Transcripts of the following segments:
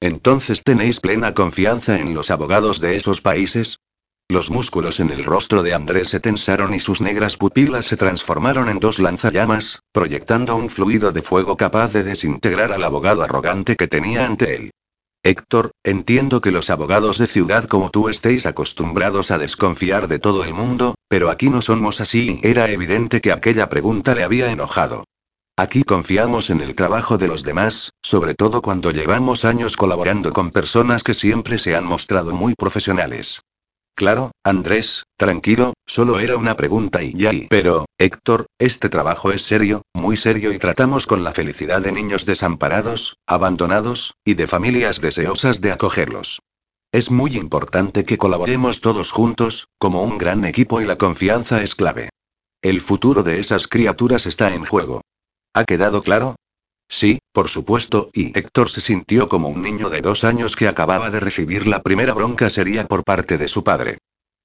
¿Entonces tenéis plena confianza en los abogados de esos países? Los músculos en el rostro de Andrés se tensaron y sus negras pupilas se transformaron en dos lanzallamas, proyectando un fluido de fuego capaz de desintegrar al abogado arrogante que tenía ante él. Héctor, entiendo que los abogados de ciudad como tú estéis acostumbrados a desconfiar de todo el mundo, pero aquí no somos así. Era evidente que aquella pregunta le había enojado. Aquí confiamos en el trabajo de los demás, sobre todo cuando llevamos años colaborando con personas que siempre se han mostrado muy profesionales. Claro, Andrés, tranquilo, solo era una pregunta y ya. Pero, Héctor, este trabajo es serio, muy serio y tratamos con la felicidad de niños desamparados, abandonados, y de familias deseosas de acogerlos. Es muy importante que colaboremos todos juntos, como un gran equipo y la confianza es clave. El futuro de esas criaturas está en juego. ¿Ha quedado claro? Sí, por supuesto, y Héctor se sintió como un niño de dos años que acababa de recibir la primera bronca seria por parte de su padre.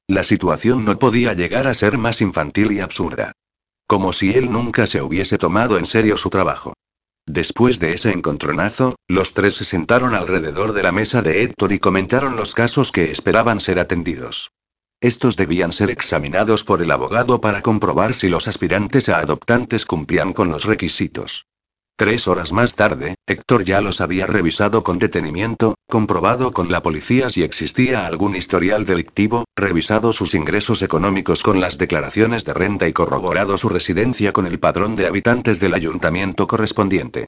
La situación no podía llegar a ser más infantil y absurda. Como si él nunca se hubiese tomado en serio su trabajo. Después de ese encontronazo, los tres se sentaron alrededor de la mesa de Héctor y comentaron los casos que esperaban ser atendidos. Estos debían ser examinados por el abogado para comprobar si los aspirantes a adoptantes cumplían con los requisitos. Tres horas más tarde, Héctor ya los había revisado con detenimiento, comprobado con la policía si existía algún historial delictivo, revisado sus ingresos económicos con las declaraciones de renta y corroborado su residencia con el padrón de habitantes del ayuntamiento correspondiente.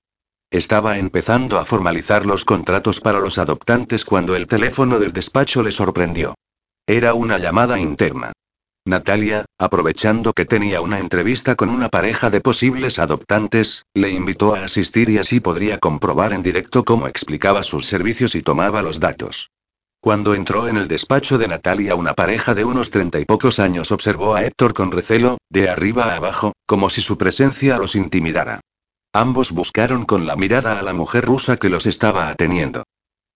Estaba empezando a formalizar los contratos para los adoptantes cuando el teléfono del despacho le sorprendió. Era una llamada interna. Natalia, aprovechando que tenía una entrevista con una pareja de posibles adoptantes, le invitó a asistir y así podría comprobar en directo cómo explicaba sus servicios y tomaba los datos. Cuando entró en el despacho de Natalia una pareja de unos treinta y pocos años observó a Héctor con recelo, de arriba a abajo, como si su presencia los intimidara. Ambos buscaron con la mirada a la mujer rusa que los estaba ateniendo.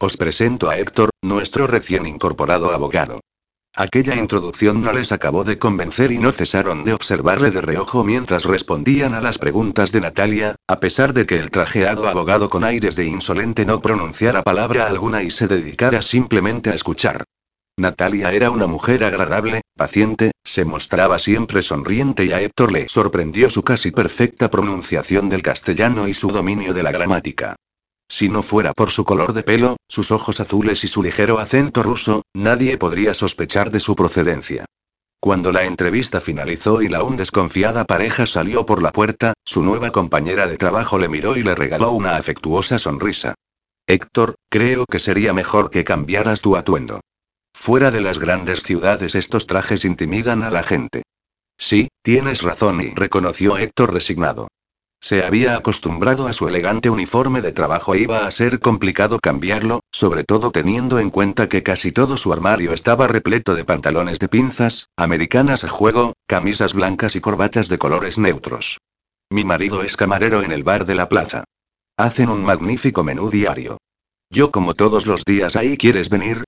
Os presento a Héctor, nuestro recién incorporado abogado. Aquella introducción no les acabó de convencer y no cesaron de observarle de reojo mientras respondían a las preguntas de Natalia, a pesar de que el trajeado abogado con aires de insolente no pronunciara palabra alguna y se dedicara simplemente a escuchar. Natalia era una mujer agradable, paciente, se mostraba siempre sonriente y a Héctor le sorprendió su casi perfecta pronunciación del castellano y su dominio de la gramática. Si no fuera por su color de pelo, sus ojos azules y su ligero acento ruso, nadie podría sospechar de su procedencia. Cuando la entrevista finalizó y la aún desconfiada pareja salió por la puerta, su nueva compañera de trabajo le miró y le regaló una afectuosa sonrisa. Héctor, creo que sería mejor que cambiaras tu atuendo. Fuera de las grandes ciudades estos trajes intimidan a la gente. Sí, tienes razón y reconoció Héctor resignado. Se había acostumbrado a su elegante uniforme de trabajo e iba a ser complicado cambiarlo, sobre todo teniendo en cuenta que casi todo su armario estaba repleto de pantalones de pinzas, americanas a juego, camisas blancas y corbatas de colores neutros. Mi marido es camarero en el bar de la plaza. Hacen un magnífico menú diario. Yo como todos los días ahí quieres venir?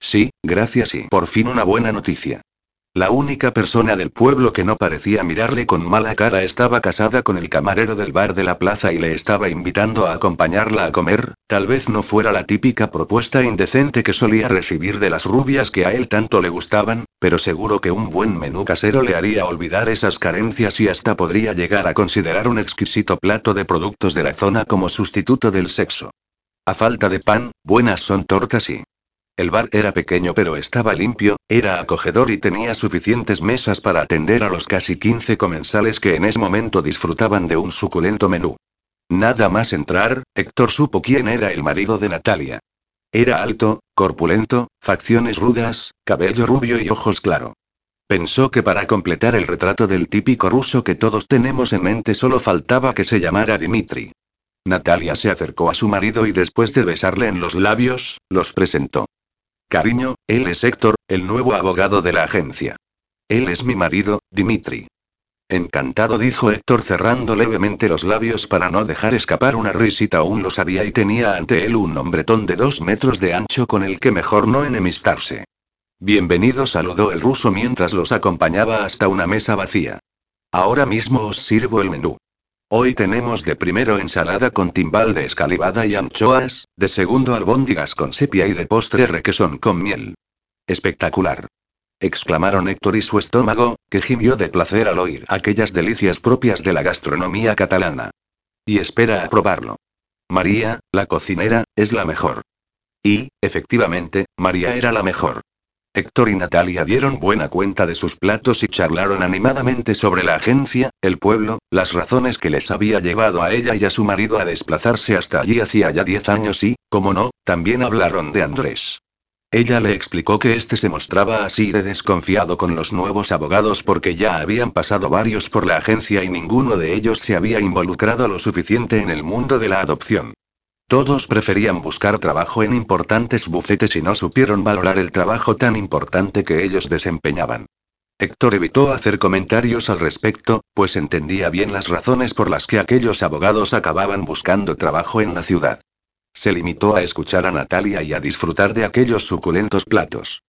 Sí, gracias y por fin una buena noticia. La única persona del pueblo que no parecía mirarle con mala cara estaba casada con el camarero del bar de la plaza y le estaba invitando a acompañarla a comer, tal vez no fuera la típica propuesta indecente que solía recibir de las rubias que a él tanto le gustaban, pero seguro que un buen menú casero le haría olvidar esas carencias y hasta podría llegar a considerar un exquisito plato de productos de la zona como sustituto del sexo. A falta de pan, buenas son tortas y el bar era pequeño pero estaba limpio, era acogedor y tenía suficientes mesas para atender a los casi 15 comensales que en ese momento disfrutaban de un suculento menú. Nada más entrar, Héctor supo quién era el marido de Natalia. Era alto, corpulento, facciones rudas, cabello rubio y ojos claro. Pensó que para completar el retrato del típico ruso que todos tenemos en mente solo faltaba que se llamara Dimitri. Natalia se acercó a su marido y después de besarle en los labios, los presentó. Cariño, él es Héctor, el nuevo abogado de la agencia. Él es mi marido, Dimitri. Encantado dijo Héctor cerrando levemente los labios para no dejar escapar una risita aún lo sabía y tenía ante él un hombretón de dos metros de ancho con el que mejor no enemistarse. Bienvenido saludó el ruso mientras los acompañaba hasta una mesa vacía. Ahora mismo os sirvo el menú. Hoy tenemos de primero ensalada con timbal de escalivada y anchoas, de segundo albóndigas con sepia y de postre requesón con miel. Espectacular. exclamaron Héctor y su estómago, que gimió de placer al oír aquellas delicias propias de la gastronomía catalana. Y espera a probarlo. María, la cocinera, es la mejor. Y, efectivamente, María era la mejor. Héctor y Natalia dieron buena cuenta de sus platos y charlaron animadamente sobre la agencia, el pueblo, las razones que les había llevado a ella y a su marido a desplazarse hasta allí hacía ya diez años y, como no, también hablaron de Andrés. Ella le explicó que éste se mostraba así de desconfiado con los nuevos abogados porque ya habían pasado varios por la agencia y ninguno de ellos se había involucrado lo suficiente en el mundo de la adopción. Todos preferían buscar trabajo en importantes bufetes y no supieron valorar el trabajo tan importante que ellos desempeñaban. Héctor evitó hacer comentarios al respecto, pues entendía bien las razones por las que aquellos abogados acababan buscando trabajo en la ciudad. Se limitó a escuchar a Natalia y a disfrutar de aquellos suculentos platos.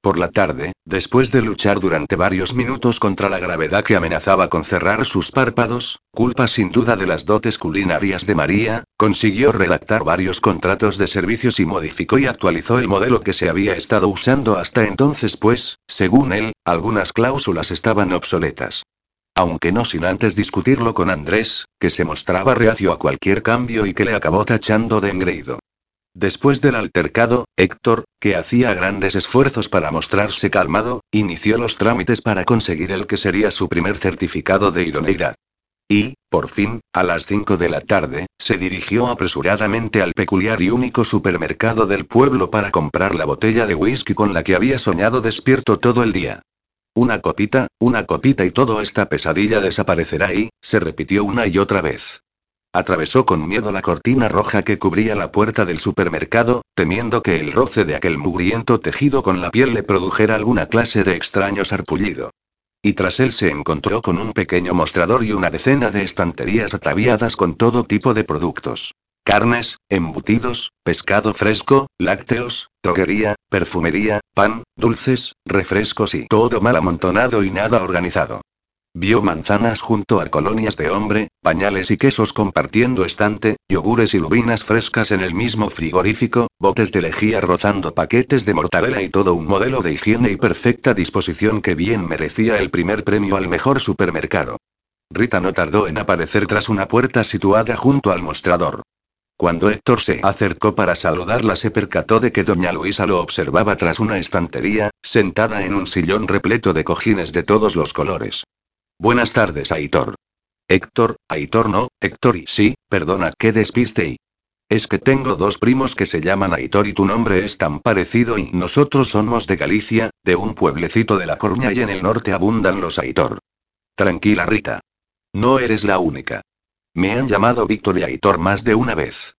Por la tarde, después de luchar durante varios minutos contra la gravedad que amenazaba con cerrar sus párpados, culpa sin duda de las dotes culinarias de María, consiguió redactar varios contratos de servicios y modificó y actualizó el modelo que se había estado usando hasta entonces pues, según él, algunas cláusulas estaban obsoletas. Aunque no sin antes discutirlo con Andrés, que se mostraba reacio a cualquier cambio y que le acabó tachando de engreído. Después del altercado, Héctor, que hacía grandes esfuerzos para mostrarse calmado, inició los trámites para conseguir el que sería su primer certificado de idoneidad. Y, por fin, a las 5 de la tarde, se dirigió apresuradamente al peculiar y único supermercado del pueblo para comprar la botella de whisky con la que había soñado despierto todo el día. Una copita, una copita y toda esta pesadilla desaparecerá y, se repitió una y otra vez. Atravesó con miedo la cortina roja que cubría la puerta del supermercado, temiendo que el roce de aquel mugriento tejido con la piel le produjera alguna clase de extraño sarpullido. Y tras él se encontró con un pequeño mostrador y una decena de estanterías ataviadas con todo tipo de productos. Carnes, embutidos, pescado fresco, lácteos, droguería, perfumería, pan, dulces, refrescos y todo mal amontonado y nada organizado. Vio manzanas junto a colonias de hombre, pañales y quesos compartiendo estante, yogures y lubinas frescas en el mismo frigorífico, botes de lejía rozando paquetes de mortadela y todo un modelo de higiene y perfecta disposición que bien merecía el primer premio al mejor supermercado. Rita no tardó en aparecer tras una puerta situada junto al mostrador. Cuando Héctor se acercó para saludarla se percató de que doña Luisa lo observaba tras una estantería, sentada en un sillón repleto de cojines de todos los colores. Buenas tardes, Aitor. Héctor, Aitor no, Héctor y sí, perdona, qué despiste y... Es que tengo dos primos que se llaman Aitor y tu nombre es tan parecido y nosotros somos de Galicia, de un pueblecito de La Coruña y en el norte abundan los Aitor. Tranquila Rita. No eres la única. Me han llamado Víctor y Aitor más de una vez.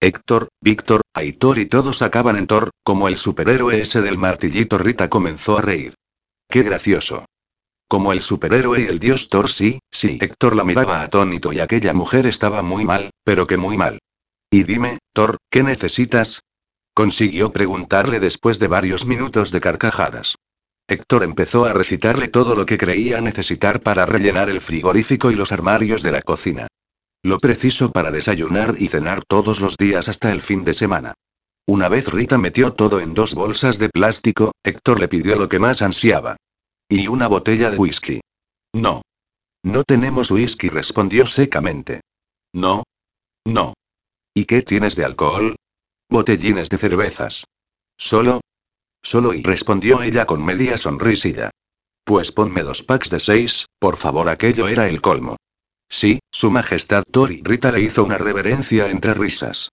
Héctor, Víctor, Aitor y todos acaban en Thor, como el superhéroe ese del martillito Rita comenzó a reír. Qué gracioso. Como el superhéroe y el dios Thor, sí, sí. Héctor la miraba atónito y aquella mujer estaba muy mal, pero que muy mal. Y dime, Thor, ¿qué necesitas? Consiguió preguntarle después de varios minutos de carcajadas. Héctor empezó a recitarle todo lo que creía necesitar para rellenar el frigorífico y los armarios de la cocina. Lo preciso para desayunar y cenar todos los días hasta el fin de semana. Una vez Rita metió todo en dos bolsas de plástico, Héctor le pidió lo que más ansiaba. Y una botella de whisky. No. No tenemos whisky, respondió secamente. No. No. ¿Y qué tienes de alcohol? Botellines de cervezas. ¿Solo? Solo y respondió ella con media sonrisilla. Pues ponme dos packs de seis, por favor, aquello era el colmo. Sí, su majestad Tori Rita le hizo una reverencia entre risas.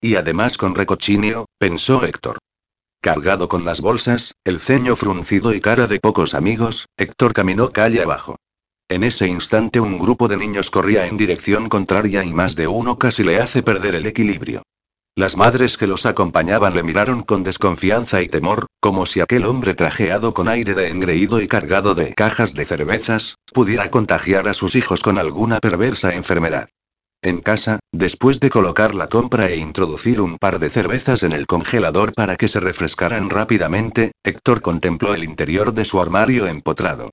Y además con recochinio, pensó Héctor. Cargado con las bolsas, el ceño fruncido y cara de pocos amigos, Héctor caminó calle abajo. En ese instante un grupo de niños corría en dirección contraria y más de uno casi le hace perder el equilibrio. Las madres que los acompañaban le miraron con desconfianza y temor, como si aquel hombre trajeado con aire de engreído y cargado de cajas de cervezas, pudiera contagiar a sus hijos con alguna perversa enfermedad. En casa, después de colocar la compra e introducir un par de cervezas en el congelador para que se refrescaran rápidamente, Héctor contempló el interior de su armario empotrado.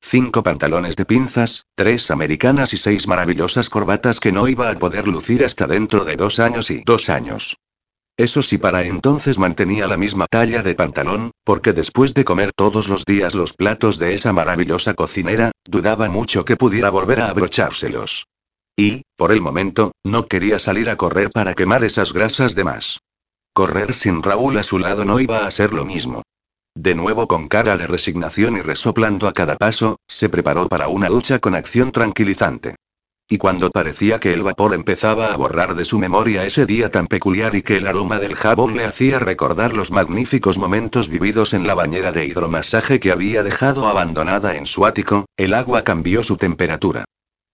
cinco pantalones de pinzas, tres americanas y seis maravillosas corbatas que no iba a poder lucir hasta dentro de dos años y dos años. Eso sí, para entonces mantenía la misma talla de pantalón, porque después de comer todos los días los platos de esa maravillosa cocinera, dudaba mucho que pudiera volver a abrochárselos. Y, por el momento, no quería salir a correr para quemar esas grasas de más. Correr sin Raúl a su lado no iba a ser lo mismo. De nuevo con cara de resignación y resoplando a cada paso, se preparó para una ducha con acción tranquilizante. Y cuando parecía que el vapor empezaba a borrar de su memoria ese día tan peculiar y que el aroma del jabón le hacía recordar los magníficos momentos vividos en la bañera de hidromasaje que había dejado abandonada en su ático, el agua cambió su temperatura.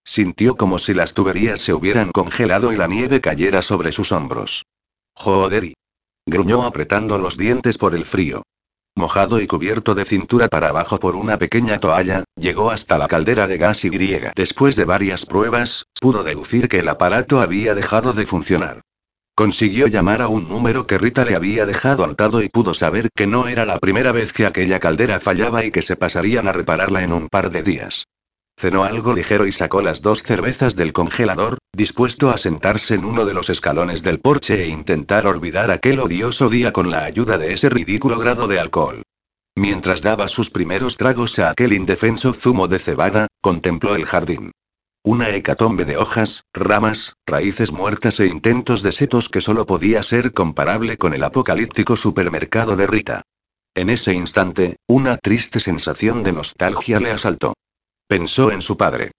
Sintió como si las tuberías se hubieran congelado y la nieve cayera sobre sus hombros. Joder. Gruñó apretando los dientes por el frío mojado y cubierto de cintura para abajo por una pequeña toalla, llegó hasta la caldera de gas y griega. Después de varias pruebas, pudo deducir que el aparato había dejado de funcionar. Consiguió llamar a un número que Rita le había dejado anotado y pudo saber que no era la primera vez que aquella caldera fallaba y que se pasarían a repararla en un par de días. Cenó algo ligero y sacó las dos cervezas del congelador, dispuesto a sentarse en uno de los escalones del porche e intentar olvidar aquel odioso día con la ayuda de ese ridículo grado de alcohol. Mientras daba sus primeros tragos a aquel indefenso zumo de cebada, contempló el jardín. Una hecatombe de hojas, ramas, raíces muertas e intentos de setos que solo podía ser comparable con el apocalíptico supermercado de Rita. En ese instante, una triste sensación de nostalgia le asaltó. Pensó en su padre.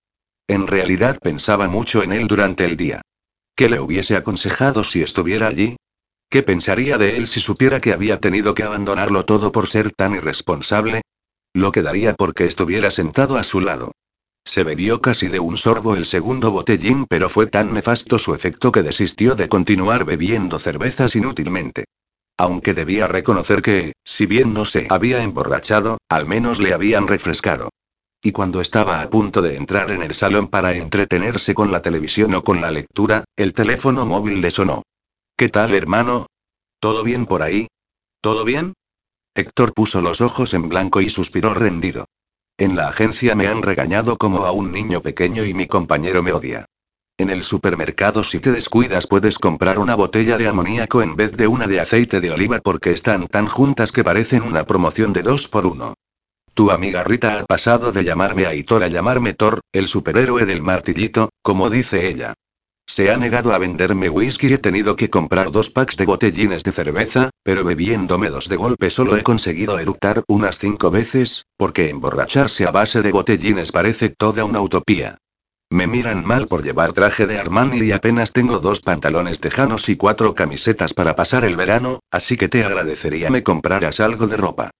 En realidad pensaba mucho en él durante el día. ¿Qué le hubiese aconsejado si estuviera allí? ¿Qué pensaría de él si supiera que había tenido que abandonarlo todo por ser tan irresponsable? Lo quedaría porque estuviera sentado a su lado. Se bebió casi de un sorbo el segundo botellín, pero fue tan nefasto su efecto que desistió de continuar bebiendo cervezas inútilmente. Aunque debía reconocer que, si bien no se había emborrachado, al menos le habían refrescado. Y cuando estaba a punto de entrar en el salón para entretenerse con la televisión o con la lectura, el teléfono móvil le sonó. ¿Qué tal, hermano? ¿Todo bien por ahí? ¿Todo bien? Héctor puso los ojos en blanco y suspiró rendido. En la agencia me han regañado como a un niño pequeño y mi compañero me odia. En el supermercado si te descuidas puedes comprar una botella de amoníaco en vez de una de aceite de oliva porque están tan juntas que parecen una promoción de dos por uno. Tu amiga Rita ha pasado de llamarme Aitor a llamarme Thor, el superhéroe del martillito, como dice ella. Se ha negado a venderme whisky y he tenido que comprar dos packs de botellines de cerveza, pero bebiéndome dos de golpe solo he conseguido eructar unas cinco veces, porque emborracharse a base de botellines parece toda una utopía. Me miran mal por llevar traje de Armani y apenas tengo dos pantalones tejanos y cuatro camisetas para pasar el verano, así que te agradecería me compraras algo de ropa.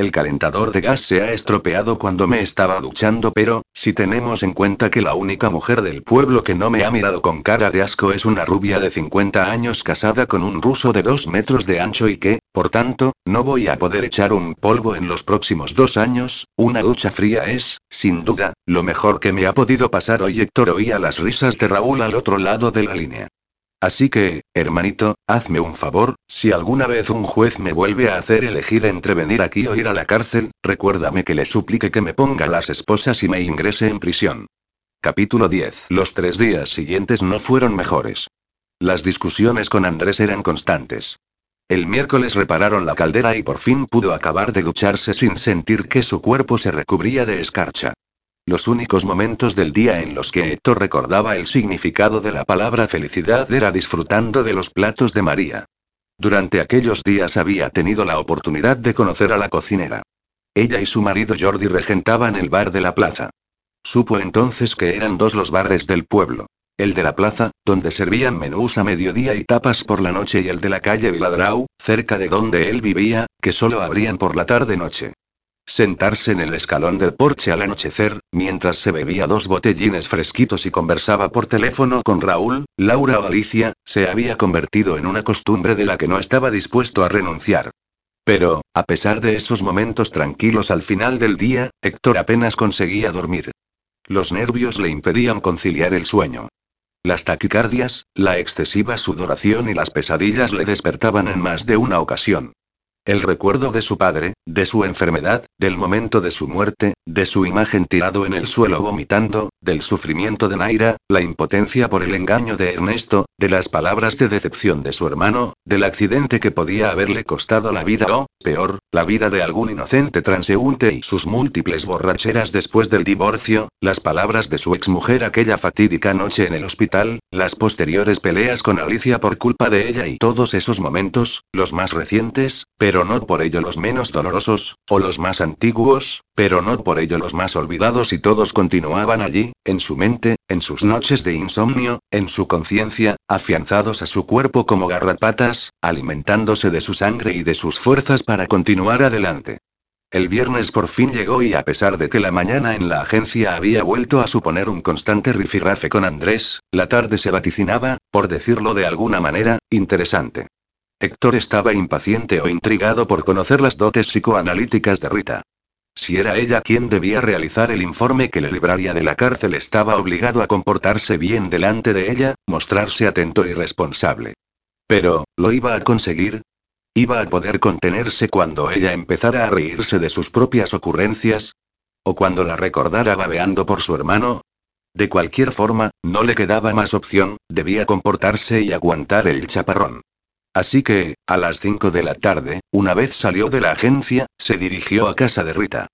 El calentador de gas se ha estropeado cuando me estaba duchando, pero, si tenemos en cuenta que la única mujer del pueblo que no me ha mirado con cara de asco es una rubia de 50 años casada con un ruso de 2 metros de ancho y que, por tanto, no voy a poder echar un polvo en los próximos dos años, una ducha fría es, sin duda, lo mejor que me ha podido pasar hoy. Héctor oía las risas de Raúl al otro lado de la línea. Así que, hermanito, hazme un favor, si alguna vez un juez me vuelve a hacer elegir entre venir aquí o ir a la cárcel, recuérdame que le suplique que me ponga las esposas y me ingrese en prisión. Capítulo 10. Los tres días siguientes no fueron mejores. Las discusiones con Andrés eran constantes. El miércoles repararon la caldera y por fin pudo acabar de ducharse sin sentir que su cuerpo se recubría de escarcha. Los únicos momentos del día en los que Héctor recordaba el significado de la palabra felicidad era disfrutando de los platos de María. Durante aquellos días había tenido la oportunidad de conocer a la cocinera. Ella y su marido Jordi regentaban el bar de la plaza. Supo entonces que eran dos los bares del pueblo. El de la plaza, donde servían menús a mediodía y tapas por la noche y el de la calle Viladrau, cerca de donde él vivía, que solo abrían por la tarde-noche. Sentarse en el escalón del porche al anochecer, mientras se bebía dos botellines fresquitos y conversaba por teléfono con Raúl, Laura o Alicia, se había convertido en una costumbre de la que no estaba dispuesto a renunciar. Pero, a pesar de esos momentos tranquilos al final del día, Héctor apenas conseguía dormir. Los nervios le impedían conciliar el sueño. Las taquicardias, la excesiva sudoración y las pesadillas le despertaban en más de una ocasión. El recuerdo de su padre, de su enfermedad, del momento de su muerte, de su imagen tirado en el suelo vomitando, del sufrimiento de Naira, la impotencia por el engaño de Ernesto, de las palabras de decepción de su hermano, del accidente que podía haberle costado la vida o, peor, la vida de algún inocente transeúnte y sus múltiples borracheras después del divorcio, las palabras de su exmujer aquella fatídica noche en el hospital, las posteriores peleas con Alicia por culpa de ella y todos esos momentos, los más recientes, pero no por ello los menos dolorosos, o los más antiguos, pero no por ello los más olvidados y todos continuaban allí, en su mente, en sus noches de insomnio, en su conciencia, afianzados a su cuerpo como garrapatas, alimentándose de su sangre y de sus fuerzas para continuar adelante. El viernes por fin llegó y a pesar de que la mañana en la agencia había vuelto a suponer un constante rifirrafe con Andrés, la tarde se vaticinaba, por decirlo de alguna manera, interesante. Héctor estaba impaciente o intrigado por conocer las dotes psicoanalíticas de Rita. Si era ella quien debía realizar el informe que le libraría de la cárcel, estaba obligado a comportarse bien delante de ella, mostrarse atento y responsable. Pero, ¿lo iba a conseguir? ¿Iba a poder contenerse cuando ella empezara a reírse de sus propias ocurrencias? ¿O cuando la recordara babeando por su hermano? De cualquier forma, no le quedaba más opción, debía comportarse y aguantar el chaparrón. Así que, a las 5 de la tarde, una vez salió de la agencia, se dirigió a casa de Rita.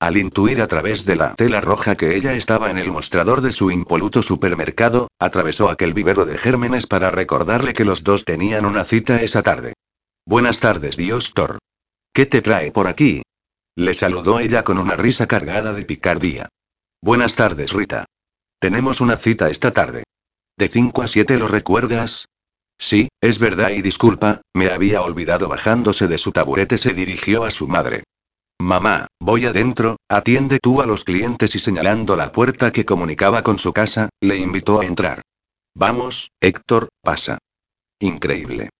Al intuir a través de la tela roja que ella estaba en el mostrador de su impoluto supermercado, atravesó aquel vivero de gérmenes para recordarle que los dos tenían una cita esa tarde. Buenas tardes, Dios Thor. ¿Qué te trae por aquí? Le saludó ella con una risa cargada de picardía. Buenas tardes, Rita. Tenemos una cita esta tarde. De 5 a 7, ¿lo recuerdas? Sí, es verdad y disculpa, me había olvidado bajándose de su taburete se dirigió a su madre. Mamá, voy adentro, atiende tú a los clientes y señalando la puerta que comunicaba con su casa, le invitó a entrar. Vamos, Héctor, pasa. Increíble.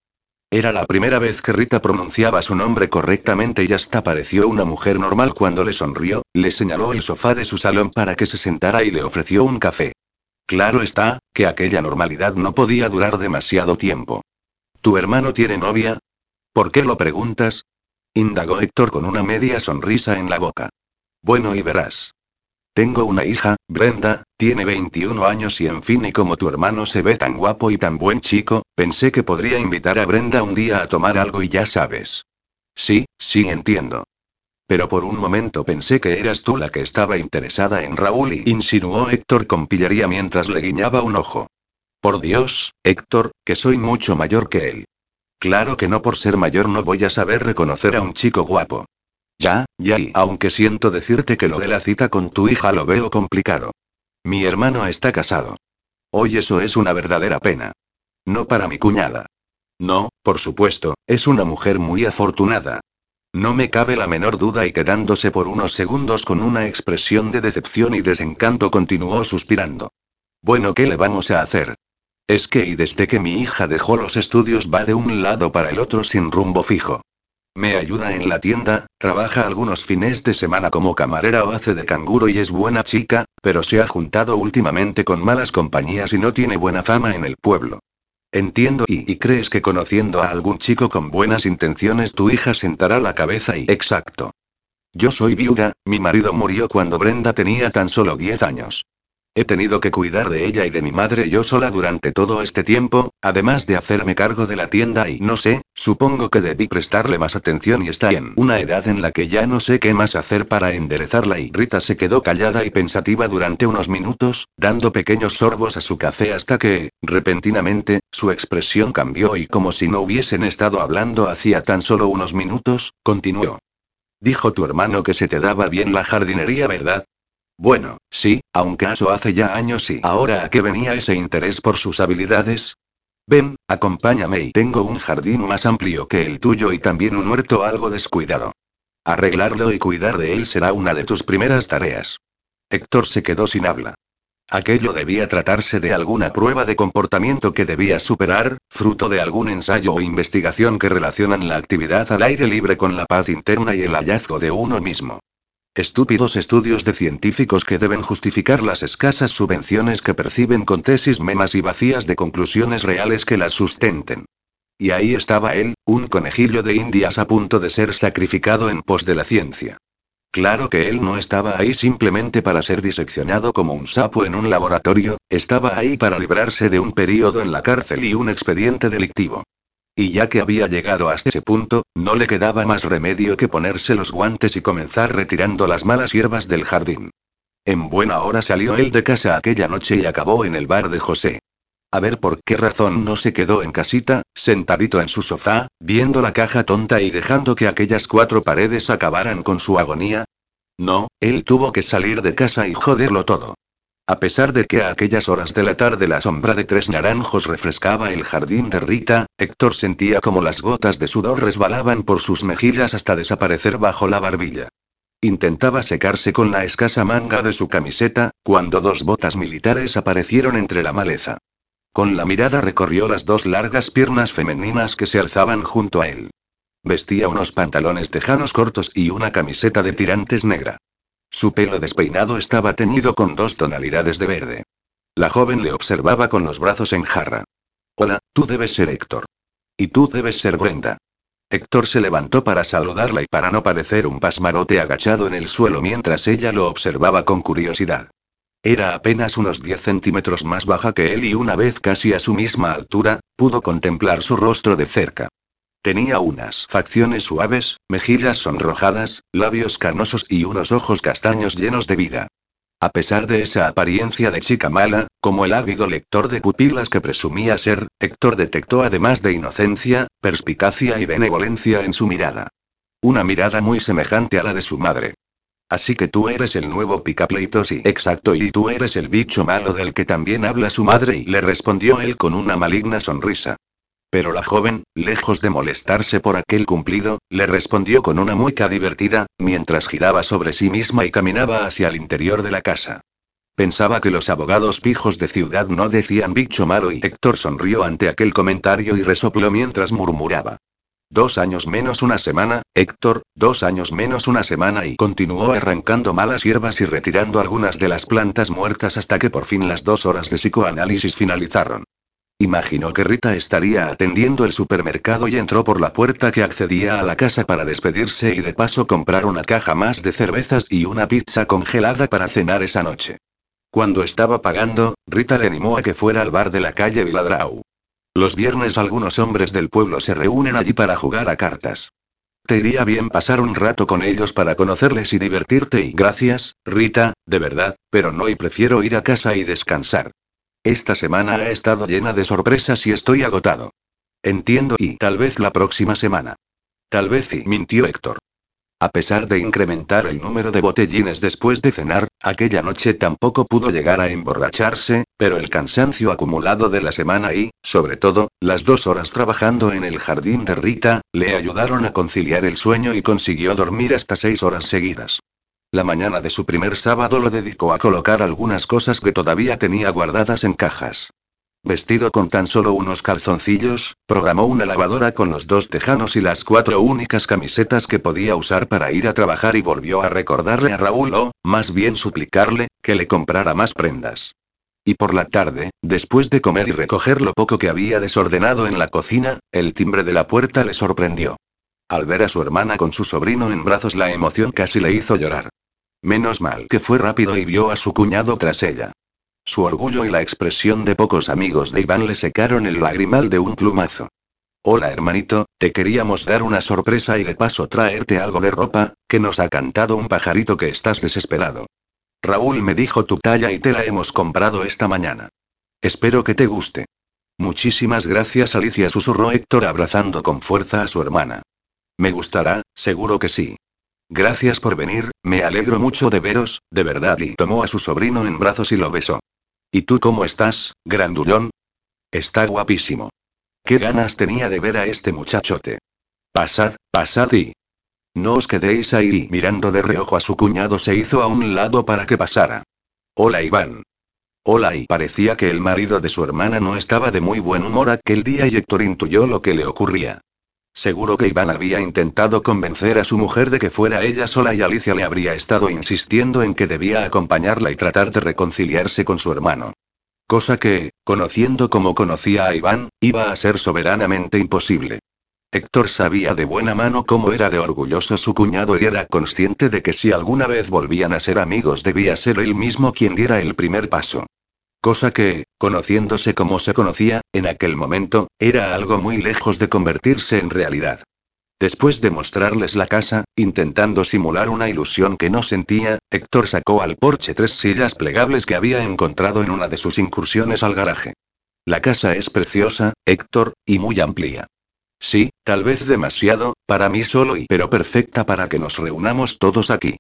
Era la primera vez que Rita pronunciaba su nombre correctamente y hasta pareció una mujer normal cuando le sonrió, le señaló el sofá de su salón para que se sentara y le ofreció un café. Claro está, que aquella normalidad no podía durar demasiado tiempo. ¿Tu hermano tiene novia? ¿Por qué lo preguntas? indagó Héctor con una media sonrisa en la boca. Bueno, y verás. Tengo una hija, Brenda, tiene 21 años y en fin, y como tu hermano se ve tan guapo y tan buen chico, pensé que podría invitar a Brenda un día a tomar algo y ya sabes. Sí, sí entiendo. Pero por un momento pensé que eras tú la que estaba interesada en Raúl y insinuó Héctor con pillería mientras le guiñaba un ojo. Por Dios, Héctor, que soy mucho mayor que él. Claro que no por ser mayor no voy a saber reconocer a un chico guapo. Ya, ya y aunque siento decirte que lo de la cita con tu hija lo veo complicado. Mi hermano está casado. Hoy eso es una verdadera pena. No para mi cuñada. No, por supuesto, es una mujer muy afortunada, no me cabe la menor duda y quedándose por unos segundos con una expresión de decepción y desencanto continuó suspirando. Bueno, ¿qué le vamos a hacer? Es que y desde que mi hija dejó los estudios va de un lado para el otro sin rumbo fijo. Me ayuda en la tienda, trabaja algunos fines de semana como camarera o hace de canguro y es buena chica, pero se ha juntado últimamente con malas compañías y no tiene buena fama en el pueblo. Entiendo y, crees que conociendo a algún chico con buenas intenciones tu hija sentará la cabeza y... Exacto. Yo soy viuda, mi marido murió cuando Brenda tenía tan solo 10 años. He tenido que cuidar de ella y de mi madre yo sola durante todo este tiempo, además de hacerme cargo de la tienda y no sé, supongo que debí prestarle más atención y está en una edad en la que ya no sé qué más hacer para enderezarla y Rita se quedó callada y pensativa durante unos minutos, dando pequeños sorbos a su café hasta que, repentinamente, su expresión cambió y como si no hubiesen estado hablando hacía tan solo unos minutos, continuó. Dijo tu hermano que se te daba bien la jardinería, ¿verdad? Bueno, sí, aunque eso hace ya años y ahora a qué venía ese interés por sus habilidades. Ven, acompáñame y tengo un jardín más amplio que el tuyo y también un huerto algo descuidado. Arreglarlo y cuidar de él será una de tus primeras tareas. Héctor se quedó sin habla. Aquello debía tratarse de alguna prueba de comportamiento que debía superar, fruto de algún ensayo o investigación que relacionan la actividad al aire libre con la paz interna y el hallazgo de uno mismo. Estúpidos estudios de científicos que deben justificar las escasas subvenciones que perciben con tesis memas y vacías de conclusiones reales que las sustenten. Y ahí estaba él, un conejillo de indias a punto de ser sacrificado en pos de la ciencia. Claro que él no estaba ahí simplemente para ser diseccionado como un sapo en un laboratorio, estaba ahí para librarse de un período en la cárcel y un expediente delictivo. Y ya que había llegado hasta ese punto, no le quedaba más remedio que ponerse los guantes y comenzar retirando las malas hierbas del jardín. En buena hora salió él de casa aquella noche y acabó en el bar de José. A ver por qué razón no se quedó en casita, sentadito en su sofá, viendo la caja tonta y dejando que aquellas cuatro paredes acabaran con su agonía. No, él tuvo que salir de casa y joderlo todo. A pesar de que a aquellas horas de la tarde la sombra de tres naranjos refrescaba el jardín de Rita, Héctor sentía como las gotas de sudor resbalaban por sus mejillas hasta desaparecer bajo la barbilla. Intentaba secarse con la escasa manga de su camiseta, cuando dos botas militares aparecieron entre la maleza. Con la mirada recorrió las dos largas piernas femeninas que se alzaban junto a él. Vestía unos pantalones tejanos cortos y una camiseta de tirantes negra. Su pelo despeinado estaba teñido con dos tonalidades de verde. La joven le observaba con los brazos en jarra. Hola, tú debes ser Héctor. Y tú debes ser Brenda. Héctor se levantó para saludarla y para no parecer un pasmarote agachado en el suelo mientras ella lo observaba con curiosidad. Era apenas unos 10 centímetros más baja que él y una vez casi a su misma altura, pudo contemplar su rostro de cerca. Tenía unas facciones suaves, mejillas sonrojadas, labios carnosos y unos ojos castaños llenos de vida. A pesar de esa apariencia de chica mala, como el ávido lector de pupilas que presumía ser, Héctor detectó además de inocencia, perspicacia y benevolencia en su mirada. Una mirada muy semejante a la de su madre. Así que tú eres el nuevo picapleitos sí. Exacto, y tú eres el bicho malo del que también habla su madre, y le respondió él con una maligna sonrisa. Pero la joven, lejos de molestarse por aquel cumplido, le respondió con una mueca divertida, mientras giraba sobre sí misma y caminaba hacia el interior de la casa. Pensaba que los abogados pijos de ciudad no decían bicho malo y Héctor sonrió ante aquel comentario y resopló mientras murmuraba. Dos años menos una semana, Héctor, dos años menos una semana y continuó arrancando malas hierbas y retirando algunas de las plantas muertas hasta que por fin las dos horas de psicoanálisis finalizaron. Imaginó que Rita estaría atendiendo el supermercado y entró por la puerta que accedía a la casa para despedirse y de paso comprar una caja más de cervezas y una pizza congelada para cenar esa noche. Cuando estaba pagando, Rita le animó a que fuera al bar de la calle Viladrau. Los viernes algunos hombres del pueblo se reúnen allí para jugar a cartas. Te iría bien pasar un rato con ellos para conocerles y divertirte y gracias, Rita, de verdad, pero no y prefiero ir a casa y descansar. Esta semana ha estado llena de sorpresas y estoy agotado. Entiendo y tal vez la próxima semana. Tal vez y mintió Héctor. A pesar de incrementar el número de botellines después de cenar, aquella noche tampoco pudo llegar a emborracharse, pero el cansancio acumulado de la semana y, sobre todo, las dos horas trabajando en el jardín de Rita, le ayudaron a conciliar el sueño y consiguió dormir hasta seis horas seguidas. La mañana de su primer sábado lo dedicó a colocar algunas cosas que todavía tenía guardadas en cajas. Vestido con tan solo unos calzoncillos, programó una lavadora con los dos tejanos y las cuatro únicas camisetas que podía usar para ir a trabajar y volvió a recordarle a Raúl o, más bien suplicarle, que le comprara más prendas. Y por la tarde, después de comer y recoger lo poco que había desordenado en la cocina, el timbre de la puerta le sorprendió. Al ver a su hermana con su sobrino en brazos la emoción casi le hizo llorar. Menos mal que fue rápido y vio a su cuñado tras ella. Su orgullo y la expresión de pocos amigos de Iván le secaron el lagrimal de un plumazo. Hola hermanito, te queríamos dar una sorpresa y de paso traerte algo de ropa, que nos ha cantado un pajarito que estás desesperado. Raúl me dijo tu talla y te la hemos comprado esta mañana. Espero que te guste. Muchísimas gracias Alicia susurró Héctor abrazando con fuerza a su hermana. Me gustará, seguro que sí. Gracias por venir, me alegro mucho de veros, de verdad y tomó a su sobrino en brazos y lo besó. ¿Y tú cómo estás, grandullón? Está guapísimo. Qué ganas tenía de ver a este muchachote. Pasad, pasad y... No os quedéis ahí. Mirando de reojo a su cuñado se hizo a un lado para que pasara. Hola Iván. Hola y parecía que el marido de su hermana no estaba de muy buen humor aquel día y Héctor intuyó lo que le ocurría. Seguro que Iván había intentado convencer a su mujer de que fuera ella sola y Alicia le habría estado insistiendo en que debía acompañarla y tratar de reconciliarse con su hermano. Cosa que, conociendo como conocía a Iván, iba a ser soberanamente imposible. Héctor sabía de buena mano cómo era de orgulloso su cuñado y era consciente de que si alguna vez volvían a ser amigos debía ser él mismo quien diera el primer paso. Cosa que, conociéndose como se conocía, en aquel momento, era algo muy lejos de convertirse en realidad. Después de mostrarles la casa, intentando simular una ilusión que no sentía, Héctor sacó al porche tres sillas plegables que había encontrado en una de sus incursiones al garaje. La casa es preciosa, Héctor, y muy amplia. Sí, tal vez demasiado, para mí solo y pero perfecta para que nos reunamos todos aquí.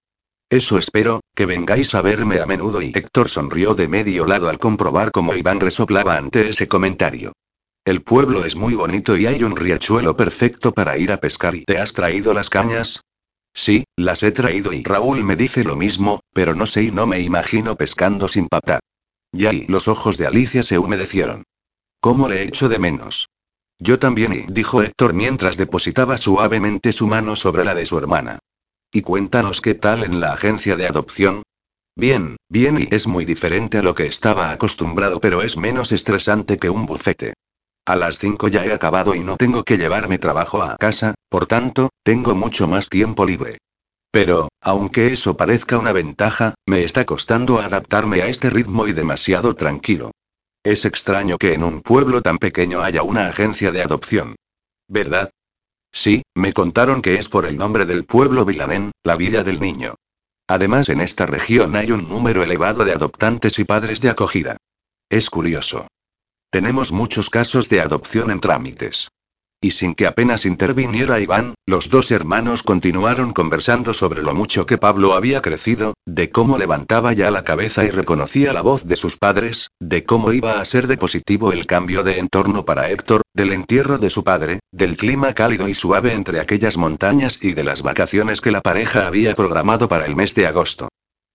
Eso espero, que vengáis a verme a menudo y Héctor sonrió de medio lado al comprobar cómo Iván resoplaba ante ese comentario. El pueblo es muy bonito y hay un riachuelo perfecto para ir a pescar y ¿te has traído las cañas? Sí, las he traído y Raúl me dice lo mismo, pero no sé y no me imagino pescando sin papá. Ya y los ojos de Alicia se humedecieron. ¿Cómo le echo de menos? Yo también, y dijo Héctor mientras depositaba suavemente su mano sobre la de su hermana. Y cuéntanos qué tal en la agencia de adopción. Bien, bien y es muy diferente a lo que estaba acostumbrado, pero es menos estresante que un bufete. A las 5 ya he acabado y no tengo que llevarme trabajo a casa, por tanto, tengo mucho más tiempo libre. Pero, aunque eso parezca una ventaja, me está costando adaptarme a este ritmo y demasiado tranquilo. Es extraño que en un pueblo tan pequeño haya una agencia de adopción. ¿Verdad? Sí, me contaron que es por el nombre del pueblo Vilanén, la Villa del Niño. Además, en esta región hay un número elevado de adoptantes y padres de acogida. Es curioso. Tenemos muchos casos de adopción en trámites. Y sin que apenas interviniera Iván, los dos hermanos continuaron conversando sobre lo mucho que Pablo había crecido, de cómo levantaba ya la cabeza y reconocía la voz de sus padres, de cómo iba a ser de positivo el cambio de entorno para Héctor, del entierro de su padre, del clima cálido y suave entre aquellas montañas y de las vacaciones que la pareja había programado para el mes de agosto.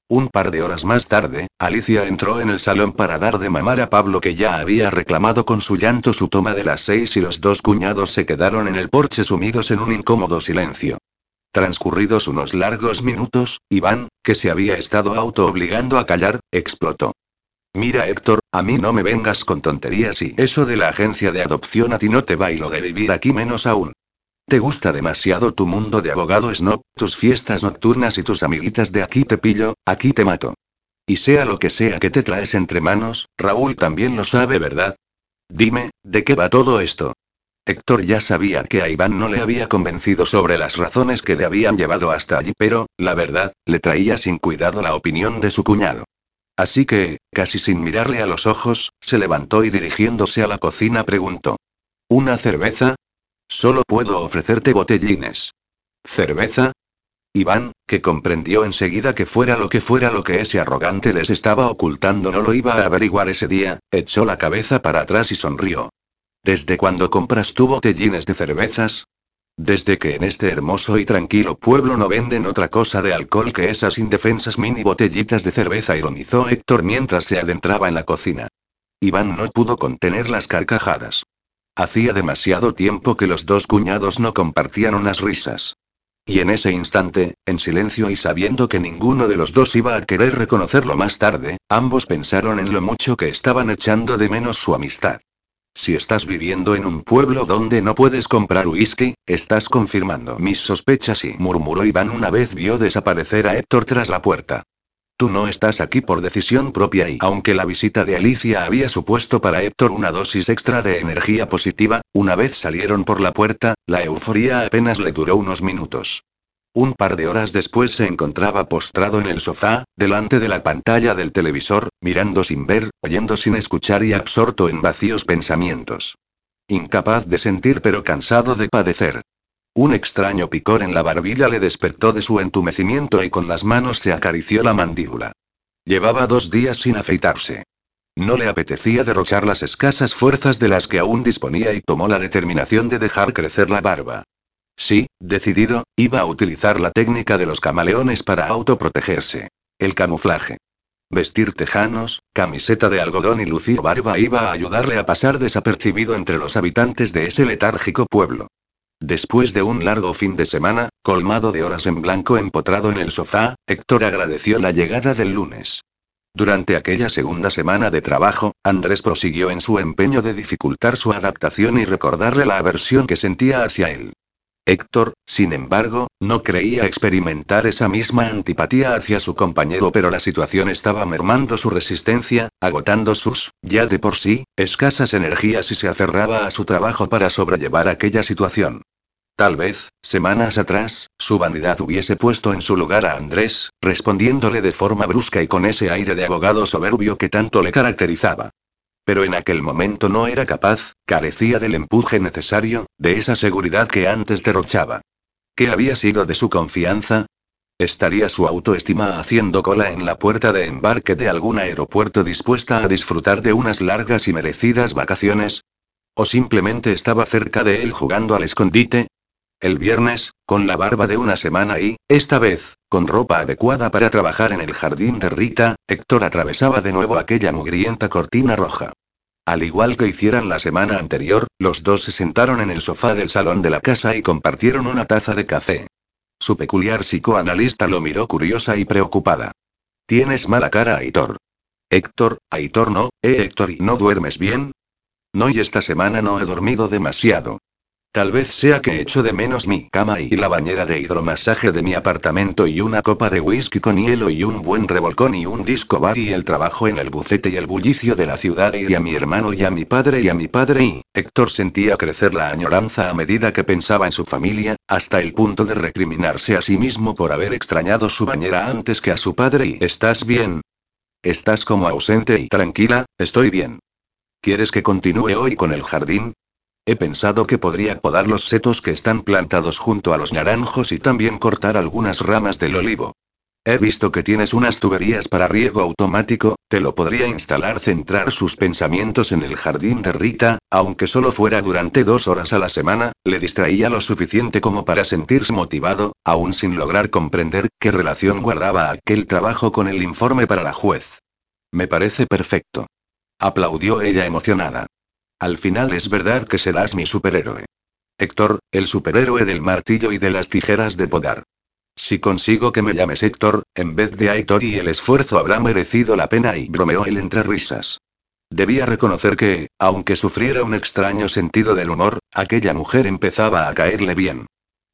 Un par de horas más tarde, Alicia entró en el salón para dar de mamar a Pablo que ya había reclamado con su llanto su toma de las seis y los dos cuñados se quedaron en el porche sumidos en un incómodo silencio. Transcurridos unos largos minutos, Iván, que se había estado auto obligando a callar, explotó. Mira Héctor, a mí no me vengas con tonterías y eso de la agencia de adopción a ti no te va y lo de vivir aquí menos aún. Te gusta demasiado tu mundo de abogado snob, tus fiestas nocturnas y tus amiguitas de aquí te pillo, aquí te mato. Y sea lo que sea que te traes entre manos, Raúl también lo sabe, ¿verdad? Dime, ¿de qué va todo esto? Héctor ya sabía que a Iván no le había convencido sobre las razones que le habían llevado hasta allí, pero, la verdad, le traía sin cuidado la opinión de su cuñado. Así que, casi sin mirarle a los ojos, se levantó y dirigiéndose a la cocina preguntó. ¿Una cerveza? Solo puedo ofrecerte botellines. ¿Cerveza? Iván, que comprendió enseguida que fuera lo que fuera lo que ese arrogante les estaba ocultando no lo iba a averiguar ese día, echó la cabeza para atrás y sonrió. ¿Desde cuándo compras tú botellines de cervezas? Desde que en este hermoso y tranquilo pueblo no venden otra cosa de alcohol que esas indefensas mini botellitas de cerveza, ironizó Héctor mientras se adentraba en la cocina. Iván no pudo contener las carcajadas. Hacía demasiado tiempo que los dos cuñados no compartían unas risas. Y en ese instante, en silencio y sabiendo que ninguno de los dos iba a querer reconocerlo más tarde, ambos pensaron en lo mucho que estaban echando de menos su amistad. Si estás viviendo en un pueblo donde no puedes comprar whisky, estás confirmando mis sospechas y murmuró Iván una vez vio desaparecer a Héctor tras la puerta. Tú no estás aquí por decisión propia y aunque la visita de Alicia había supuesto para Héctor una dosis extra de energía positiva, una vez salieron por la puerta, la euforía apenas le duró unos minutos. Un par de horas después se encontraba postrado en el sofá, delante de la pantalla del televisor, mirando sin ver, oyendo sin escuchar y absorto en vacíos pensamientos. Incapaz de sentir pero cansado de padecer. Un extraño picor en la barbilla le despertó de su entumecimiento y con las manos se acarició la mandíbula. Llevaba dos días sin afeitarse. No le apetecía derrochar las escasas fuerzas de las que aún disponía y tomó la determinación de dejar crecer la barba. Sí, decidido, iba a utilizar la técnica de los camaleones para autoprotegerse. El camuflaje. Vestir tejanos, camiseta de algodón y lucir barba iba a ayudarle a pasar desapercibido entre los habitantes de ese letárgico pueblo. Después de un largo fin de semana, colmado de horas en blanco empotrado en el sofá, Héctor agradeció la llegada del lunes. Durante aquella segunda semana de trabajo, Andrés prosiguió en su empeño de dificultar su adaptación y recordarle la aversión que sentía hacia él. Héctor, sin embargo, no creía experimentar esa misma antipatía hacia su compañero, pero la situación estaba mermando su resistencia, agotando sus, ya de por sí, escasas energías y se aferraba a su trabajo para sobrellevar aquella situación. Tal vez, semanas atrás, su vanidad hubiese puesto en su lugar a Andrés, respondiéndole de forma brusca y con ese aire de abogado soberbio que tanto le caracterizaba. Pero en aquel momento no era capaz, carecía del empuje necesario, de esa seguridad que antes derrochaba. ¿Qué había sido de su confianza? ¿Estaría su autoestima haciendo cola en la puerta de embarque de algún aeropuerto dispuesta a disfrutar de unas largas y merecidas vacaciones? ¿O simplemente estaba cerca de él jugando al escondite? El viernes, con la barba de una semana y, esta vez, con ropa adecuada para trabajar en el jardín de Rita, Héctor atravesaba de nuevo aquella mugrienta cortina roja. Al igual que hicieran la semana anterior, los dos se sentaron en el sofá del salón de la casa y compartieron una taza de café. Su peculiar psicoanalista lo miró curiosa y preocupada. Tienes mala cara, Aitor. Héctor, Aitor no, eh Héctor, ¿y no duermes bien? No, y esta semana no he dormido demasiado. Tal vez sea que echo de menos mi cama y la bañera de hidromasaje de mi apartamento y una copa de whisky con hielo y un buen revolcón y un disco bar y el trabajo en el bucete y el bullicio de la ciudad y a mi hermano y a mi padre y a mi padre y Héctor sentía crecer la añoranza a medida que pensaba en su familia, hasta el punto de recriminarse a sí mismo por haber extrañado su bañera antes que a su padre y ¿estás bien? Estás como ausente y tranquila, estoy bien. ¿Quieres que continúe hoy con el jardín? He pensado que podría podar los setos que están plantados junto a los naranjos y también cortar algunas ramas del olivo. He visto que tienes unas tuberías para riego automático, te lo podría instalar. Centrar sus pensamientos en el jardín de Rita, aunque solo fuera durante dos horas a la semana, le distraía lo suficiente como para sentirse motivado, aún sin lograr comprender qué relación guardaba aquel trabajo con el informe para la juez. Me parece perfecto. Aplaudió ella emocionada. Al final es verdad que serás mi superhéroe. Héctor, el superhéroe del martillo y de las tijeras de podar. Si consigo que me llames Héctor, en vez de Aitor y el esfuerzo habrá merecido la pena y bromeó él entre risas. Debía reconocer que, aunque sufriera un extraño sentido del humor, aquella mujer empezaba a caerle bien.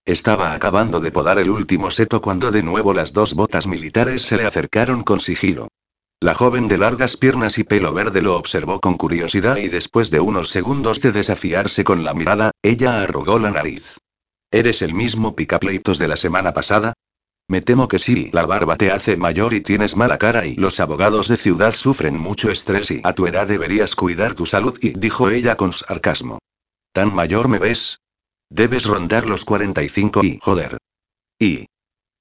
Estaba acabando de podar el último seto cuando de nuevo las dos botas militares se le acercaron con sigilo. La joven de largas piernas y pelo verde lo observó con curiosidad y después de unos segundos de desafiarse con la mirada, ella arrugó la nariz. ¿Eres el mismo picapleitos de la semana pasada? Me temo que sí, la barba te hace mayor y tienes mala cara y los abogados de ciudad sufren mucho estrés y a tu edad deberías cuidar tu salud y dijo ella con sarcasmo. ¿Tan mayor me ves? Debes rondar los 45 y joder. Y...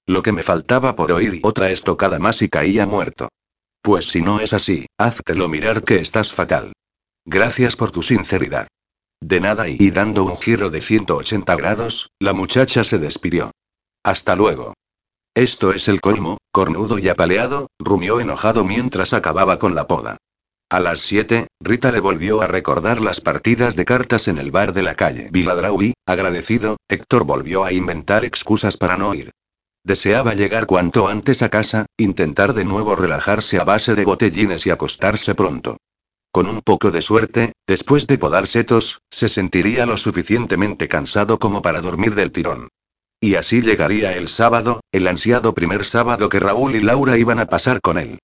Lo que me faltaba por oír y otra estocada más y caía muerto. Pues si no es así, háztelo mirar que estás fatal. Gracias por tu sinceridad. De nada y, dando un giro de 180 grados, la muchacha se despidió. Hasta luego. Esto es el colmo, cornudo y apaleado, rumió enojado mientras acababa con la poda. A las 7, Rita le volvió a recordar las partidas de cartas en el bar de la calle Viladrau y, agradecido, Héctor volvió a inventar excusas para no ir. Deseaba llegar cuanto antes a casa, intentar de nuevo relajarse a base de botellines y acostarse pronto. Con un poco de suerte, después de podar setos, se sentiría lo suficientemente cansado como para dormir del tirón. Y así llegaría el sábado, el ansiado primer sábado que Raúl y Laura iban a pasar con él.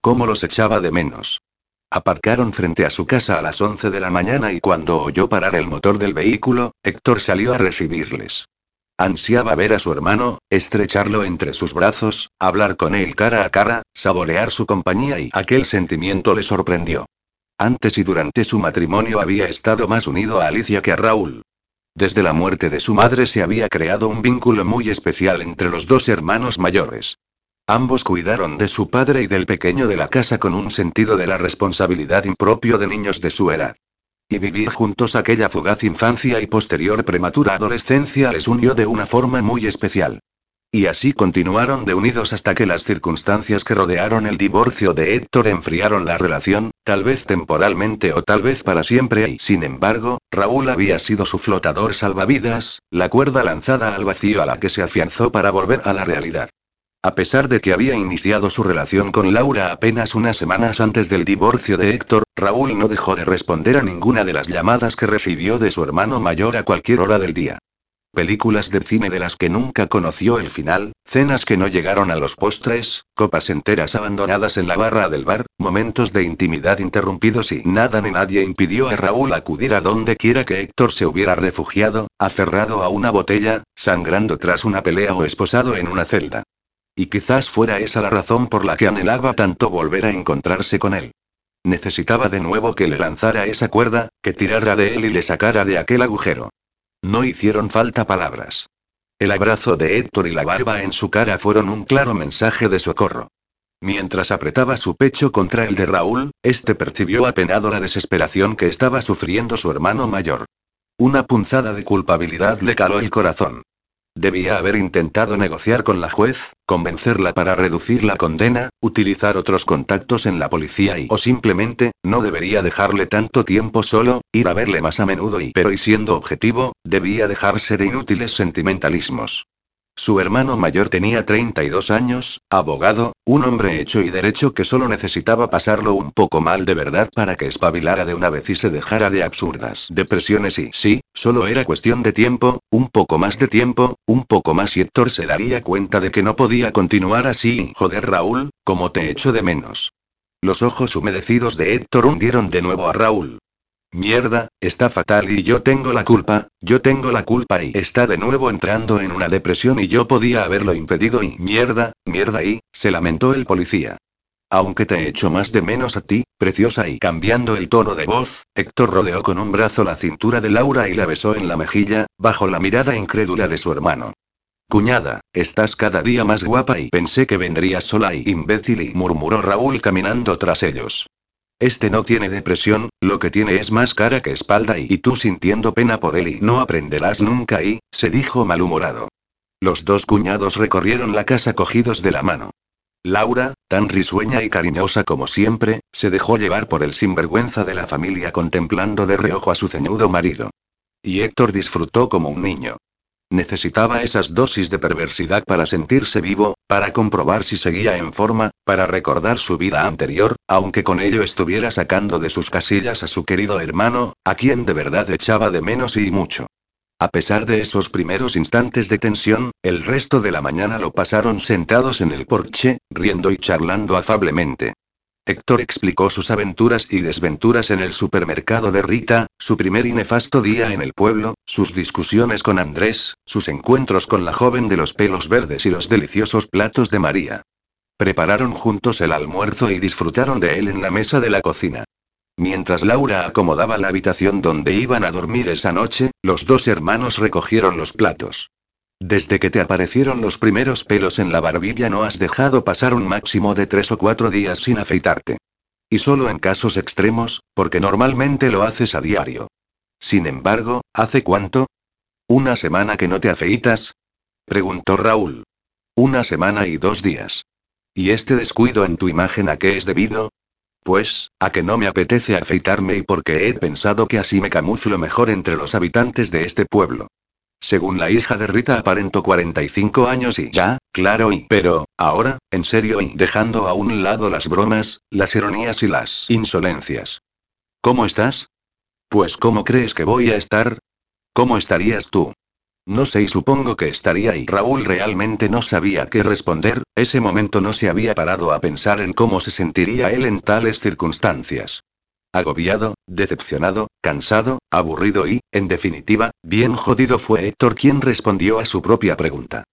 ¿Cómo los echaba de menos? Aparcaron frente a su casa a las 11 de la mañana y cuando oyó parar el motor del vehículo, Héctor salió a recibirles. Ansiaba ver a su hermano, estrecharlo entre sus brazos, hablar con él cara a cara, saborear su compañía y aquel sentimiento le sorprendió. Antes y durante su matrimonio había estado más unido a Alicia que a Raúl. Desde la muerte de su madre se había creado un vínculo muy especial entre los dos hermanos mayores. Ambos cuidaron de su padre y del pequeño de la casa con un sentido de la responsabilidad impropio de niños de su edad. Y vivir juntos aquella fugaz infancia y posterior prematura adolescencia les unió de una forma muy especial. Y así continuaron de unidos hasta que las circunstancias que rodearon el divorcio de Héctor enfriaron la relación, tal vez temporalmente o tal vez para siempre y sin embargo, Raúl había sido su flotador salvavidas, la cuerda lanzada al vacío a la que se afianzó para volver a la realidad. A pesar de que había iniciado su relación con Laura apenas unas semanas antes del divorcio de Héctor, Raúl no dejó de responder a ninguna de las llamadas que recibió de su hermano mayor a cualquier hora del día. Películas de cine de las que nunca conoció el final, cenas que no llegaron a los postres, copas enteras abandonadas en la barra del bar, momentos de intimidad interrumpidos y nada ni nadie impidió a Raúl acudir a donde quiera que Héctor se hubiera refugiado, aferrado a una botella, sangrando tras una pelea o esposado en una celda. Y quizás fuera esa la razón por la que anhelaba tanto volver a encontrarse con él. Necesitaba de nuevo que le lanzara esa cuerda, que tirara de él y le sacara de aquel agujero. No hicieron falta palabras. El abrazo de Héctor y la barba en su cara fueron un claro mensaje de socorro. Mientras apretaba su pecho contra el de Raúl, este percibió apenado la desesperación que estaba sufriendo su hermano mayor. Una punzada de culpabilidad le caló el corazón. Debía haber intentado negociar con la juez, convencerla para reducir la condena, utilizar otros contactos en la policía y o simplemente, no debería dejarle tanto tiempo solo, ir a verle más a menudo y pero siendo objetivo, debía dejarse de inútiles sentimentalismos. Su hermano mayor tenía 32 años, abogado, un hombre hecho y derecho que solo necesitaba pasarlo un poco mal de verdad para que espabilara de una vez y se dejara de absurdas depresiones y sí, solo era cuestión de tiempo, un poco más de tiempo, un poco más y Héctor se daría cuenta de que no podía continuar así. Joder Raúl, como te echo de menos. Los ojos humedecidos de Héctor hundieron de nuevo a Raúl. Mierda, está fatal y yo tengo la culpa, yo tengo la culpa y está de nuevo entrando en una depresión y yo podía haberlo impedido y mierda, mierda y, se lamentó el policía. Aunque te echo más de menos a ti, preciosa y cambiando el tono de voz, Héctor rodeó con un brazo la cintura de Laura y la besó en la mejilla, bajo la mirada incrédula de su hermano. Cuñada, estás cada día más guapa y pensé que vendrías sola y imbécil y murmuró Raúl caminando tras ellos. Este no tiene depresión, lo que tiene es más cara que espalda y, tú sintiendo pena por él y no aprenderás nunca y, se dijo malhumorado. Los dos cuñados recorrieron la casa cogidos de la mano. Laura, tan risueña y cariñosa como siempre, se dejó llevar por el sinvergüenza de la familia contemplando de reojo a su ceñudo marido. Y Héctor disfrutó como un niño. Necesitaba esas dosis de perversidad para sentirse vivo, para comprobar si seguía en forma, para recordar su vida anterior, aunque con ello estuviera sacando de sus casillas a su querido hermano, a quien de verdad echaba de menos y mucho. A pesar de esos primeros instantes de tensión, el resto de la mañana lo pasaron sentados en el porche, riendo y charlando afablemente. Héctor explicó sus aventuras y desventuras en el supermercado de Rita, su primer y nefasto día en el pueblo, sus discusiones con Andrés, sus encuentros con la joven de los pelos verdes y los deliciosos platos de María. Prepararon juntos el almuerzo y disfrutaron de él en la mesa de la cocina. Mientras Laura acomodaba la habitación donde iban a dormir esa noche, los dos hermanos recogieron los platos. Desde que te aparecieron los primeros pelos en la barbilla no has dejado pasar un máximo de tres o cuatro días sin afeitarte. Y solo en casos extremos, porque normalmente lo haces a diario. Sin embargo, ¿hace cuánto? ¿Una semana que no te afeitas? Preguntó Raúl. Una semana y dos días. ¿Y este descuido en tu imagen a qué es debido? Pues, a que no me apetece afeitarme y porque he pensado que así me camuflo mejor entre los habitantes de este pueblo. Según la hija de Rita aparentó 45 años y ya, claro y pero, ahora, en serio y dejando a un lado las bromas, las ironías y las insolencias. ¿Cómo estás? Pues ¿cómo crees que voy a estar? ¿Cómo estarías tú? No sé y supongo que estaría y Raúl realmente no sabía qué responder, ese momento no se había parado a pensar en cómo se sentiría él en tales circunstancias. Agobiado, decepcionado, cansado, aburrido y, en definitiva, bien jodido fue Héctor quien respondió a su propia pregunta.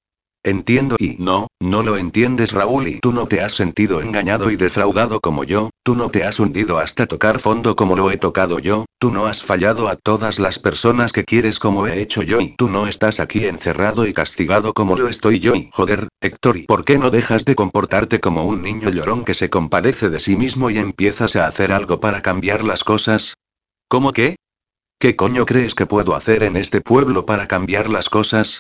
Entiendo y no, no lo entiendes Raúl y tú no te has sentido engañado y defraudado como yo, tú no te has hundido hasta tocar fondo como lo he tocado yo, tú no has fallado a todas las personas que quieres como he hecho yo y tú no estás aquí encerrado y castigado como lo estoy yo y joder, Héctor ¿y por qué no dejas de comportarte como un niño llorón que se compadece de sí mismo y empiezas a hacer algo para cambiar las cosas? ¿Cómo qué? ¿Qué coño crees que puedo hacer en este pueblo para cambiar las cosas?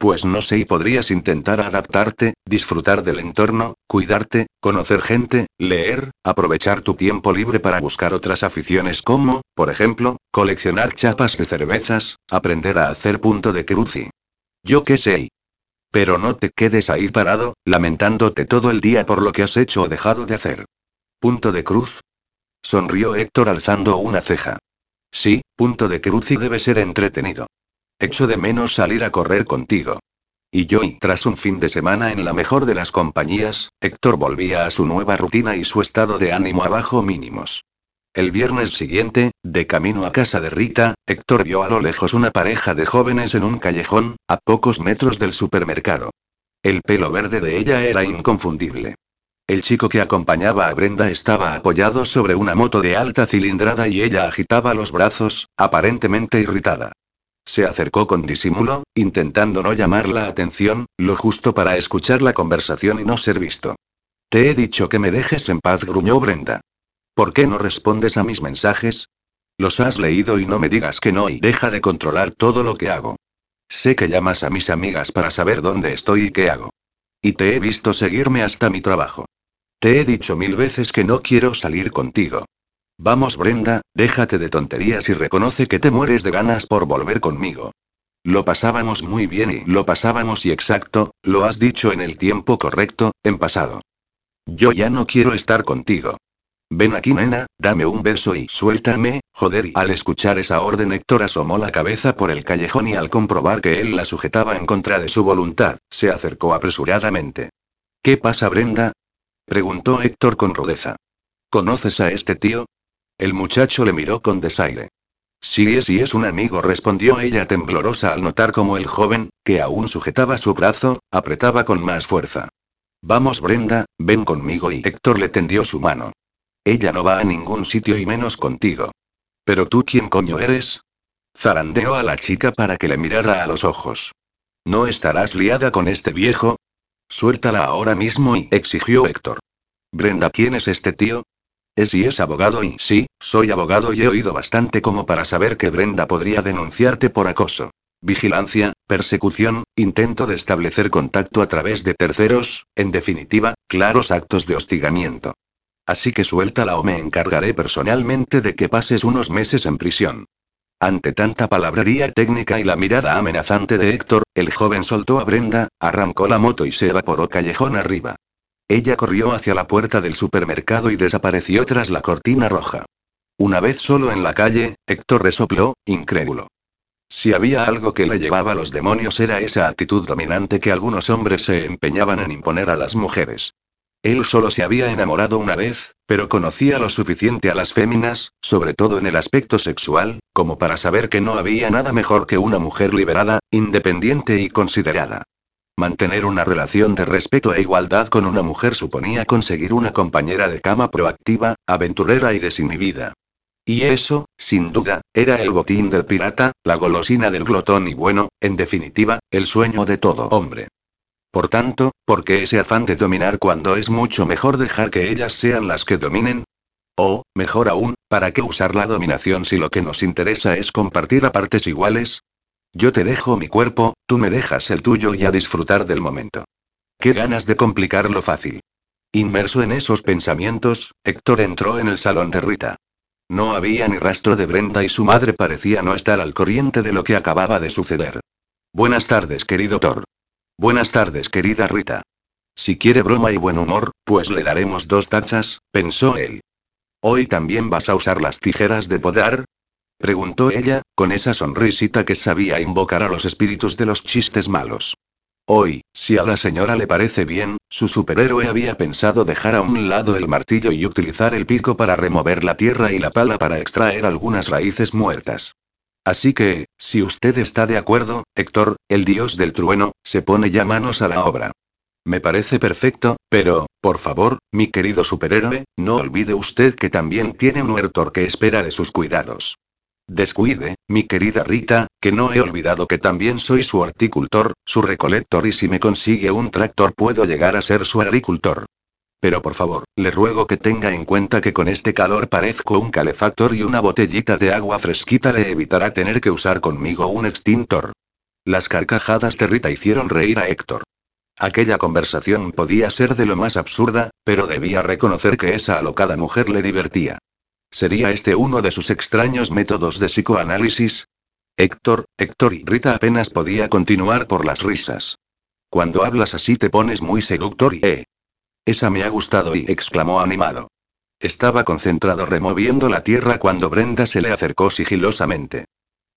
Pues no sé y podrías intentar adaptarte, disfrutar del entorno, cuidarte, conocer gente, leer, aprovechar tu tiempo libre para buscar otras aficiones como, por ejemplo, coleccionar chapas de cervezas, aprender a hacer punto de cruz y... Yo qué sé. Pero no te quedes ahí parado, lamentándote todo el día por lo que has hecho o dejado de hacer. Punto de cruz. Sonrió Héctor alzando una ceja. Sí, punto de cruz y debe ser entretenido. Echo de menos salir a correr contigo. Y yo y tras un fin de semana en la mejor de las compañías, Héctor volvía a su nueva rutina y su estado de ánimo abajo mínimos. El viernes siguiente, de camino a casa de Rita, Héctor vio a lo lejos una pareja de jóvenes en un callejón, a pocos metros del supermercado. El pelo verde de ella era inconfundible. El chico que acompañaba a Brenda estaba apoyado sobre una moto de alta cilindrada y ella agitaba los brazos, aparentemente irritada. Se acercó con disimulo, intentando no llamar la atención, lo justo para escuchar la conversación y no ser visto. Te he dicho que me dejes en paz, gruñó Brenda. ¿Por qué no respondes a mis mensajes? Los has leído y no me digas que no y deja de controlar todo lo que hago. Sé que llamas a mis amigas para saber dónde estoy y qué hago. Y te he visto seguirme hasta mi trabajo. Te he dicho mil veces que no quiero salir contigo. Vamos Brenda, déjate de tonterías y reconoce que te mueres de ganas por volver conmigo. Lo pasábamos muy bien y lo pasábamos y exacto, lo has dicho en el tiempo correcto, en pasado. Yo ya no quiero estar contigo. Ven aquí nena, dame un beso y suéltame, joder y al escuchar esa orden Héctor asomó la cabeza por el callejón y al comprobar que él la sujetaba en contra de su voluntad, se acercó apresuradamente. ¿Qué pasa Brenda? preguntó Héctor con rudeza. ¿Conoces a este tío? El muchacho le miró con desaire. Sí es y es un amigo, respondió ella temblorosa al notar cómo el joven, que aún sujetaba su brazo, apretaba con más fuerza. Vamos Brenda, ven conmigo y Héctor le tendió su mano. Ella no va a ningún sitio y menos contigo. ¿Pero tú quién coño eres? Zarandeó a la chica para que le mirara a los ojos. ¿No estarás liada con este viejo? Suéltala ahora mismo y exigió Héctor. Brenda, ¿quién es este tío? Es y es abogado y sí, soy abogado y he oído bastante como para saber que Brenda podría denunciarte por acoso. Vigilancia, persecución, intento de establecer contacto a través de terceros, en definitiva, claros actos de hostigamiento. Así que suéltala o me encargaré personalmente de que pases unos meses en prisión. Ante tanta palabrería técnica y la mirada amenazante de Héctor, el joven soltó a Brenda, arrancó la moto y se evaporó callejón arriba. Ella corrió hacia la puerta del supermercado y desapareció tras la cortina roja. Una vez solo en la calle, Héctor resopló, incrédulo. Si había algo que le llevaba a los demonios era esa actitud dominante que algunos hombres se empeñaban en imponer a las mujeres. Él solo se había enamorado una vez, pero conocía lo suficiente a las féminas, sobre todo en el aspecto sexual, como para saber que no había nada mejor que una mujer liberada, independiente y considerada. Mantener una relación de respeto e igualdad con una mujer suponía conseguir una compañera de cama proactiva, aventurera y desinhibida. Y eso, sin duda, era el botín del pirata, la golosina del glotón y bueno, en definitiva, el sueño de todo hombre. Por tanto, ¿por qué ese afán de dominar cuando es mucho mejor dejar que ellas sean las que dominen? O, mejor aún, ¿para qué usar la dominación si lo que nos interesa es compartir a partes iguales? Yo te dejo mi cuerpo, tú me dejas el tuyo y a disfrutar del momento. Qué ganas de complicar lo fácil. Inmerso en esos pensamientos, Héctor entró en el salón de Rita. No había ni rastro de Brenda y su madre parecía no estar al corriente de lo que acababa de suceder. Buenas tardes, querido Thor. Buenas tardes, querida Rita. Si quiere broma y buen humor, pues le daremos dos tachas, pensó él. ¿Hoy también vas a usar las tijeras de podar? Preguntó ella, con esa sonrisita que sabía invocar a los espíritus de los chistes malos. Hoy, si a la señora le parece bien, su superhéroe había pensado dejar a un lado el martillo y utilizar el pico para remover la tierra y la pala para extraer algunas raíces muertas. Así que, si usted está de acuerdo, Héctor, el dios del trueno, se pone ya manos a la obra. Me parece perfecto, pero, por favor, mi querido superhéroe, no olvide usted que también tiene un huertor que espera de sus cuidados. Descuide, mi querida Rita, que no he olvidado que también soy su horticultor, su recolector y si me consigue un tractor puedo llegar a ser su agricultor. Pero por favor, le ruego que tenga en cuenta que con este calor parezco un calefactor y una botellita de agua fresquita le evitará tener que usar conmigo un extintor. Las carcajadas de Rita hicieron reír a Héctor. Aquella conversación podía ser de lo más absurda, pero debía reconocer que esa alocada mujer le divertía. ¿Sería este uno de sus extraños métodos de psicoanálisis? Héctor, Héctor y Rita apenas podía continuar por las risas. Cuando hablas así te pones muy seductor y eh. Esa me ha gustado y exclamó animado. Estaba concentrado removiendo la tierra cuando Brenda se le acercó sigilosamente.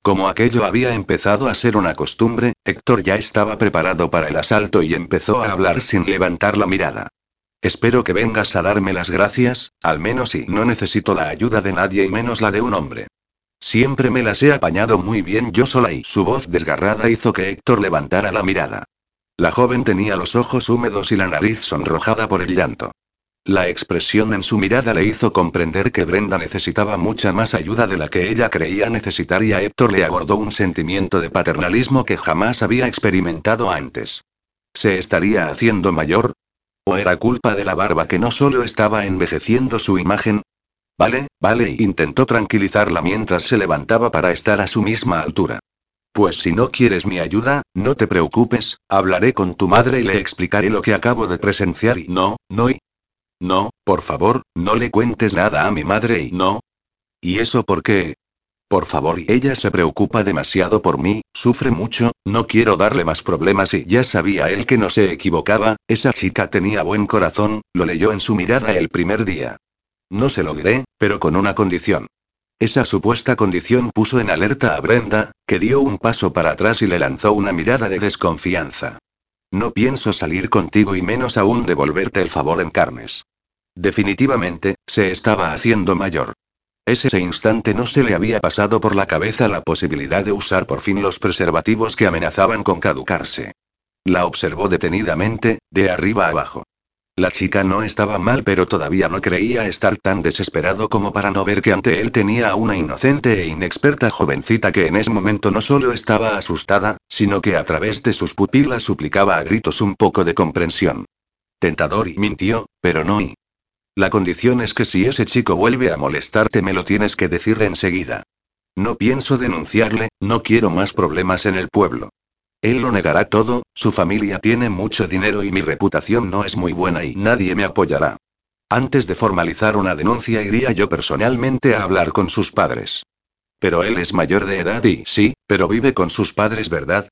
Como aquello había empezado a ser una costumbre, Héctor ya estaba preparado para el asalto y empezó a hablar sin levantar la mirada. Espero que vengas a darme las gracias, al menos si no necesito la ayuda de nadie y menos la de un hombre. Siempre me las he apañado muy bien yo sola y su voz desgarrada hizo que Héctor levantara la mirada. La joven tenía los ojos húmedos y la nariz sonrojada por el llanto. La expresión en su mirada le hizo comprender que Brenda necesitaba mucha más ayuda de la que ella creía necesitar y a Héctor le abordó un sentimiento de paternalismo que jamás había experimentado antes. ¿Se estaría haciendo mayor? ¿O era culpa de la barba que no solo estaba envejeciendo su imagen? Vale, vale, intentó tranquilizarla mientras se levantaba para estar a su misma altura. Pues si no quieres mi ayuda, no te preocupes, hablaré con tu madre y le explicaré lo que acabo de presenciar y no, no y... No, por favor, no le cuentes nada a mi madre y no. ¿Y eso por qué? Por favor, y ella se preocupa demasiado por mí, sufre mucho, no quiero darle más problemas y ya sabía él que no se equivocaba, esa chica tenía buen corazón, lo leyó en su mirada el primer día. No se lo diré, pero con una condición. Esa supuesta condición puso en alerta a Brenda, que dio un paso para atrás y le lanzó una mirada de desconfianza. No pienso salir contigo y menos aún devolverte el favor en carnes. Definitivamente, se estaba haciendo mayor. Ese instante no se le había pasado por la cabeza la posibilidad de usar por fin los preservativos que amenazaban con caducarse. La observó detenidamente, de arriba abajo. La chica no estaba mal, pero todavía no creía estar tan desesperado como para no ver que ante él tenía a una inocente e inexperta jovencita que en ese momento no solo estaba asustada, sino que a través de sus pupilas suplicaba a gritos un poco de comprensión. Tentador y mintió, pero no y. La condición es que si ese chico vuelve a molestarte me lo tienes que decir enseguida. No pienso denunciarle, no quiero más problemas en el pueblo. Él lo negará todo, su familia tiene mucho dinero y mi reputación no es muy buena y nadie me apoyará. Antes de formalizar una denuncia iría yo personalmente a hablar con sus padres. Pero él es mayor de edad y sí, pero vive con sus padres, ¿verdad?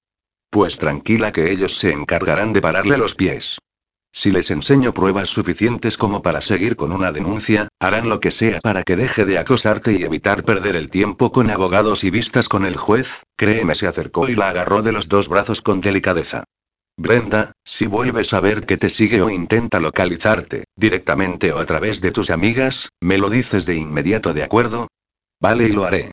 Pues tranquila que ellos se encargarán de pararle los pies. Si les enseño pruebas suficientes como para seguir con una denuncia, harán lo que sea para que deje de acosarte y evitar perder el tiempo con abogados y vistas con el juez, créeme se acercó y la agarró de los dos brazos con delicadeza. Brenda, si vuelves a ver que te sigue o intenta localizarte, directamente o a través de tus amigas, me lo dices de inmediato, ¿de acuerdo? Vale y lo haré.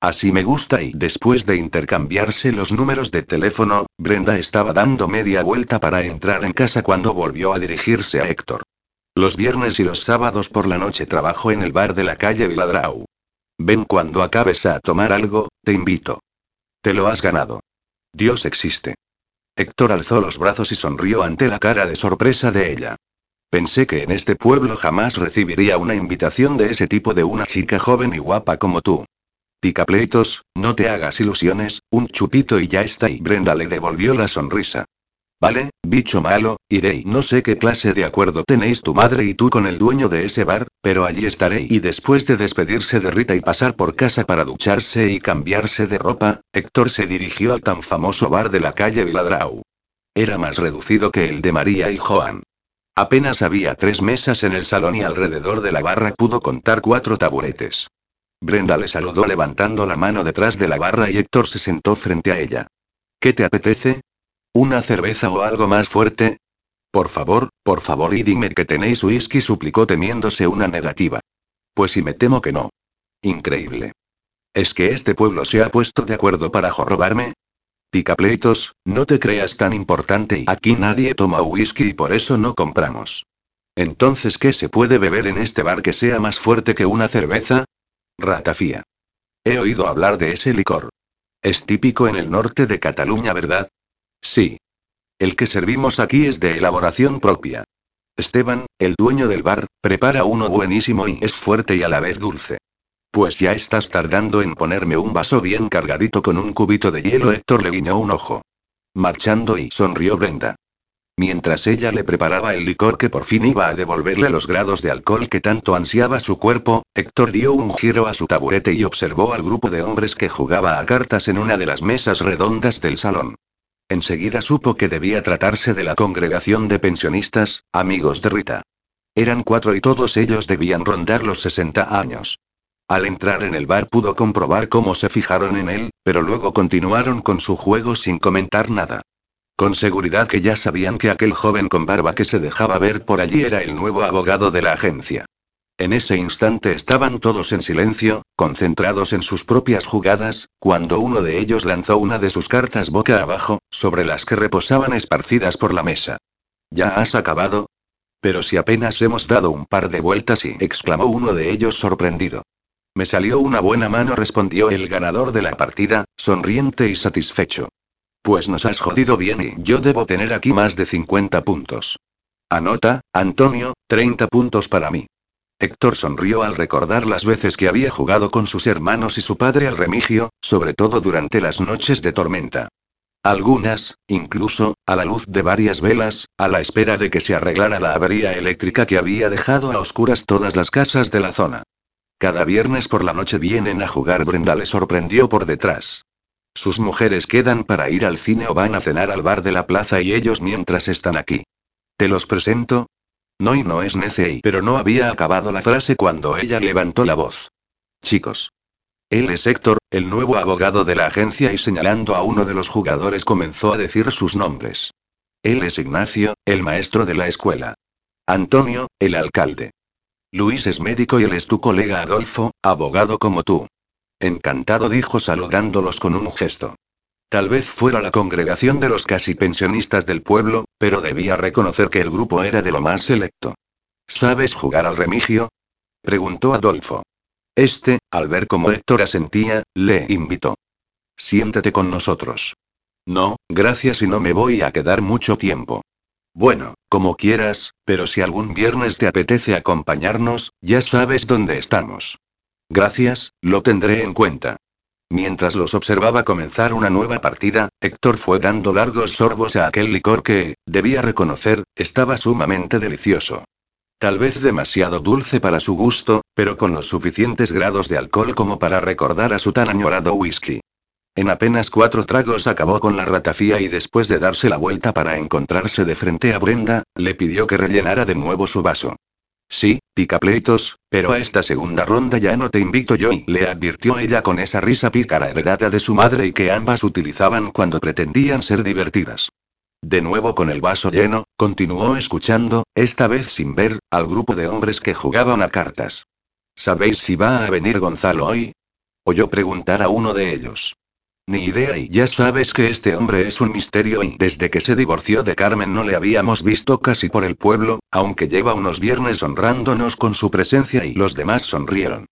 Así me gusta y después de intercambiarse los números de teléfono, Brenda estaba dando media vuelta para entrar en casa cuando volvió a dirigirse a Héctor. Los viernes y los sábados por la noche trabajo en el bar de la calle Viladrau. Ven cuando acabes a tomar algo, te invito. Te lo has ganado. Dios existe. Héctor alzó los brazos y sonrió ante la cara de sorpresa de ella. Pensé que en este pueblo jamás recibiría una invitación de ese tipo de una chica joven y guapa como tú. Picapleitos, no te hagas ilusiones, un chupito y ya está. Y Brenda le devolvió la sonrisa. Vale, bicho malo, iré y no sé qué clase de acuerdo tenéis tu madre y tú con el dueño de ese bar, pero allí estaré. Y después de despedirse de Rita y pasar por casa para ducharse y cambiarse de ropa, Héctor se dirigió al tan famoso bar de la calle Viladrau. Era más reducido que el de María y Joan. Apenas había tres mesas en el salón y alrededor de la barra pudo contar cuatro taburetes. Brenda le saludó levantando la mano detrás de la barra y Héctor se sentó frente a ella. ¿Qué te apetece? ¿Una cerveza o algo más fuerte? Por favor, por favor y dime que tenéis whisky, suplicó temiéndose una negativa. Pues y me temo que no. Increíble. ¿Es que este pueblo se ha puesto de acuerdo para jorobarme? Picapleitos, no te creas tan importante y aquí nadie toma whisky y por eso no compramos. Entonces, ¿qué se puede beber en este bar que sea más fuerte que una cerveza? Ratafía. He oído hablar de ese licor. Es típico en el norte de Cataluña, ¿verdad? Sí. El que servimos aquí es de elaboración propia. Esteban, el dueño del bar, prepara uno buenísimo y es fuerte y a la vez dulce. Pues ya estás tardando en ponerme un vaso bien cargadito con un cubito de hielo. Héctor le guiñó un ojo. Marchando y sonrió Brenda. Mientras ella le preparaba el licor que por fin iba a devolverle los grados de alcohol que tanto ansiaba su cuerpo, Héctor dio un giro a su taburete y observó al grupo de hombres que jugaba a cartas en una de las mesas redondas del salón. Enseguida supo que debía tratarse de la congregación de pensionistas, amigos de Rita. Eran cuatro y todos ellos debían rondar los 60 años. Al entrar en el bar pudo comprobar cómo se fijaron en él, pero luego continuaron con su juego sin comentar nada. Con seguridad que ya sabían que aquel joven con barba que se dejaba ver por allí era el nuevo abogado de la agencia. En ese instante estaban todos en silencio, concentrados en sus propias jugadas, cuando uno de ellos lanzó una de sus cartas boca abajo, sobre las que reposaban esparcidas por la mesa. ¿Ya has acabado? Pero si apenas hemos dado un par de vueltas y exclamó uno de ellos sorprendido. Me salió una buena mano, respondió el ganador de la partida, sonriente y satisfecho. Pues nos has jodido bien y yo debo tener aquí más de 50 puntos. Anota, Antonio, 30 puntos para mí. Héctor sonrió al recordar las veces que había jugado con sus hermanos y su padre al remigio, sobre todo durante las noches de tormenta. Algunas, incluso, a la luz de varias velas, a la espera de que se arreglara la avería eléctrica que había dejado a oscuras todas las casas de la zona. Cada viernes por la noche vienen a jugar Brenda le sorprendió por detrás. Sus mujeres quedan para ir al cine o van a cenar al bar de la plaza y ellos mientras están aquí. Te los presento. No y no es nece pero no había acabado la frase cuando ella levantó la voz. Chicos. Él es Héctor, el nuevo abogado de la agencia y señalando a uno de los jugadores comenzó a decir sus nombres. Él es Ignacio, el maestro de la escuela. Antonio, el alcalde. Luis es médico y él es tu colega Adolfo, abogado como tú. Encantado dijo saludándolos con un gesto. Tal vez fuera la congregación de los casi pensionistas del pueblo, pero debía reconocer que el grupo era de lo más selecto. ¿Sabes jugar al remigio? preguntó Adolfo. Este, al ver cómo Héctor asentía, le invitó. Siéntate con nosotros. No, gracias y no me voy a quedar mucho tiempo. Bueno, como quieras, pero si algún viernes te apetece acompañarnos, ya sabes dónde estamos. Gracias, lo tendré en cuenta. Mientras los observaba comenzar una nueva partida, Héctor fue dando largos sorbos a aquel licor que, debía reconocer, estaba sumamente delicioso. Tal vez demasiado dulce para su gusto, pero con los suficientes grados de alcohol como para recordar a su tan añorado whisky. En apenas cuatro tragos acabó con la ratafía y después de darse la vuelta para encontrarse de frente a Brenda, le pidió que rellenara de nuevo su vaso. Sí, picapleitos, pero a esta segunda ronda ya no te invito yo y le advirtió ella con esa risa pícara heredada de su madre y que ambas utilizaban cuando pretendían ser divertidas. De nuevo con el vaso lleno, continuó escuchando, esta vez sin ver, al grupo de hombres que jugaban a cartas. ¿Sabéis si va a venir Gonzalo hoy? Oyó preguntar a uno de ellos. Ni idea y ya sabes que este hombre es un misterio y desde que se divorció de Carmen no le habíamos visto casi por el pueblo, aunque lleva unos viernes honrándonos con su presencia y los demás sonrieron.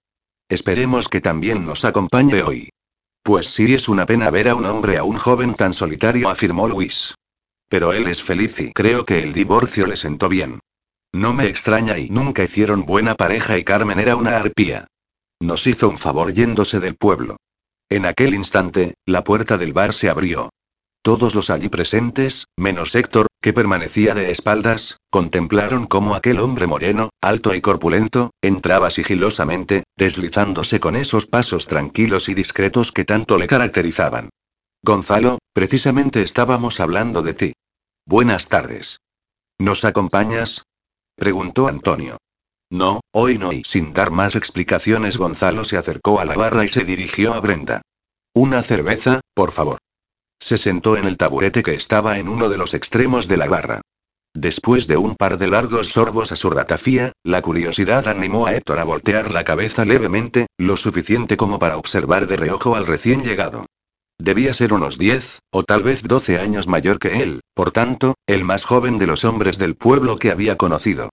Esperemos que también nos acompañe hoy. Pues sí es una pena ver a un hombre a un joven tan solitario, afirmó Luis. Pero él es feliz y creo que el divorcio le sentó bien. No me extraña y nunca hicieron buena pareja y Carmen era una arpía. Nos hizo un favor yéndose del pueblo. En aquel instante, la puerta del bar se abrió. Todos los allí presentes, menos Héctor, que permanecía de espaldas, contemplaron cómo aquel hombre moreno, alto y corpulento, entraba sigilosamente, deslizándose con esos pasos tranquilos y discretos que tanto le caracterizaban. Gonzalo, precisamente estábamos hablando de ti. Buenas tardes. ¿Nos acompañas? preguntó Antonio. No, hoy no y sin dar más explicaciones Gonzalo se acercó a la barra y se dirigió a Brenda. Una cerveza, por favor. Se sentó en el taburete que estaba en uno de los extremos de la barra. Después de un par de largos sorbos a su ratafía, la curiosidad animó a Héctor a voltear la cabeza levemente, lo suficiente como para observar de reojo al recién llegado. Debía ser unos 10, o tal vez 12 años mayor que él, por tanto, el más joven de los hombres del pueblo que había conocido.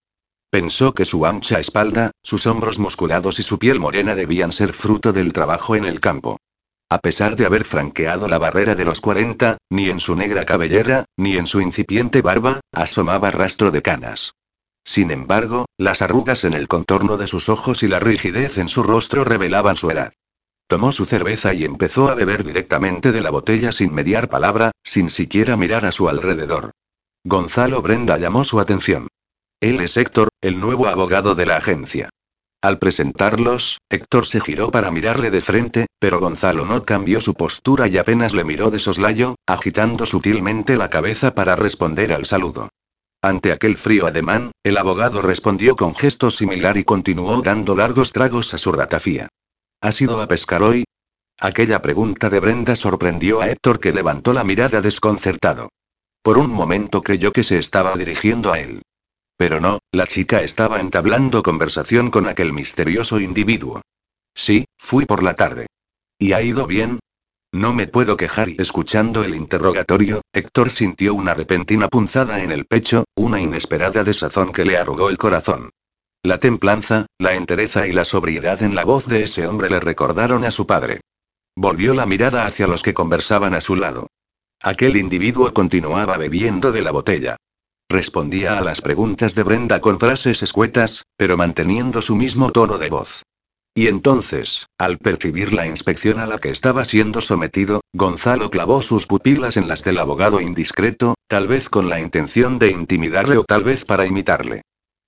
Pensó que su ancha espalda, sus hombros musculados y su piel morena debían ser fruto del trabajo en el campo. A pesar de haber franqueado la barrera de los 40, ni en su negra cabellera, ni en su incipiente barba, asomaba rastro de canas. Sin embargo, las arrugas en el contorno de sus ojos y la rigidez en su rostro revelaban su edad. Tomó su cerveza y empezó a beber directamente de la botella sin mediar palabra, sin siquiera mirar a su alrededor. Gonzalo Brenda llamó su atención. Él es Héctor, el nuevo abogado de la agencia. Al presentarlos, Héctor se giró para mirarle de frente, pero Gonzalo no cambió su postura y apenas le miró de soslayo, agitando sutilmente la cabeza para responder al saludo. Ante aquel frío ademán, el abogado respondió con gesto similar y continuó dando largos tragos a su ratafía. ¿Has ido a pescar hoy? Aquella pregunta de Brenda sorprendió a Héctor que levantó la mirada desconcertado. Por un momento creyó que se estaba dirigiendo a él. Pero no, la chica estaba entablando conversación con aquel misterioso individuo. Sí, fui por la tarde. ¿Y ha ido bien? No me puedo quejar y escuchando el interrogatorio, Héctor sintió una repentina punzada en el pecho, una inesperada desazón que le arrugó el corazón. La templanza, la entereza y la sobriedad en la voz de ese hombre le recordaron a su padre. Volvió la mirada hacia los que conversaban a su lado. Aquel individuo continuaba bebiendo de la botella. Respondía a las preguntas de Brenda con frases escuetas, pero manteniendo su mismo tono de voz. Y entonces, al percibir la inspección a la que estaba siendo sometido, Gonzalo clavó sus pupilas en las del abogado indiscreto, tal vez con la intención de intimidarle o tal vez para imitarle.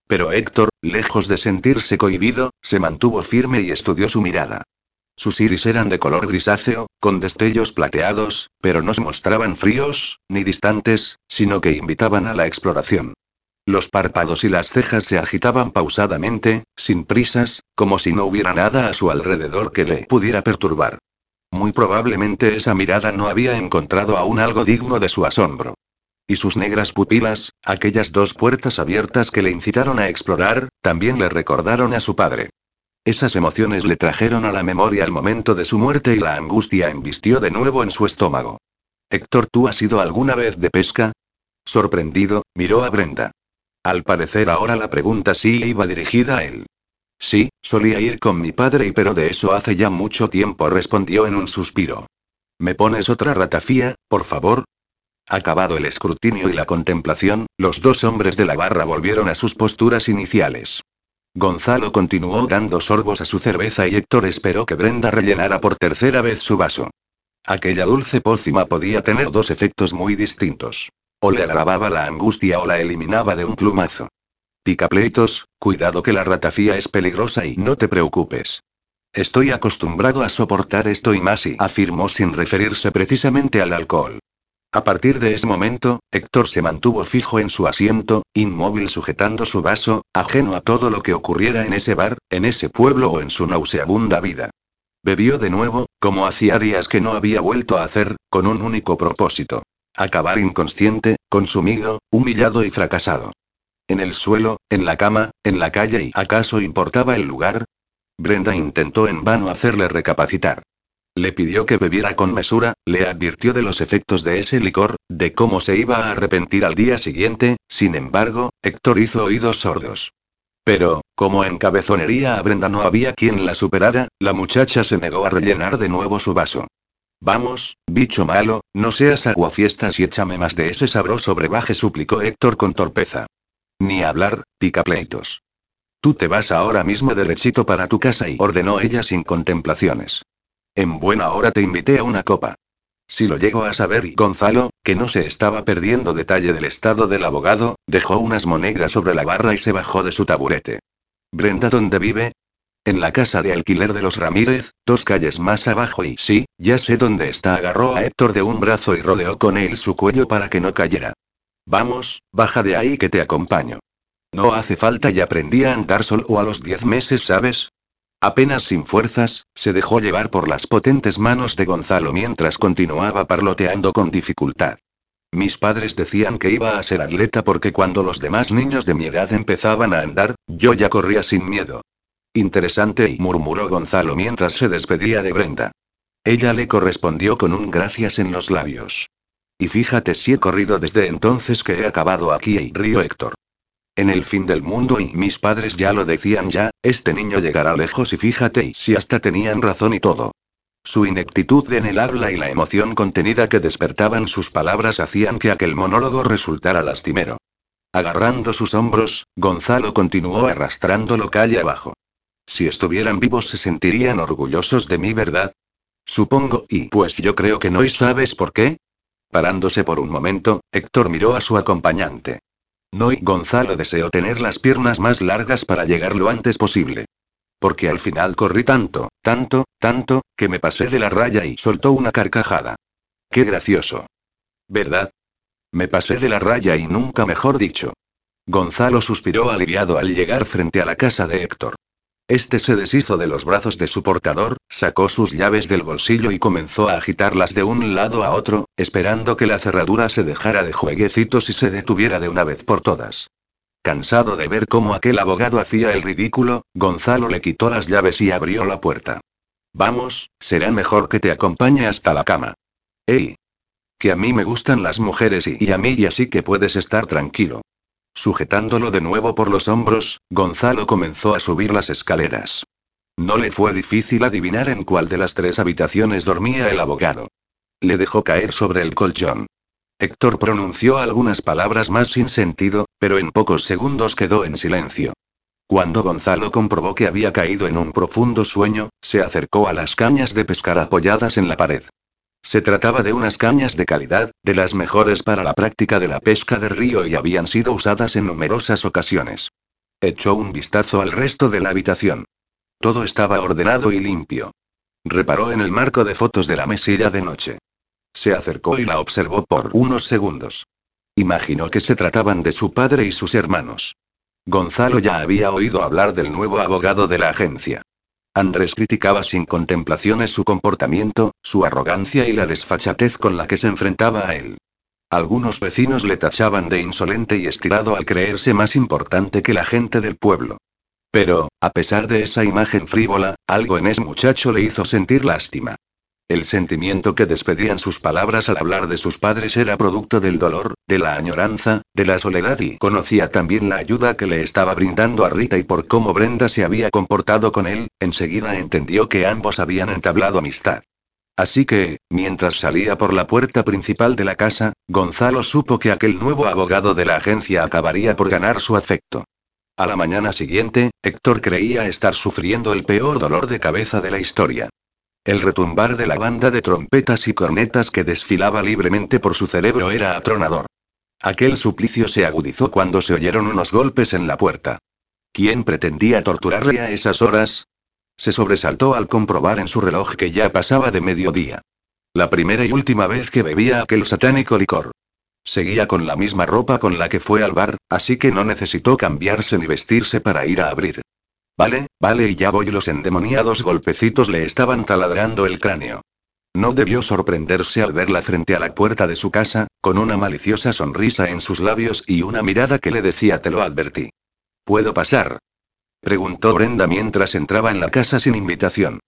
Pero Héctor, lejos de sentirse cohibido, se mantuvo firme y estudió su mirada. Sus iris eran de color grisáceo, con destellos plateados, pero no se mostraban fríos, ni distantes, sino que invitaban a la exploración. Los párpados y las cejas se agitaban pausadamente, sin prisas, como si no hubiera nada a su alrededor que le pudiera perturbar. Muy probablemente esa mirada no había encontrado aún algo digno de su asombro. Y sus negras pupilas, aquellas dos puertas abiertas que le incitaron a explorar, también le recordaron a su padre. Esas emociones le trajeron a la memoria el momento de su muerte y la angustia embistió de nuevo en su estómago. Héctor, ¿tú has ido alguna vez de pesca? Sorprendido, miró a Brenda. Al parecer ahora la pregunta sí iba dirigida a él. Sí, solía ir con mi padre y pero de eso hace ya mucho tiempo, respondió en un suspiro. ¿Me pones otra ratafía, por favor? Acabado el escrutinio y la contemplación, los dos hombres de la barra volvieron a sus posturas iniciales. Gonzalo continuó dando sorbos a su cerveza y Héctor esperó que Brenda rellenara por tercera vez su vaso. Aquella dulce pócima podía tener dos efectos muy distintos. O le agravaba la angustia o la eliminaba de un plumazo. Picapleitos, cuidado que la ratafía es peligrosa y no te preocupes. Estoy acostumbrado a soportar esto y más y afirmó sin referirse precisamente al alcohol. A partir de ese momento, Héctor se mantuvo fijo en su asiento, inmóvil sujetando su vaso, ajeno a todo lo que ocurriera en ese bar, en ese pueblo o en su nauseabunda vida. Bebió de nuevo, como hacía días que no había vuelto a hacer, con un único propósito. Acabar inconsciente, consumido, humillado y fracasado. En el suelo, en la cama, en la calle y ¿acaso importaba el lugar? Brenda intentó en vano hacerle recapacitar. Le pidió que bebiera con mesura, le advirtió de los efectos de ese licor, de cómo se iba a arrepentir al día siguiente, sin embargo, Héctor hizo oídos sordos. Pero, como en cabezonería a Brenda no había quien la superara, la muchacha se negó a rellenar de nuevo su vaso. Vamos, bicho malo, no seas aguafiestas y échame más de ese sabroso brebaje, suplicó Héctor con torpeza. Ni hablar, picapleitos. Tú te vas ahora mismo derechito para tu casa y ordenó ella sin contemplaciones. En buena hora te invité a una copa. Si lo llego a saber y Gonzalo, que no se estaba perdiendo detalle del estado del abogado, dejó unas monedas sobre la barra y se bajó de su taburete. Brenda, ¿dónde vive? En la casa de alquiler de los Ramírez, dos calles más abajo y sí, ya sé dónde está. Agarró a Héctor de un brazo y rodeó con él su cuello para que no cayera. Vamos, baja de ahí que te acompaño. No hace falta y aprendí a andar solo a los diez meses, ¿sabes? Apenas sin fuerzas, se dejó llevar por las potentes manos de Gonzalo mientras continuaba parloteando con dificultad. Mis padres decían que iba a ser atleta porque cuando los demás niños de mi edad empezaban a andar, yo ya corría sin miedo. Interesante, y murmuró Gonzalo mientras se despedía de Brenda. Ella le correspondió con un gracias en los labios. Y fíjate si he corrido desde entonces que he acabado aquí y río Héctor. En el fin del mundo y mis padres ya lo decían ya, este niño llegará lejos y fíjate y si hasta tenían razón y todo. Su ineptitud en el habla y la emoción contenida que despertaban sus palabras hacían que aquel monólogo resultara lastimero. Agarrando sus hombros, Gonzalo continuó arrastrándolo calle abajo. Si estuvieran vivos se sentirían orgullosos de mí, ¿verdad? Supongo, y pues yo creo que no y sabes por qué. Parándose por un momento, Héctor miró a su acompañante. No y Gonzalo deseó tener las piernas más largas para llegar lo antes posible. Porque al final corrí tanto, tanto, tanto, que me pasé de la raya y soltó una carcajada. Qué gracioso. ¿Verdad? Me pasé de la raya y nunca mejor dicho. Gonzalo suspiró aliviado al llegar frente a la casa de Héctor. Este se deshizo de los brazos de su portador, sacó sus llaves del bolsillo y comenzó a agitarlas de un lado a otro, esperando que la cerradura se dejara de jueguecitos y se detuviera de una vez por todas. Cansado de ver cómo aquel abogado hacía el ridículo, Gonzalo le quitó las llaves y abrió la puerta. Vamos, será mejor que te acompañe hasta la cama. ¡Ey! Que a mí me gustan las mujeres y, a mí y así que puedes estar tranquilo. Sujetándolo de nuevo por los hombros, Gonzalo comenzó a subir las escaleras. No le fue difícil adivinar en cuál de las tres habitaciones dormía el abogado. Le dejó caer sobre el colchón. Héctor pronunció algunas palabras más sin sentido, pero en pocos segundos quedó en silencio. Cuando Gonzalo comprobó que había caído en un profundo sueño, se acercó a las cañas de pescar apoyadas en la pared. Se trataba de unas cañas de calidad, de las mejores para la práctica de la pesca de río y habían sido usadas en numerosas ocasiones. Echó un vistazo al resto de la habitación. Todo estaba ordenado y limpio. Reparó en el marco de fotos de la mesilla de noche. Se acercó y la observó por unos segundos. Imaginó que se trataban de su padre y sus hermanos. Gonzalo ya había oído hablar del nuevo abogado de la agencia. Andrés criticaba sin contemplaciones su comportamiento, su arrogancia y la desfachatez con la que se enfrentaba a él. Algunos vecinos le tachaban de insolente y estirado al creerse más importante que la gente del pueblo. Pero, a pesar de esa imagen frívola, algo en ese muchacho le hizo sentir lástima. El sentimiento que despedían sus palabras al hablar de sus padres era producto del dolor, de la añoranza, de la soledad y conocía también la ayuda que le estaba brindando a Rita y por cómo Brenda se había comportado con él, enseguida entendió que ambos habían entablado amistad. Así que, mientras salía por la puerta principal de la casa, Gonzalo supo que aquel nuevo abogado de la agencia acabaría por ganar su afecto. A la mañana siguiente, Héctor creía estar sufriendo el peor dolor de cabeza de la historia. El retumbar de la banda de trompetas y cornetas que desfilaba libremente por su cerebro era atronador. Aquel suplicio se agudizó cuando se oyeron unos golpes en la puerta. ¿Quién pretendía torturarle a esas horas? Se sobresaltó al comprobar en su reloj que ya pasaba de mediodía. La primera y última vez que bebía aquel satánico licor. Seguía con la misma ropa con la que fue al bar, así que no necesitó cambiarse ni vestirse para ir a abrir. Vale, vale y ya voy. Los endemoniados golpecitos le estaban taladrando el cráneo. No debió sorprenderse al verla frente a la puerta de su casa, con una maliciosa sonrisa en sus labios y una mirada que le decía te lo advertí. ¿Puedo pasar? Preguntó Brenda mientras entraba en la casa sin invitación.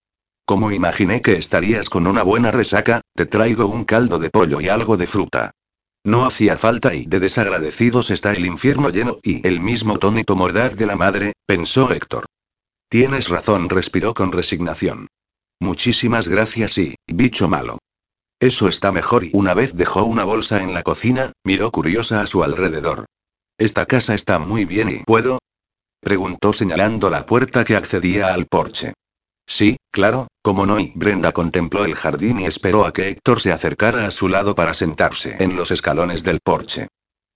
Como imaginé que estarías con una buena resaca, te traigo un caldo de pollo y algo de fruta. No hacía falta y de desagradecidos está el infierno lleno y el mismo tónito mordaz de la madre, pensó Héctor. Tienes razón, respiró con resignación. Muchísimas gracias y, bicho malo. Eso está mejor y una vez dejó una bolsa en la cocina, miró curiosa a su alrededor. Esta casa está muy bien y ¿puedo? preguntó señalando la puerta que accedía al porche. Sí, claro, como no. Y Brenda contempló el jardín y esperó a que Héctor se acercara a su lado para sentarse en los escalones del porche.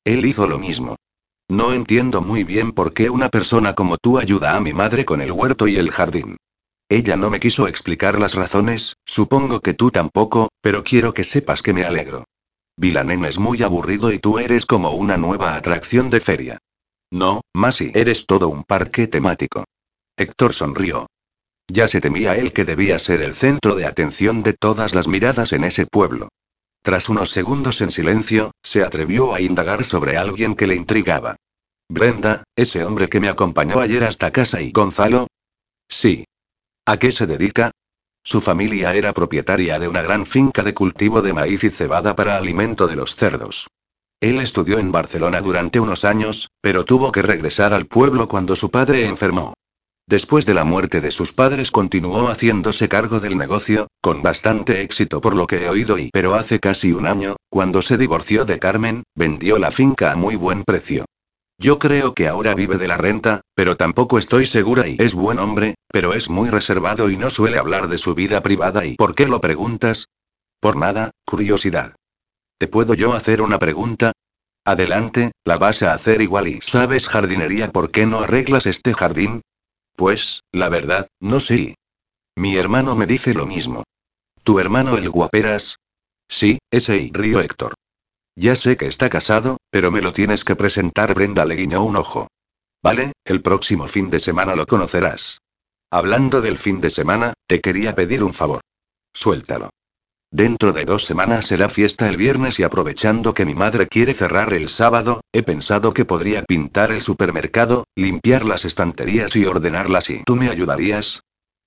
Él hizo lo mismo. No entiendo muy bien por qué una persona como tú ayuda a mi madre con el huerto y el jardín. Ella no me quiso explicar las razones, supongo que tú tampoco, pero quiero que sepas que me alegro. Vilanen es muy aburrido y tú eres como una nueva atracción de feria. No, Masi, eres todo un parque temático. Héctor sonrió. Ya se temía él que debía ser el centro de atención de todas las miradas en ese pueblo. Tras unos segundos en silencio, se atrevió a indagar sobre alguien que le intrigaba. Brenda, ese hombre que me acompañó ayer hasta casa y Gonzalo. Sí. ¿A qué se dedica? Su familia era propietaria de una gran finca de cultivo de maíz y cebada para alimento de los cerdos. Él estudió en Barcelona durante unos años, pero tuvo que regresar al pueblo cuando su padre enfermó. Después de la muerte de sus padres continuó haciéndose cargo del negocio, con bastante éxito por lo que he oído y pero hace casi un año, cuando se divorció de Carmen, vendió la finca a muy buen precio. Yo creo que ahora vive de la renta, pero tampoco estoy segura y es buen hombre, pero es muy reservado y no suele hablar de su vida privada y ¿por qué lo preguntas? Por nada, curiosidad. ¿Te puedo yo hacer una pregunta? Adelante, la vas a hacer igual y ¿sabes jardinería por qué no arreglas este jardín? Pues, la verdad, no sé. Mi hermano me dice lo mismo. ¿Tu hermano el guaperas? Sí, ese y río Héctor. Ya sé que está casado, pero me lo tienes que presentar. Brenda le guiñó un ojo. Vale, el próximo fin de semana lo conocerás. Hablando del fin de semana, te quería pedir un favor. Suéltalo. Dentro de dos semanas será fiesta el viernes y aprovechando que mi madre quiere cerrar el sábado, he pensado que podría pintar el supermercado, limpiar las estanterías y ordenarlas y tú me ayudarías.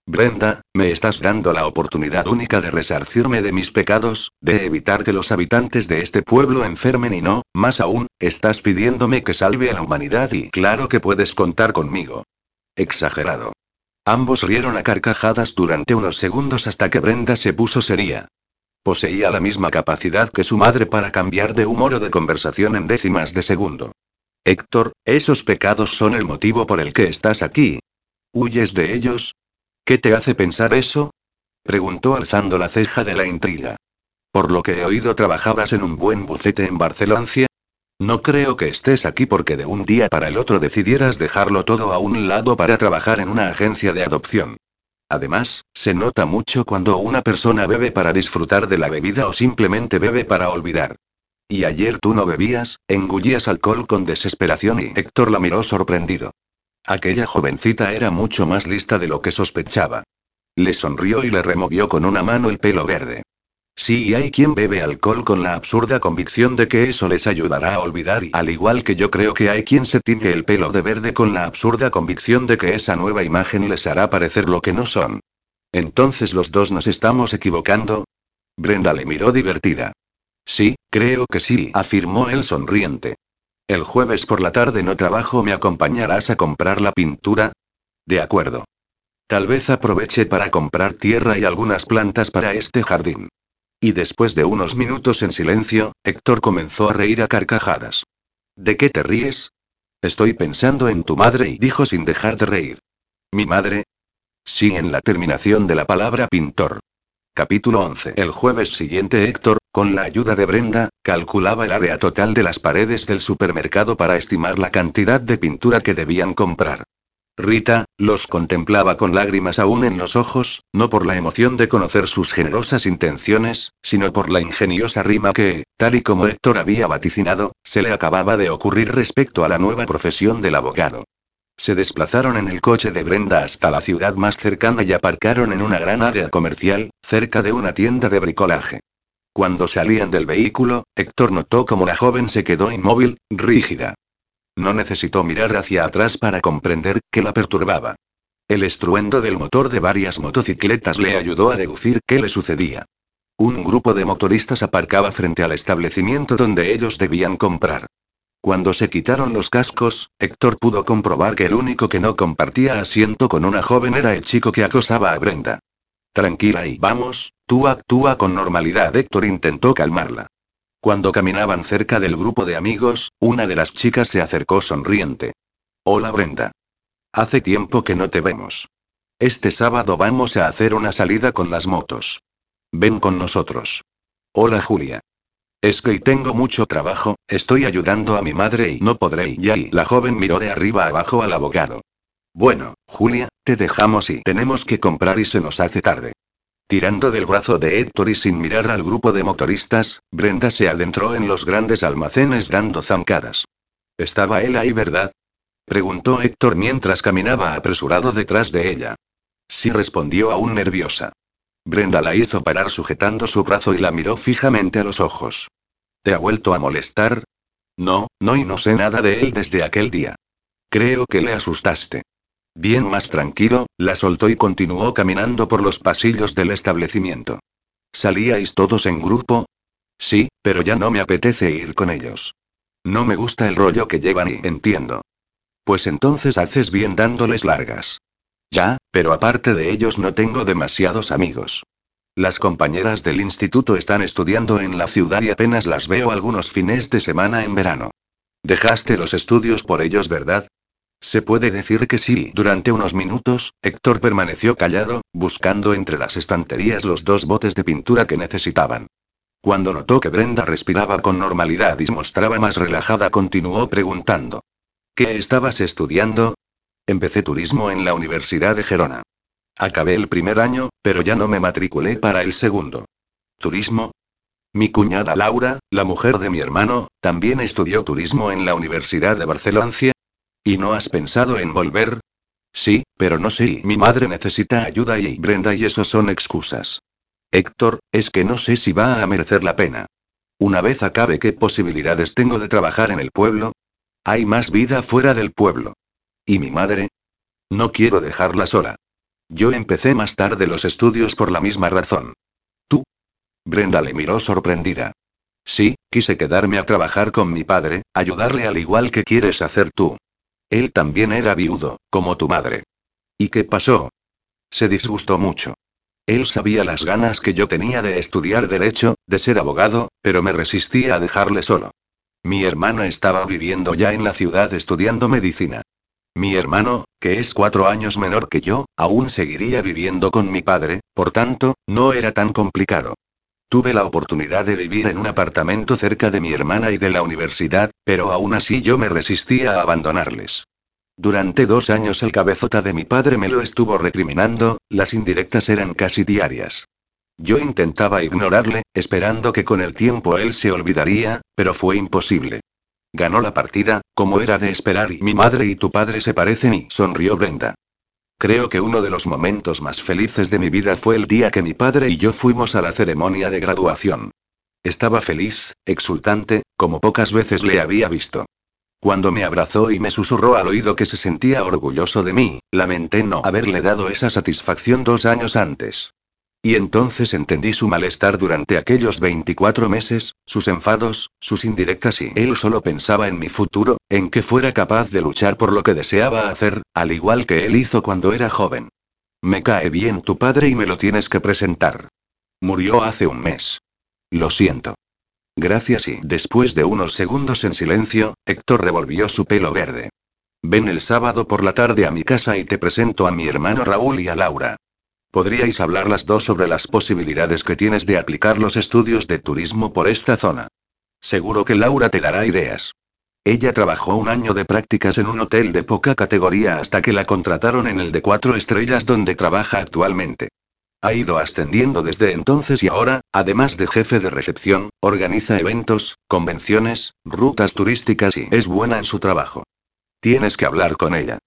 Brenda, me estás dando la oportunidad única de resarcirme de mis pecados, de evitar que los habitantes de este pueblo enfermen y no, más aún, estás pidiéndome que salve a la humanidad y claro que puedes contar conmigo. Exagerado. Ambos rieron a carcajadas durante unos segundos hasta que Brenda se puso seria. Poseía la misma capacidad que su madre para cambiar de humor o de conversación en décimas de segundo. Héctor, esos pecados son el motivo por el que estás aquí. ¿Huyes de ellos? ¿Qué te hace pensar eso? Preguntó alzando la ceja de la intriga. Por lo que he oído trabajabas en un buen bucete en Barcelona. No creo que estés aquí porque de un día para el otro decidieras dejarlo todo a un lado para trabajar en una agencia de adopción. Además, se nota mucho cuando una persona bebe para disfrutar de la bebida o simplemente bebe para olvidar. Y ayer tú no bebías, engullías alcohol con desesperación y Héctor la miró sorprendido. Aquella jovencita era mucho más lista de lo que sospechaba. Le sonrió y le removió con una mano el pelo verde. Sí, hay quien bebe alcohol con la absurda convicción de que eso les ayudará a olvidar y al igual que yo creo que hay quien se tiñe el pelo de verde con la absurda convicción de que esa nueva imagen les hará parecer lo que no son. Entonces los dos nos estamos equivocando. Brenda le miró divertida. Sí, creo que sí, afirmó él sonriente. El jueves por la tarde no trabajo, ¿me acompañarás a comprar la pintura? De acuerdo. Tal vez aproveche para comprar tierra y algunas plantas para este jardín. Y después de unos minutos en silencio, Héctor comenzó a reír a carcajadas. ¿De qué te ríes? Estoy pensando en tu madre y dijo sin dejar de reír. ¿Mi madre? Sí, en la terminación de la palabra pintor. Capítulo 11. El jueves siguiente Héctor, con la ayuda de Brenda, calculaba el área total de las paredes del supermercado para estimar la cantidad de pintura que debían comprar. Rita, los contemplaba con lágrimas aún en los ojos, no por la emoción de conocer sus generosas intenciones, sino por la ingeniosa rima que, tal y como Héctor había vaticinado, se le acababa de ocurrir respecto a la nueva profesión del abogado. Se desplazaron en el coche de Brenda hasta la ciudad más cercana y aparcaron en una gran área comercial, cerca de una tienda de bricolaje. Cuando salían del vehículo, Héctor notó como la joven se quedó inmóvil, rígida. No necesitó mirar hacia atrás para comprender que la perturbaba. El estruendo del motor de varias motocicletas le ayudó a deducir qué le sucedía. Un grupo de motoristas aparcaba frente al establecimiento donde ellos debían comprar. Cuando se quitaron los cascos, Héctor pudo comprobar que el único que no compartía asiento con una joven era el chico que acosaba a Brenda. Tranquila y vamos, tú actúa con normalidad. Héctor intentó calmarla. Cuando caminaban cerca del grupo de amigos, una de las chicas se acercó sonriente. Hola Brenda. Hace tiempo que no te vemos. Este sábado vamos a hacer una salida con las motos. Ven con nosotros. Hola Julia. Es que tengo mucho trabajo, estoy ayudando a mi madre y no podré. Y la joven miró de arriba abajo al abogado. Bueno, Julia, te dejamos y tenemos que comprar y se nos hace tarde. Tirando del brazo de Héctor y sin mirar al grupo de motoristas, Brenda se adentró en los grandes almacenes dando zancadas. ¿Estaba él ahí, verdad? Preguntó Héctor mientras caminaba apresurado detrás de ella. Sí respondió aún nerviosa. Brenda la hizo parar sujetando su brazo y la miró fijamente a los ojos. ¿Te ha vuelto a molestar? No, no y no sé nada de él desde aquel día. Creo que le asustaste. Bien más tranquilo, la soltó y continuó caminando por los pasillos del establecimiento. ¿Salíais todos en grupo? Sí, pero ya no me apetece ir con ellos. No me gusta el rollo que llevan y entiendo. Pues entonces haces bien dándoles largas. Ya, pero aparte de ellos no tengo demasiados amigos. Las compañeras del instituto están estudiando en la ciudad y apenas las veo algunos fines de semana en verano. Dejaste los estudios por ellos, ¿verdad? Se puede decir que sí. Durante unos minutos, Héctor permaneció callado, buscando entre las estanterías los dos botes de pintura que necesitaban. Cuando notó que Brenda respiraba con normalidad y se mostraba más relajada, continuó preguntando. ¿Qué estabas estudiando? Empecé turismo en la Universidad de Gerona. Acabé el primer año, pero ya no me matriculé para el segundo. ¿Turismo? Mi cuñada Laura, la mujer de mi hermano, también estudió turismo en la Universidad de Barcelona. ¿Y no has pensado en volver? Sí, pero no sé, mi madre necesita ayuda y Brenda y eso son excusas. Héctor, es que no sé si va a merecer la pena. Una vez acabe, ¿qué posibilidades tengo de trabajar en el pueblo? Hay más vida fuera del pueblo. ¿Y mi madre? No quiero dejarla sola. Yo empecé más tarde los estudios por la misma razón. ¿Tú? Brenda le miró sorprendida. Sí, quise quedarme a trabajar con mi padre, ayudarle al igual que quieres hacer tú. Él también era viudo, como tu madre. ¿Y qué pasó? Se disgustó mucho. Él sabía las ganas que yo tenía de estudiar derecho, de ser abogado, pero me resistía a dejarle solo. Mi hermano estaba viviendo ya en la ciudad estudiando medicina. Mi hermano, que es cuatro años menor que yo, aún seguiría viviendo con mi padre, por tanto, no era tan complicado. Tuve la oportunidad de vivir en un apartamento cerca de mi hermana y de la universidad, pero aún así yo me resistía a abandonarles. Durante dos años el cabezota de mi padre me lo estuvo recriminando, las indirectas eran casi diarias. Yo intentaba ignorarle, esperando que con el tiempo él se olvidaría, pero fue imposible. Ganó la partida, como era de esperar, y mi madre y tu padre se parecen y sonrió Brenda. Creo que uno de los momentos más felices de mi vida fue el día que mi padre y yo fuimos a la ceremonia de graduación. Estaba feliz, exultante, como pocas veces le había visto. Cuando me abrazó y me susurró al oído que se sentía orgulloso de mí, lamenté no haberle dado esa satisfacción dos años antes. Y entonces entendí su malestar durante aquellos 24 meses, sus enfados, sus indirectas y él solo pensaba en mi futuro, en que fuera capaz de luchar por lo que deseaba hacer, al igual que él hizo cuando era joven. Me cae bien tu padre y me lo tienes que presentar. Murió hace un mes. Lo siento. Gracias y después de unos segundos en silencio, Héctor revolvió su pelo verde. Ven el sábado por la tarde a mi casa y te presento a mi hermano Raúl y a Laura. Podríais hablar las dos sobre las posibilidades que tienes de aplicar los estudios de turismo por esta zona. Seguro que Laura te dará ideas. Ella trabajó un año de prácticas en un hotel de poca categoría hasta que la contrataron en el de cuatro estrellas donde trabaja actualmente. Ha ido ascendiendo desde entonces y ahora, además de jefe de recepción, organiza eventos, convenciones, rutas turísticas y es buena en su trabajo. Tienes que hablar con ella.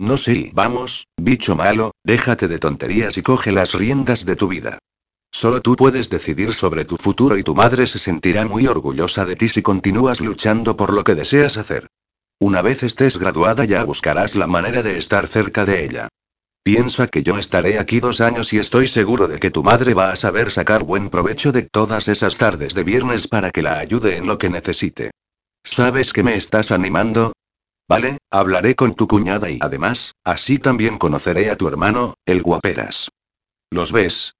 No sé, vamos, bicho malo, déjate de tonterías y coge las riendas de tu vida. Solo tú puedes decidir sobre tu futuro y tu madre se sentirá muy orgullosa de ti si continúas luchando por lo que deseas hacer. Una vez estés graduada ya buscarás la manera de estar cerca de ella. Piensa que yo estaré aquí dos años y estoy seguro de que tu madre va a saber sacar buen provecho de todas esas tardes de viernes para que la ayude en lo que necesite. ¿Sabes que me estás animando? Vale, hablaré con tu cuñada y además, así también conoceré a tu hermano, el guaperas. ¿Los ves?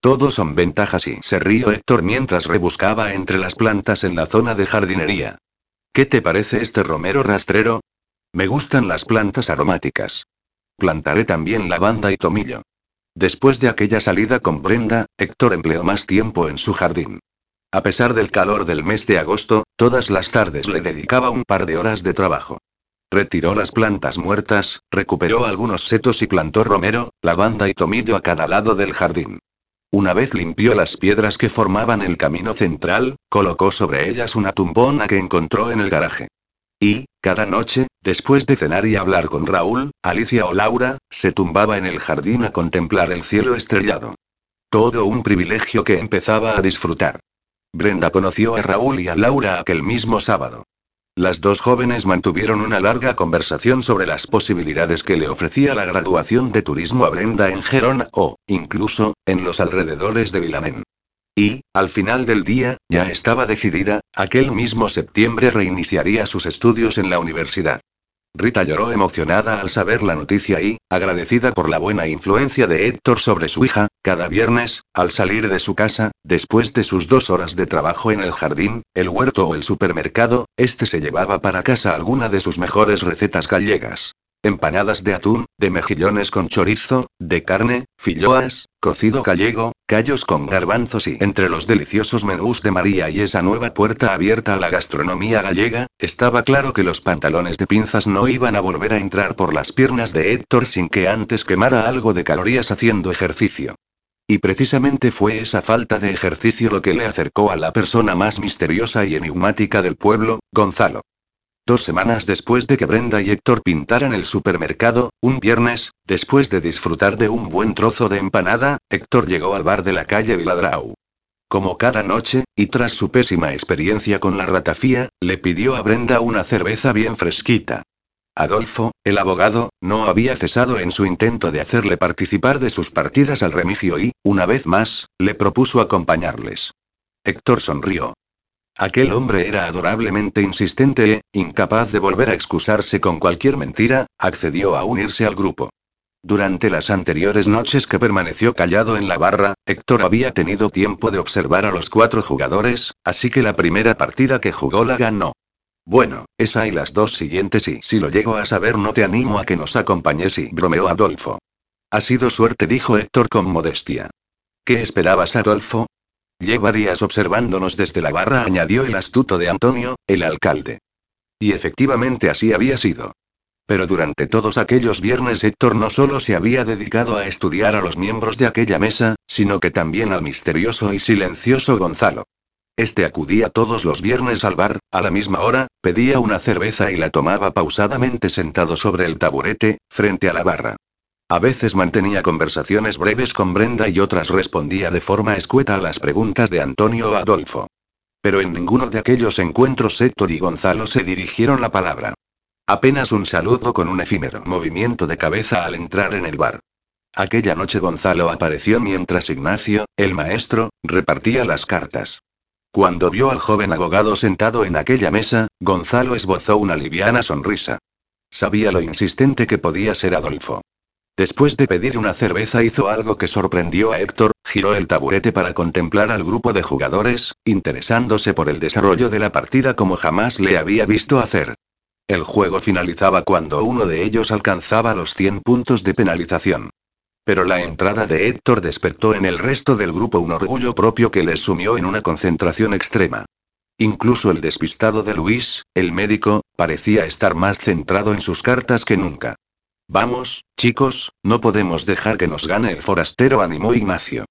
Todos son ventajas y se rió Héctor mientras rebuscaba entre las plantas en la zona de jardinería. ¿Qué te parece este romero rastrero? Me gustan las plantas aromáticas. Plantaré también lavanda y tomillo. Después de aquella salida con Brenda, Héctor empleó más tiempo en su jardín. A pesar del calor del mes de agosto, todas las tardes le dedicaba un par de horas de trabajo. Retiró las plantas muertas, recuperó algunos setos y plantó romero, lavanda y tomillo a cada lado del jardín. Una vez limpió las piedras que formaban el camino central, colocó sobre ellas una tumbona que encontró en el garaje. Y, cada noche, después de cenar y hablar con Raúl, Alicia o Laura, se tumbaba en el jardín a contemplar el cielo estrellado. Todo un privilegio que empezaba a disfrutar. Brenda conoció a Raúl y a Laura aquel mismo sábado. Las dos jóvenes mantuvieron una larga conversación sobre las posibilidades que le ofrecía la graduación de turismo a Brenda en Gerona o, incluso, en los alrededores de Vilamen. Y, al final del día, ya estaba decidida, aquel mismo septiembre reiniciaría sus estudios en la universidad. Rita lloró emocionada al saber la noticia y, agradecida por la buena influencia de Héctor sobre su hija, cada viernes, al salir de su casa, después de sus dos horas de trabajo en el jardín, el huerto o el supermercado, este se llevaba para casa alguna de sus mejores recetas gallegas. Empanadas de atún, de mejillones con chorizo, de carne, filloas, cocido gallego, callos con garbanzos y entre los deliciosos menús de María y esa nueva puerta abierta a la gastronomía gallega, estaba claro que los pantalones de pinzas no iban a volver a entrar por las piernas de Héctor sin que antes quemara algo de calorías haciendo ejercicio. Y precisamente fue esa falta de ejercicio lo que le acercó a la persona más misteriosa y enigmática del pueblo, Gonzalo. Dos semanas después de que Brenda y Héctor pintaran el supermercado, un viernes, después de disfrutar de un buen trozo de empanada, Héctor llegó al bar de la calle Viladrau. Como cada noche, y tras su pésima experiencia con la ratafía, le pidió a Brenda una cerveza bien fresquita. Adolfo, el abogado, no había cesado en su intento de hacerle participar de sus partidas al remigio y, una vez más, le propuso acompañarles. Héctor sonrió. Aquel hombre era adorablemente insistente e, incapaz de volver a excusarse con cualquier mentira, accedió a unirse al grupo. Durante las anteriores noches que permaneció callado en la barra, Héctor había tenido tiempo de observar a los cuatro jugadores, así que la primera partida que jugó la ganó. Bueno, esa y las dos siguientes y si lo llego a saber no te animo a que nos acompañes y bromeó Adolfo. Ha sido suerte, dijo Héctor con modestia. ¿Qué esperabas, Adolfo? Lleva días observándonos desde la barra, añadió el astuto de Antonio, el alcalde. Y efectivamente así había sido. Pero durante todos aquellos viernes Héctor no solo se había dedicado a estudiar a los miembros de aquella mesa, sino que también al misterioso y silencioso Gonzalo. Este acudía todos los viernes al bar, a la misma hora, pedía una cerveza y la tomaba pausadamente sentado sobre el taburete, frente a la barra. A veces mantenía conversaciones breves con Brenda y otras respondía de forma escueta a las preguntas de Antonio Adolfo. Pero en ninguno de aquellos encuentros Héctor y Gonzalo se dirigieron la palabra. Apenas un saludo con un efímero movimiento de cabeza al entrar en el bar. Aquella noche Gonzalo apareció mientras Ignacio, el maestro, repartía las cartas. Cuando vio al joven abogado sentado en aquella mesa, Gonzalo esbozó una liviana sonrisa. Sabía lo insistente que podía ser Adolfo. Después de pedir una cerveza hizo algo que sorprendió a Héctor, giró el taburete para contemplar al grupo de jugadores, interesándose por el desarrollo de la partida como jamás le había visto hacer. El juego finalizaba cuando uno de ellos alcanzaba los 100 puntos de penalización. Pero la entrada de Héctor despertó en el resto del grupo un orgullo propio que les sumió en una concentración extrema. Incluso el despistado de Luis, el médico, parecía estar más centrado en sus cartas que nunca. Vamos, chicos, no podemos dejar que nos gane el forastero, animó Ignacio.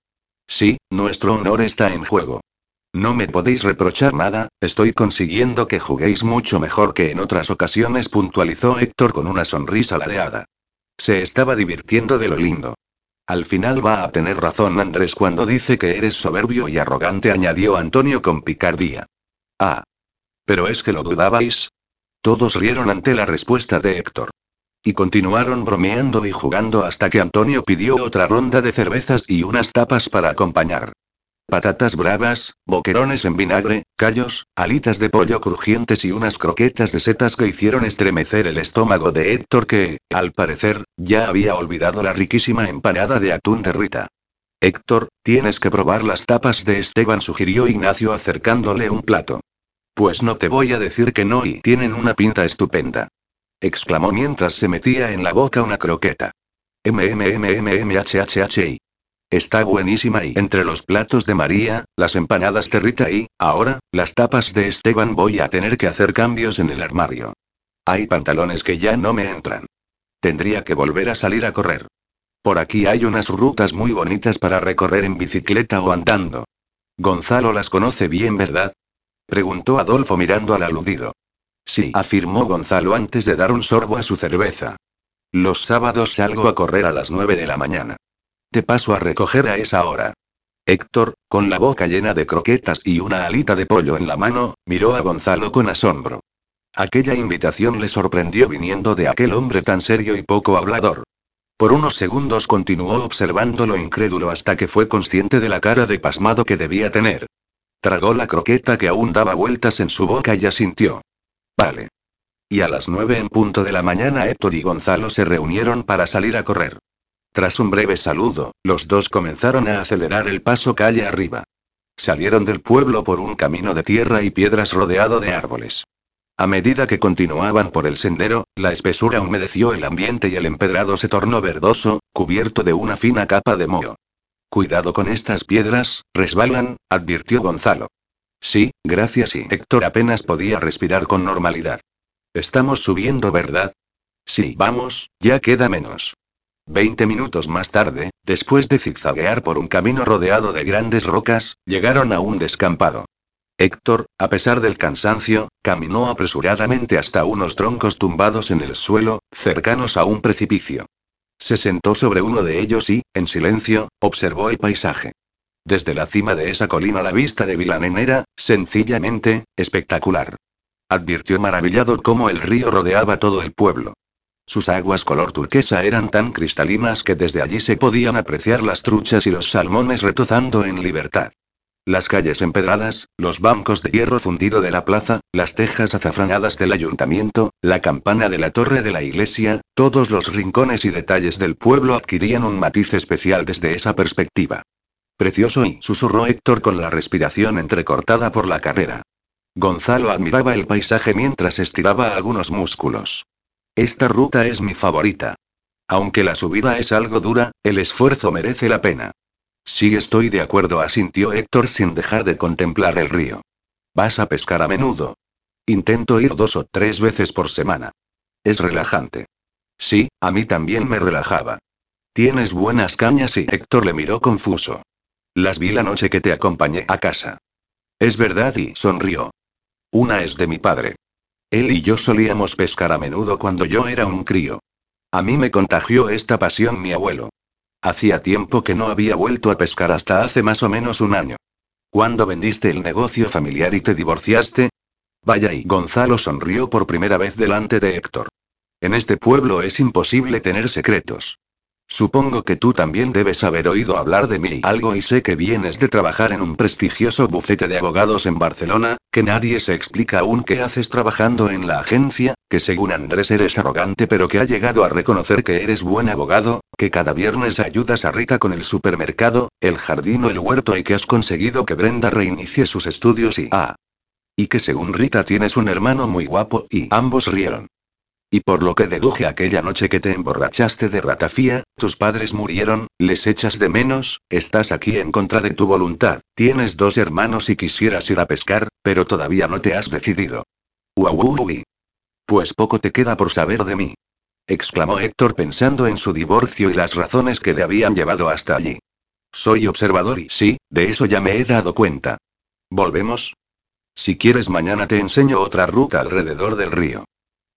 Sí, nuestro honor está en juego. No me podéis reprochar nada, estoy consiguiendo que juguéis mucho mejor que en otras ocasiones, puntualizó Héctor con una sonrisa ladeada. Se estaba divirtiendo de lo lindo. Al final va a tener razón Andrés cuando dice que eres soberbio y arrogante, añadió Antonio con picardía. Ah. ¿Pero es que lo dudabais? Todos rieron ante la respuesta de Héctor. Y continuaron bromeando y jugando hasta que Antonio pidió otra ronda de cervezas y unas tapas para acompañar. Patatas bravas, boquerones en vinagre, callos, alitas de pollo crujientes y unas croquetas de setas que hicieron estremecer el estómago de Héctor que, al parecer, ya había olvidado la riquísima empanada de atún de Rita. Héctor, tienes que probar las tapas de Esteban, sugirió Ignacio acercándole un plato. Pues no te voy a decir que no y tienen una pinta estupenda exclamó mientras se metía en la boca una croqueta. MMMMMHHHI. Está buenísima y entre los platos de María, las empanadas de Rita y, ahora, las tapas de Esteban voy a tener que hacer cambios en el armario. Hay pantalones que ya no me entran. Tendría que volver a salir a correr. Por aquí hay unas rutas muy bonitas para recorrer en bicicleta o andando. Gonzalo las conoce bien, ¿verdad? Preguntó Adolfo mirando al aludido. Sí, afirmó Gonzalo antes de dar un sorbo a su cerveza. Los sábados salgo a correr a las 9 de la mañana. Te paso a recoger a esa hora. Héctor, con la boca llena de croquetas y una alita de pollo en la mano, miró a Gonzalo con asombro. Aquella invitación le sorprendió viniendo de aquel hombre tan serio y poco hablador. Por unos segundos continuó observándolo incrédulo hasta que fue consciente de la cara de pasmado que debía tener. Tragó la croqueta que aún daba vueltas en su boca y asintió. Vale. Y a las nueve en punto de la mañana Héctor y Gonzalo se reunieron para salir a correr. Tras un breve saludo, los dos comenzaron a acelerar el paso calle arriba. Salieron del pueblo por un camino de tierra y piedras rodeado de árboles. A medida que continuaban por el sendero, la espesura humedeció el ambiente y el empedrado se tornó verdoso, cubierto de una fina capa de moho. Cuidado con estas piedras, resbalan, advirtió Gonzalo. Sí, gracias y Héctor apenas podía respirar con normalidad. Estamos subiendo, ¿verdad? Sí, vamos, ya queda menos. Veinte minutos más tarde, después de zigzaguear por un camino rodeado de grandes rocas, llegaron a un descampado. Héctor, a pesar del cansancio, caminó apresuradamente hasta unos troncos tumbados en el suelo, cercanos a un precipicio. Se sentó sobre uno de ellos y, en silencio, observó el paisaje. Desde la cima de esa colina la vista de Vilanen era, sencillamente, espectacular. Advirtió maravillado cómo el río rodeaba todo el pueblo. Sus aguas color turquesa eran tan cristalinas que desde allí se podían apreciar las truchas y los salmones retozando en libertad. Las calles empedradas, los bancos de hierro fundido de la plaza, las tejas azafranadas del ayuntamiento, la campana de la torre de la iglesia, todos los rincones y detalles del pueblo adquirían un matiz especial desde esa perspectiva. Precioso y susurró Héctor con la respiración entrecortada por la carrera. Gonzalo admiraba el paisaje mientras estiraba algunos músculos. Esta ruta es mi favorita. Aunque la subida es algo dura, el esfuerzo merece la pena. Sí estoy de acuerdo, asintió Héctor sin dejar de contemplar el río. ¿Vas a pescar a menudo? Intento ir dos o tres veces por semana. Es relajante. Sí, a mí también me relajaba. Tienes buenas cañas y Héctor le miró confuso. Las vi la noche que te acompañé a casa. Es verdad y sonrió. Una es de mi padre. Él y yo solíamos pescar a menudo cuando yo era un crío. A mí me contagió esta pasión mi abuelo. Hacía tiempo que no había vuelto a pescar hasta hace más o menos un año. ¿Cuándo vendiste el negocio familiar y te divorciaste? Vaya y Gonzalo sonrió por primera vez delante de Héctor. En este pueblo es imposible tener secretos. Supongo que tú también debes haber oído hablar de mí algo y sé que vienes de trabajar en un prestigioso bufete de abogados en Barcelona, que nadie se explica aún qué haces trabajando en la agencia, que según Andrés eres arrogante pero que ha llegado a reconocer que eres buen abogado, que cada viernes ayudas a Rita con el supermercado, el jardín o el huerto y que has conseguido que Brenda reinicie sus estudios y... Ah. Y que según Rita tienes un hermano muy guapo y ambos rieron. Y por lo que deduje aquella noche que te emborrachaste de ratafía, tus padres murieron, les echas de menos, estás aquí en contra de tu voluntad, tienes dos hermanos y quisieras ir a pescar, pero todavía no te has decidido. Uauui. Pues poco te queda por saber de mí. exclamó Héctor pensando en su divorcio y las razones que le habían llevado hasta allí. Soy observador y sí, de eso ya me he dado cuenta. ¿Volvemos? Si quieres mañana te enseño otra ruta alrededor del río.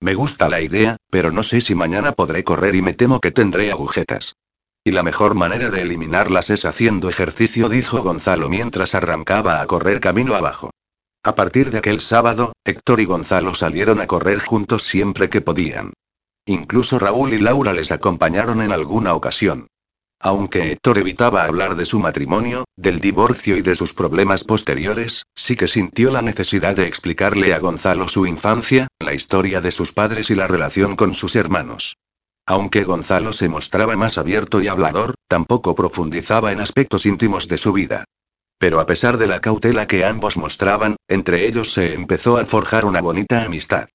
Me gusta la idea, pero no sé si mañana podré correr y me temo que tendré agujetas. Y la mejor manera de eliminarlas es haciendo ejercicio, dijo Gonzalo mientras arrancaba a correr camino abajo. A partir de aquel sábado, Héctor y Gonzalo salieron a correr juntos siempre que podían. Incluso Raúl y Laura les acompañaron en alguna ocasión. Aunque Héctor evitaba hablar de su matrimonio, del divorcio y de sus problemas posteriores, sí que sintió la necesidad de explicarle a Gonzalo su infancia, la historia de sus padres y la relación con sus hermanos. Aunque Gonzalo se mostraba más abierto y hablador, tampoco profundizaba en aspectos íntimos de su vida. Pero a pesar de la cautela que ambos mostraban, entre ellos se empezó a forjar una bonita amistad.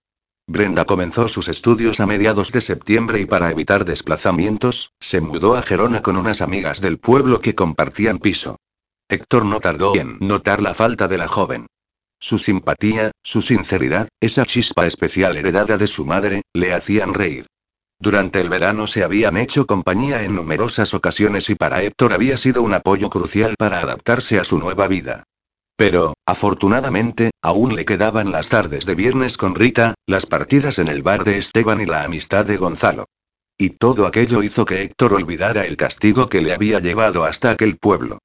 Brenda comenzó sus estudios a mediados de septiembre y para evitar desplazamientos, se mudó a Gerona con unas amigas del pueblo que compartían piso. Héctor no tardó en notar la falta de la joven. Su simpatía, su sinceridad, esa chispa especial heredada de su madre, le hacían reír. Durante el verano se habían hecho compañía en numerosas ocasiones y para Héctor había sido un apoyo crucial para adaptarse a su nueva vida. Pero, afortunadamente, aún le quedaban las tardes de viernes con Rita, las partidas en el bar de Esteban y la amistad de Gonzalo. Y todo aquello hizo que Héctor olvidara el castigo que le había llevado hasta aquel pueblo.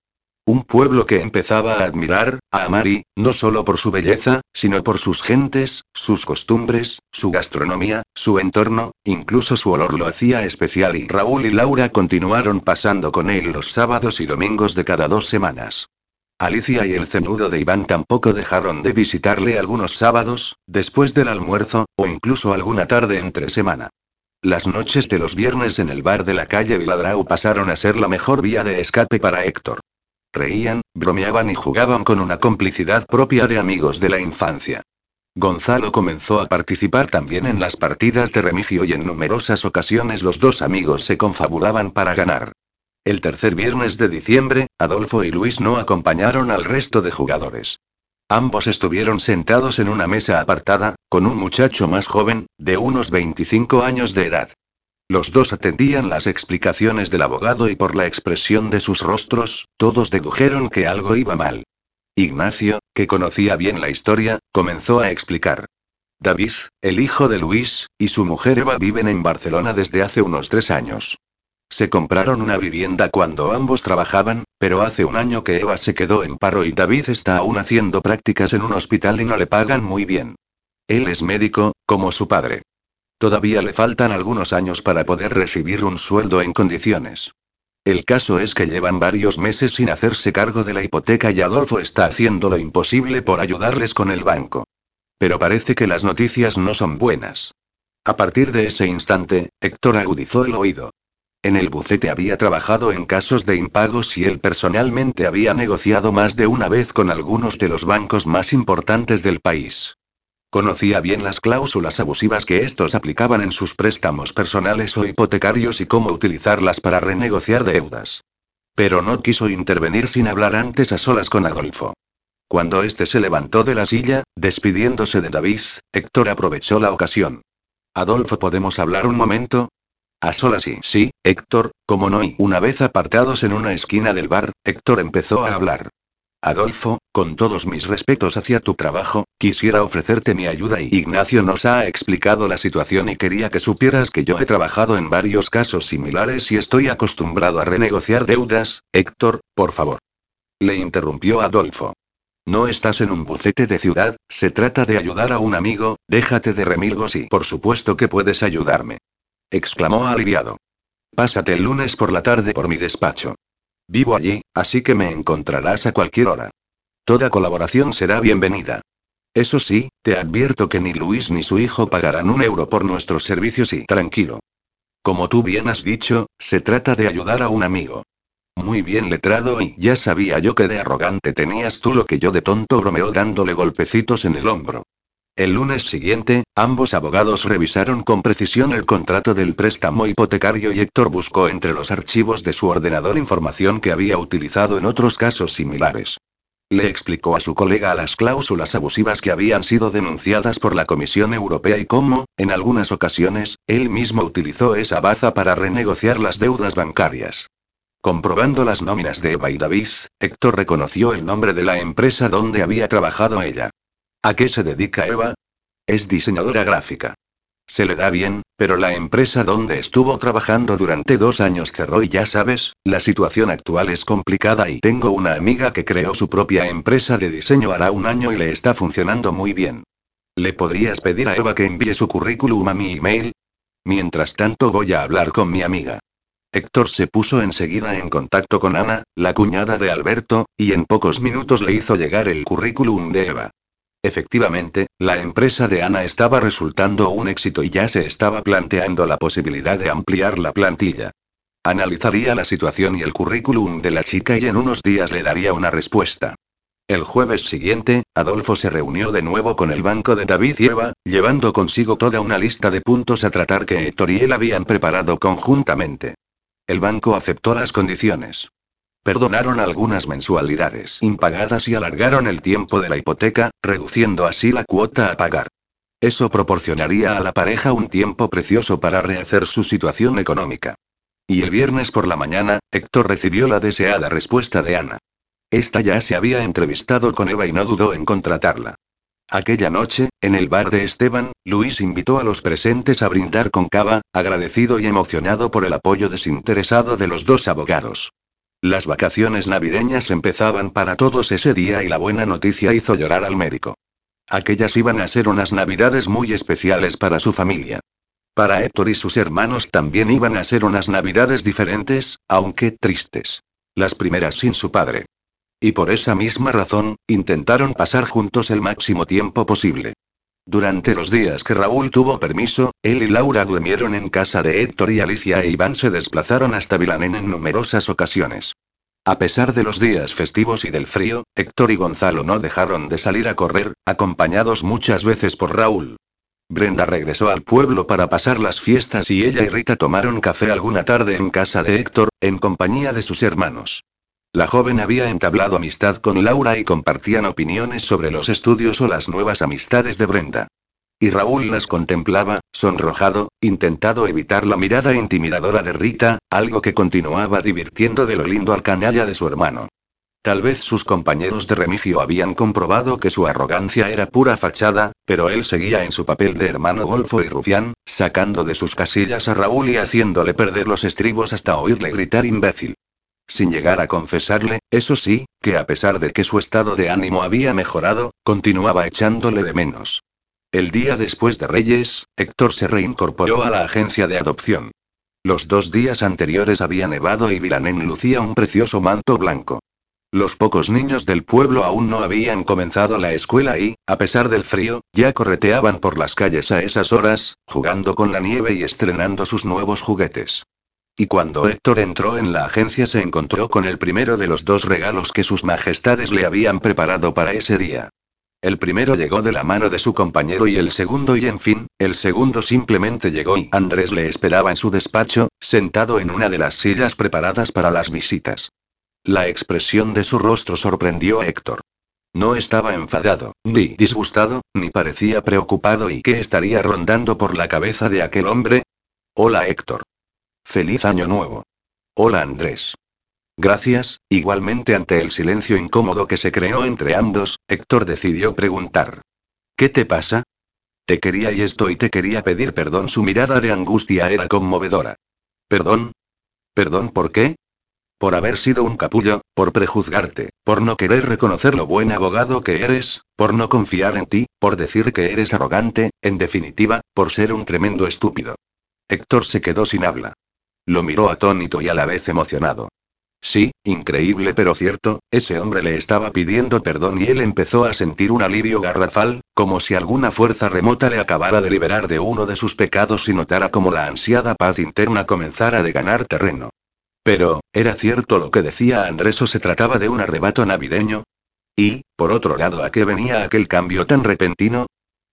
Un pueblo que empezaba a admirar, a amar y, no solo por su belleza, sino por sus gentes, sus costumbres, su gastronomía, su entorno, incluso su olor lo hacía especial y Raúl y Laura continuaron pasando con él los sábados y domingos de cada dos semanas. Alicia y el cenudo de Iván tampoco dejaron de visitarle algunos sábados, después del almuerzo, o incluso alguna tarde entre semana. Las noches de los viernes en el bar de la calle Viladrau pasaron a ser la mejor vía de escape para Héctor. Reían, bromeaban y jugaban con una complicidad propia de amigos de la infancia. Gonzalo comenzó a participar también en las partidas de remigio y en numerosas ocasiones los dos amigos se confabulaban para ganar. El tercer viernes de diciembre, Adolfo y Luis no acompañaron al resto de jugadores. Ambos estuvieron sentados en una mesa apartada, con un muchacho más joven, de unos 25 años de edad. Los dos atendían las explicaciones del abogado y por la expresión de sus rostros, todos dedujeron que algo iba mal. Ignacio, que conocía bien la historia, comenzó a explicar. David, el hijo de Luis, y su mujer Eva viven en Barcelona desde hace unos tres años. Se compraron una vivienda cuando ambos trabajaban, pero hace un año que Eva se quedó en paro y David está aún haciendo prácticas en un hospital y no le pagan muy bien. Él es médico, como su padre. Todavía le faltan algunos años para poder recibir un sueldo en condiciones. El caso es que llevan varios meses sin hacerse cargo de la hipoteca y Adolfo está haciendo lo imposible por ayudarles con el banco. Pero parece que las noticias no son buenas. A partir de ese instante, Héctor agudizó el oído. En el bufete había trabajado en casos de impagos y él personalmente había negociado más de una vez con algunos de los bancos más importantes del país. Conocía bien las cláusulas abusivas que estos aplicaban en sus préstamos personales o hipotecarios y cómo utilizarlas para renegociar deudas. Pero no quiso intervenir sin hablar antes a solas con Adolfo. Cuando éste se levantó de la silla, despidiéndose de David, Héctor aprovechó la ocasión. Adolfo, ¿podemos hablar un momento? A solas sí. Sí, Héctor, como no y una vez apartados en una esquina del bar, Héctor empezó a hablar. Adolfo, con todos mis respetos hacia tu trabajo, quisiera ofrecerte mi ayuda y Ignacio nos ha explicado la situación y quería que supieras que yo he trabajado en varios casos similares y estoy acostumbrado a renegociar deudas, Héctor, por favor. Le interrumpió Adolfo. No estás en un bucete de ciudad, se trata de ayudar a un amigo, déjate de remilgos y por supuesto que puedes ayudarme exclamó aliviado. Pásate el lunes por la tarde por mi despacho. Vivo allí, así que me encontrarás a cualquier hora. Toda colaboración será bienvenida. Eso sí, te advierto que ni Luis ni su hijo pagarán un euro por nuestros servicios y tranquilo. Como tú bien has dicho, se trata de ayudar a un amigo. Muy bien letrado y ya sabía yo que de arrogante tenías tú lo que yo de tonto bromeó dándole golpecitos en el hombro. El lunes siguiente, ambos abogados revisaron con precisión el contrato del préstamo hipotecario y Héctor buscó entre los archivos de su ordenador información que había utilizado en otros casos similares. Le explicó a su colega las cláusulas abusivas que habían sido denunciadas por la Comisión Europea y cómo, en algunas ocasiones, él mismo utilizó esa baza para renegociar las deudas bancarias. Comprobando las nóminas de Eva y David, Héctor reconoció el nombre de la empresa donde había trabajado ella. ¿A qué se dedica Eva? Es diseñadora gráfica. Se le da bien, pero la empresa donde estuvo trabajando durante dos años cerró y ya sabes, la situación actual es complicada y tengo una amiga que creó su propia empresa de diseño hará un año y le está funcionando muy bien. ¿Le podrías pedir a Eva que envíe su currículum a mi email? Mientras tanto voy a hablar con mi amiga. Héctor se puso enseguida en contacto con Ana, la cuñada de Alberto, y en pocos minutos le hizo llegar el currículum de Eva. Efectivamente, la empresa de Ana estaba resultando un éxito y ya se estaba planteando la posibilidad de ampliar la plantilla. Analizaría la situación y el currículum de la chica y en unos días le daría una respuesta. El jueves siguiente, Adolfo se reunió de nuevo con el banco de David y Eva, llevando consigo toda una lista de puntos a tratar que Héctor y él habían preparado conjuntamente. El banco aceptó las condiciones. Perdonaron algunas mensualidades impagadas y alargaron el tiempo de la hipoteca, reduciendo así la cuota a pagar. Eso proporcionaría a la pareja un tiempo precioso para rehacer su situación económica. Y el viernes por la mañana, Héctor recibió la deseada respuesta de Ana. Esta ya se había entrevistado con Eva y no dudó en contratarla. Aquella noche, en el bar de Esteban, Luis invitó a los presentes a brindar con cava, agradecido y emocionado por el apoyo desinteresado de los dos abogados. Las vacaciones navideñas empezaban para todos ese día y la buena noticia hizo llorar al médico. Aquellas iban a ser unas navidades muy especiales para su familia. Para Héctor y sus hermanos también iban a ser unas navidades diferentes, aunque tristes. Las primeras sin su padre. Y por esa misma razón, intentaron pasar juntos el máximo tiempo posible. Durante los días que Raúl tuvo permiso, él y Laura durmieron en casa de Héctor y Alicia e Iván se desplazaron hasta Vilanén en numerosas ocasiones. A pesar de los días festivos y del frío, Héctor y Gonzalo no dejaron de salir a correr, acompañados muchas veces por Raúl. Brenda regresó al pueblo para pasar las fiestas y ella y Rita tomaron café alguna tarde en casa de Héctor, en compañía de sus hermanos. La joven había entablado amistad con Laura y compartían opiniones sobre los estudios o las nuevas amistades de Brenda. Y Raúl las contemplaba, sonrojado, intentado evitar la mirada intimidadora de Rita, algo que continuaba divirtiendo de lo lindo al canalla de su hermano. Tal vez sus compañeros de remigio habían comprobado que su arrogancia era pura fachada, pero él seguía en su papel de hermano golfo y rufián, sacando de sus casillas a Raúl y haciéndole perder los estribos hasta oírle gritar imbécil. Sin llegar a confesarle, eso sí, que a pesar de que su estado de ánimo había mejorado, continuaba echándole de menos. El día después de Reyes, Héctor se reincorporó a la agencia de adopción. Los dos días anteriores había nevado y Vilanen lucía un precioso manto blanco. Los pocos niños del pueblo aún no habían comenzado la escuela y, a pesar del frío, ya correteaban por las calles a esas horas, jugando con la nieve y estrenando sus nuevos juguetes. Y cuando Héctor entró en la agencia se encontró con el primero de los dos regalos que sus majestades le habían preparado para ese día. El primero llegó de la mano de su compañero y el segundo y en fin, el segundo simplemente llegó y Andrés le esperaba en su despacho, sentado en una de las sillas preparadas para las visitas. La expresión de su rostro sorprendió a Héctor. No estaba enfadado, ni disgustado, ni parecía preocupado y qué estaría rondando por la cabeza de aquel hombre. Hola Héctor. Feliz año nuevo. Hola Andrés. Gracias, igualmente ante el silencio incómodo que se creó entre ambos, Héctor decidió preguntar. ¿Qué te pasa? Te quería y esto te quería pedir perdón. Su mirada de angustia era conmovedora. ¿Perdón? ¿Perdón por qué? Por haber sido un capullo, por prejuzgarte, por no querer reconocer lo buen abogado que eres, por no confiar en ti, por decir que eres arrogante, en definitiva, por ser un tremendo estúpido. Héctor se quedó sin habla. Lo miró atónito y a la vez emocionado. Sí, increíble pero cierto, ese hombre le estaba pidiendo perdón y él empezó a sentir un alivio garrafal, como si alguna fuerza remota le acabara de liberar de uno de sus pecados y notara como la ansiada paz interna comenzara de ganar terreno. Pero, ¿era cierto lo que decía Andrés o se trataba de un arrebato navideño? Y, por otro lado, ¿a qué venía aquel cambio tan repentino?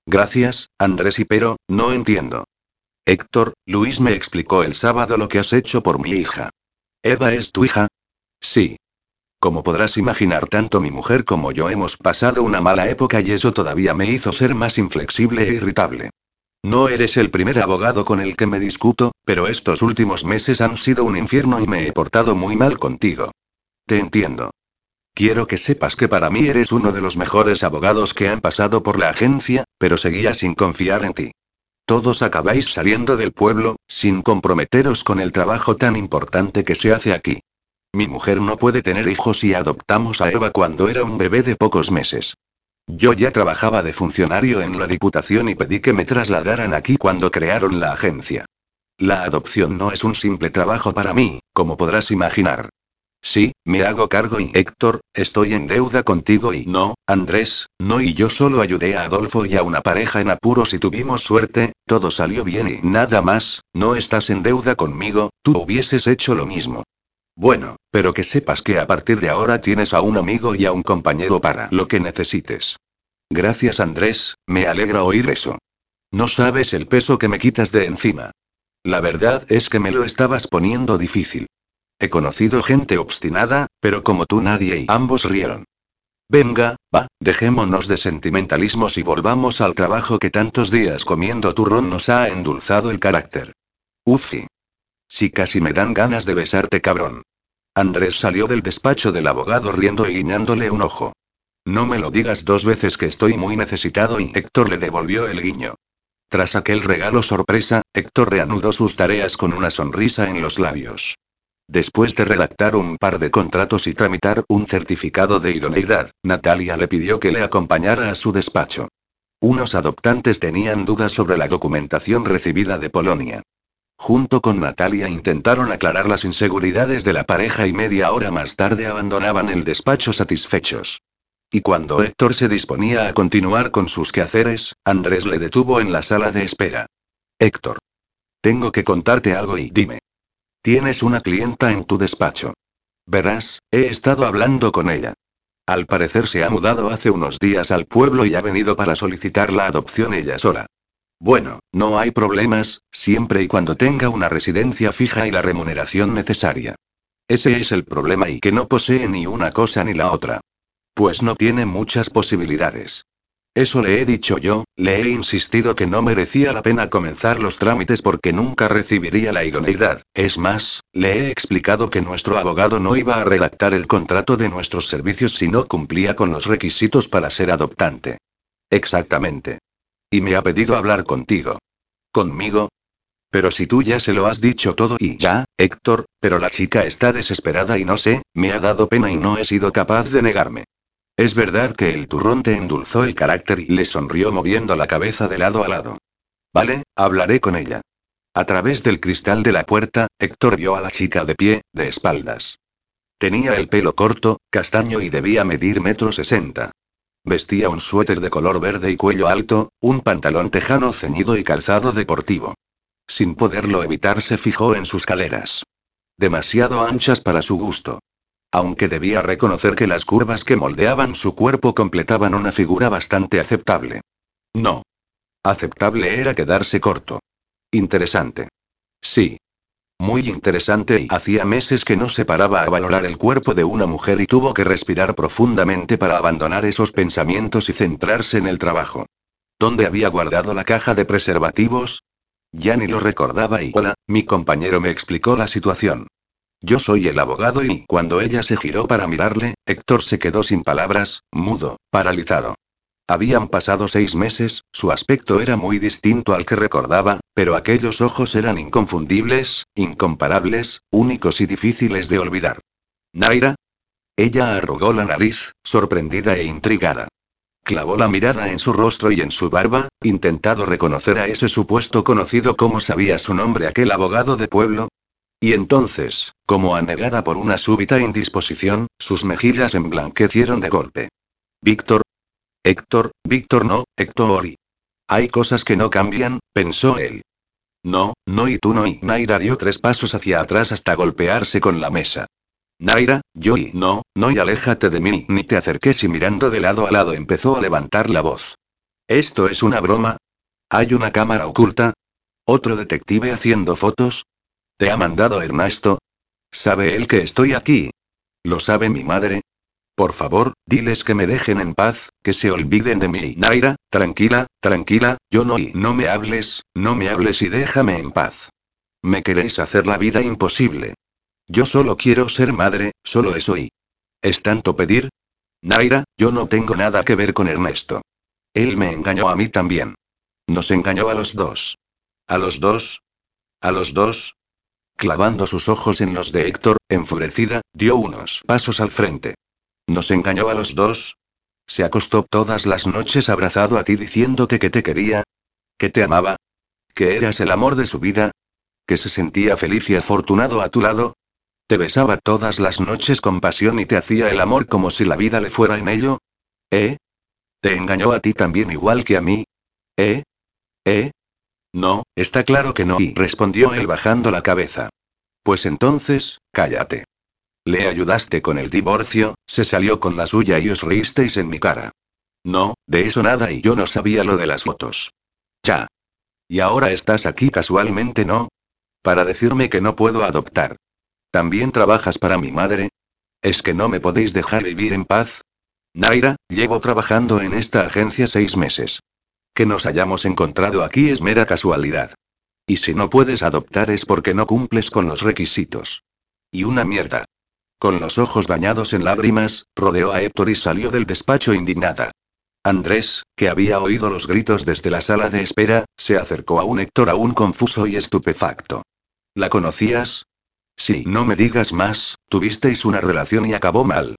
Gracias, Andrés, y pero, no entiendo. Héctor, Luis me explicó el sábado lo que has hecho por mi hija. ¿Eva es tu hija? Sí. Como podrás imaginar, tanto mi mujer como yo hemos pasado una mala época y eso todavía me hizo ser más inflexible e irritable. No eres el primer abogado con el que me discuto, pero estos últimos meses han sido un infierno y me he portado muy mal contigo. Te entiendo. Quiero que sepas que para mí eres uno de los mejores abogados que han pasado por la agencia, pero seguía sin confiar en ti. Todos acabáis saliendo del pueblo, sin comprometeros con el trabajo tan importante que se hace aquí. Mi mujer no puede tener hijos y adoptamos a Eva cuando era un bebé de pocos meses. Yo ya trabajaba de funcionario en la Diputación y pedí que me trasladaran aquí cuando crearon la agencia. La adopción no es un simple trabajo para mí, como podrás imaginar. Sí, me hago cargo y Héctor, estoy en deuda contigo y no, Andrés, no y yo solo ayudé a Adolfo y a una pareja en apuros y tuvimos suerte, todo salió bien y nada más, no estás en deuda conmigo, tú hubieses hecho lo mismo. Bueno, pero que sepas que a partir de ahora tienes a un amigo y a un compañero para lo que necesites. Gracias Andrés, me alegra oír eso. No sabes el peso que me quitas de encima. La verdad es que me lo estabas poniendo difícil. He conocido gente obstinada, pero como tú nadie y ambos rieron. Venga, va, dejémonos de sentimentalismos y volvamos al trabajo que tantos días comiendo turrón nos ha endulzado el carácter. Ufi. Si casi me dan ganas de besarte, cabrón. Andrés salió del despacho del abogado riendo y guiñándole un ojo. No me lo digas dos veces que estoy muy necesitado y Héctor le devolvió el guiño. Tras aquel regalo sorpresa, Héctor reanudó sus tareas con una sonrisa en los labios. Después de redactar un par de contratos y tramitar un certificado de idoneidad, Natalia le pidió que le acompañara a su despacho. Unos adoptantes tenían dudas sobre la documentación recibida de Polonia. Junto con Natalia intentaron aclarar las inseguridades de la pareja y media hora más tarde abandonaban el despacho satisfechos. Y cuando Héctor se disponía a continuar con sus quehaceres, Andrés le detuvo en la sala de espera. Héctor. Tengo que contarte algo y dime. Tienes una clienta en tu despacho. Verás, he estado hablando con ella. Al parecer se ha mudado hace unos días al pueblo y ha venido para solicitar la adopción ella sola. Bueno, no hay problemas, siempre y cuando tenga una residencia fija y la remuneración necesaria. Ese es el problema y que no posee ni una cosa ni la otra. Pues no tiene muchas posibilidades. Eso le he dicho yo, le he insistido que no merecía la pena comenzar los trámites porque nunca recibiría la idoneidad. Es más, le he explicado que nuestro abogado no iba a redactar el contrato de nuestros servicios si no cumplía con los requisitos para ser adoptante. Exactamente. Y me ha pedido hablar contigo. ¿Conmigo? Pero si tú ya se lo has dicho todo y ya, Héctor, pero la chica está desesperada y no sé, me ha dado pena y no he sido capaz de negarme. Es verdad que el turrón te endulzó el carácter y le sonrió moviendo la cabeza de lado a lado. Vale, hablaré con ella. A través del cristal de la puerta, Héctor vio a la chica de pie, de espaldas. Tenía el pelo corto, castaño y debía medir metro sesenta. Vestía un suéter de color verde y cuello alto, un pantalón tejano ceñido y calzado deportivo. Sin poderlo evitar se fijó en sus caderas. Demasiado anchas para su gusto aunque debía reconocer que las curvas que moldeaban su cuerpo completaban una figura bastante aceptable. No. Aceptable era quedarse corto. Interesante. Sí. Muy interesante y hacía meses que no se paraba a valorar el cuerpo de una mujer y tuvo que respirar profundamente para abandonar esos pensamientos y centrarse en el trabajo. ¿Dónde había guardado la caja de preservativos? Ya ni lo recordaba y hola, mi compañero me explicó la situación. Yo soy el abogado y cuando ella se giró para mirarle, Héctor se quedó sin palabras, mudo, paralizado. Habían pasado seis meses, su aspecto era muy distinto al que recordaba, pero aquellos ojos eran inconfundibles, incomparables, únicos y difíciles de olvidar. ¿Naira? Ella arrugó la nariz, sorprendida e intrigada. Clavó la mirada en su rostro y en su barba, intentado reconocer a ese supuesto conocido como sabía su nombre aquel abogado de pueblo, y entonces, como anegada por una súbita indisposición, sus mejillas emblanquecieron de golpe. Víctor. Héctor, Víctor no, Héctor. Hay cosas que no cambian, pensó él. No, no y tú no y Naira dio tres pasos hacia atrás hasta golpearse con la mesa. Naira, yo y no, no y aléjate de mí, ni te acerques y mirando de lado a lado empezó a levantar la voz. ¿Esto es una broma? ¿Hay una cámara oculta? ¿Otro detective haciendo fotos? ¿Te ha mandado Ernesto? ¿Sabe él que estoy aquí? ¿Lo sabe mi madre? Por favor, diles que me dejen en paz, que se olviden de mí. Naira, tranquila, tranquila, yo no y no me hables, no me hables y déjame en paz. Me queréis hacer la vida imposible. Yo solo quiero ser madre, solo eso y... ¿Es tanto pedir? Naira, yo no tengo nada que ver con Ernesto. Él me engañó a mí también. Nos engañó a los dos. ¿A los dos? ¿A los dos? Clavando sus ojos en los de Héctor, enfurecida, dio unos pasos al frente. ¿Nos engañó a los dos? ¿Se acostó todas las noches abrazado a ti diciéndote que te quería? ¿Que te amaba? ¿Que eras el amor de su vida? ¿Que se sentía feliz y afortunado a tu lado? ¿Te besaba todas las noches con pasión y te hacía el amor como si la vida le fuera en ello? ¿Eh? ¿Te engañó a ti también igual que a mí? ¿Eh? ¿Eh? No, está claro que no, y respondió él bajando la cabeza. Pues entonces, cállate. Le ayudaste con el divorcio, se salió con la suya y os reísteis en mi cara. No, de eso nada y yo no sabía lo de las fotos. Ya. Y ahora estás aquí casualmente, ¿no? Para decirme que no puedo adoptar. ¿También trabajas para mi madre? ¿Es que no me podéis dejar vivir en paz? Naira, llevo trabajando en esta agencia seis meses. Que nos hayamos encontrado aquí es mera casualidad. Y si no puedes adoptar es porque no cumples con los requisitos. Y una mierda. Con los ojos bañados en lágrimas, rodeó a Héctor y salió del despacho indignada. Andrés, que había oído los gritos desde la sala de espera, se acercó a un Héctor aún confuso y estupefacto. ¿La conocías? Sí, no me digas más, tuvisteis una relación y acabó mal.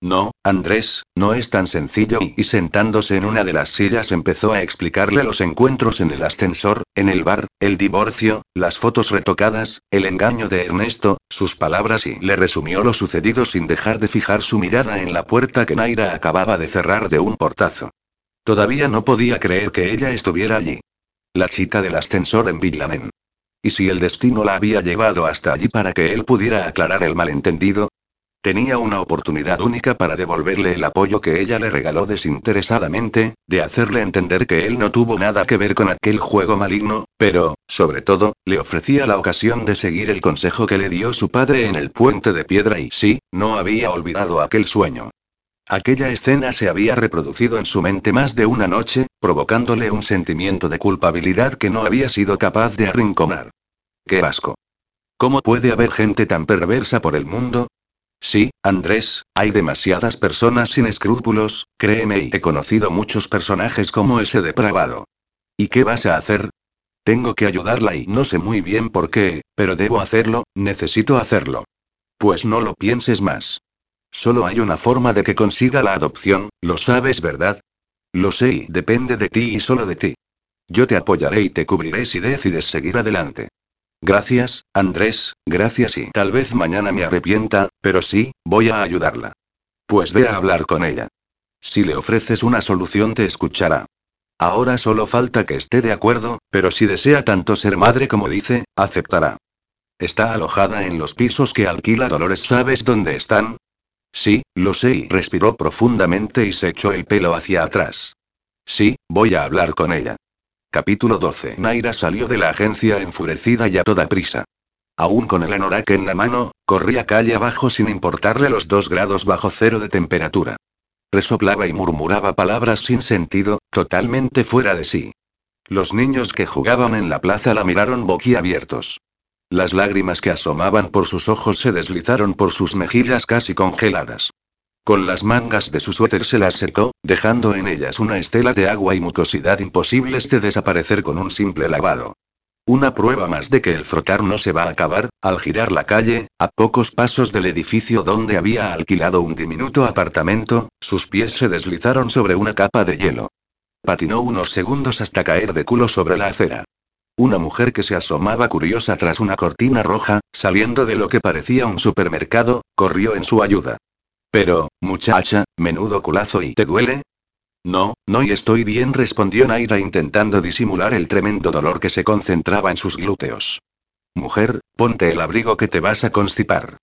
No, Andrés, no es tan sencillo y, sentándose en una de las sillas empezó a explicarle los encuentros en el ascensor, en el bar, el divorcio, las fotos retocadas, el engaño de Ernesto, sus palabras y le resumió lo sucedido sin dejar de fijar su mirada en la puerta que Naira acababa de cerrar de un portazo. Todavía no podía creer que ella estuviera allí. La chica del ascensor en Villamen. ¿Y si el destino la había llevado hasta allí para que él pudiera aclarar el malentendido? Tenía una oportunidad única para devolverle el apoyo que ella le regaló desinteresadamente, de hacerle entender que él no tuvo nada que ver con aquel juego maligno, pero, sobre todo, le ofrecía la ocasión de seguir el consejo que le dio su padre en el puente de piedra y sí, no había olvidado aquel sueño. Aquella escena se había reproducido en su mente más de una noche, provocándole un sentimiento de culpabilidad que no había sido capaz de arrinconar. ¡Qué asco! ¿Cómo puede haber gente tan perversa por el mundo? Sí, Andrés, hay demasiadas personas sin escrúpulos, créeme y he conocido muchos personajes como ese depravado. ¿Y qué vas a hacer? Tengo que ayudarla y no sé muy bien por qué, pero debo hacerlo, necesito hacerlo. Pues no lo pienses más. Solo hay una forma de que consiga la adopción, lo sabes, ¿verdad? Lo sé y depende de ti y solo de ti. Yo te apoyaré y te cubriré si decides seguir adelante. Gracias, Andrés, gracias y tal vez mañana me arrepienta, pero sí, voy a ayudarla. Pues ve a hablar con ella. Si le ofreces una solución te escuchará. Ahora solo falta que esté de acuerdo, pero si desea tanto ser madre como dice, aceptará. Está alojada en los pisos que alquila Dolores. ¿Sabes dónde están? Sí, lo sé y respiró profundamente y se echó el pelo hacia atrás. Sí, voy a hablar con ella. Capítulo 12. Naira salió de la agencia enfurecida y a toda prisa. Aún con el anorak en la mano, corría calle abajo sin importarle los dos grados bajo cero de temperatura. Resoplaba y murmuraba palabras sin sentido, totalmente fuera de sí. Los niños que jugaban en la plaza la miraron boquiabiertos. Las lágrimas que asomaban por sus ojos se deslizaron por sus mejillas casi congeladas. Con las mangas de su suéter se las secó, dejando en ellas una estela de agua y mucosidad imposibles de desaparecer con un simple lavado. Una prueba más de que el frotar no se va a acabar, al girar la calle, a pocos pasos del edificio donde había alquilado un diminuto apartamento, sus pies se deslizaron sobre una capa de hielo. Patinó unos segundos hasta caer de culo sobre la acera. Una mujer que se asomaba curiosa tras una cortina roja, saliendo de lo que parecía un supermercado, corrió en su ayuda. Pero, muchacha, menudo culazo y ¿te duele? No, no y estoy bien, respondió Naira intentando disimular el tremendo dolor que se concentraba en sus glúteos. Mujer, ponte el abrigo que te vas a constipar.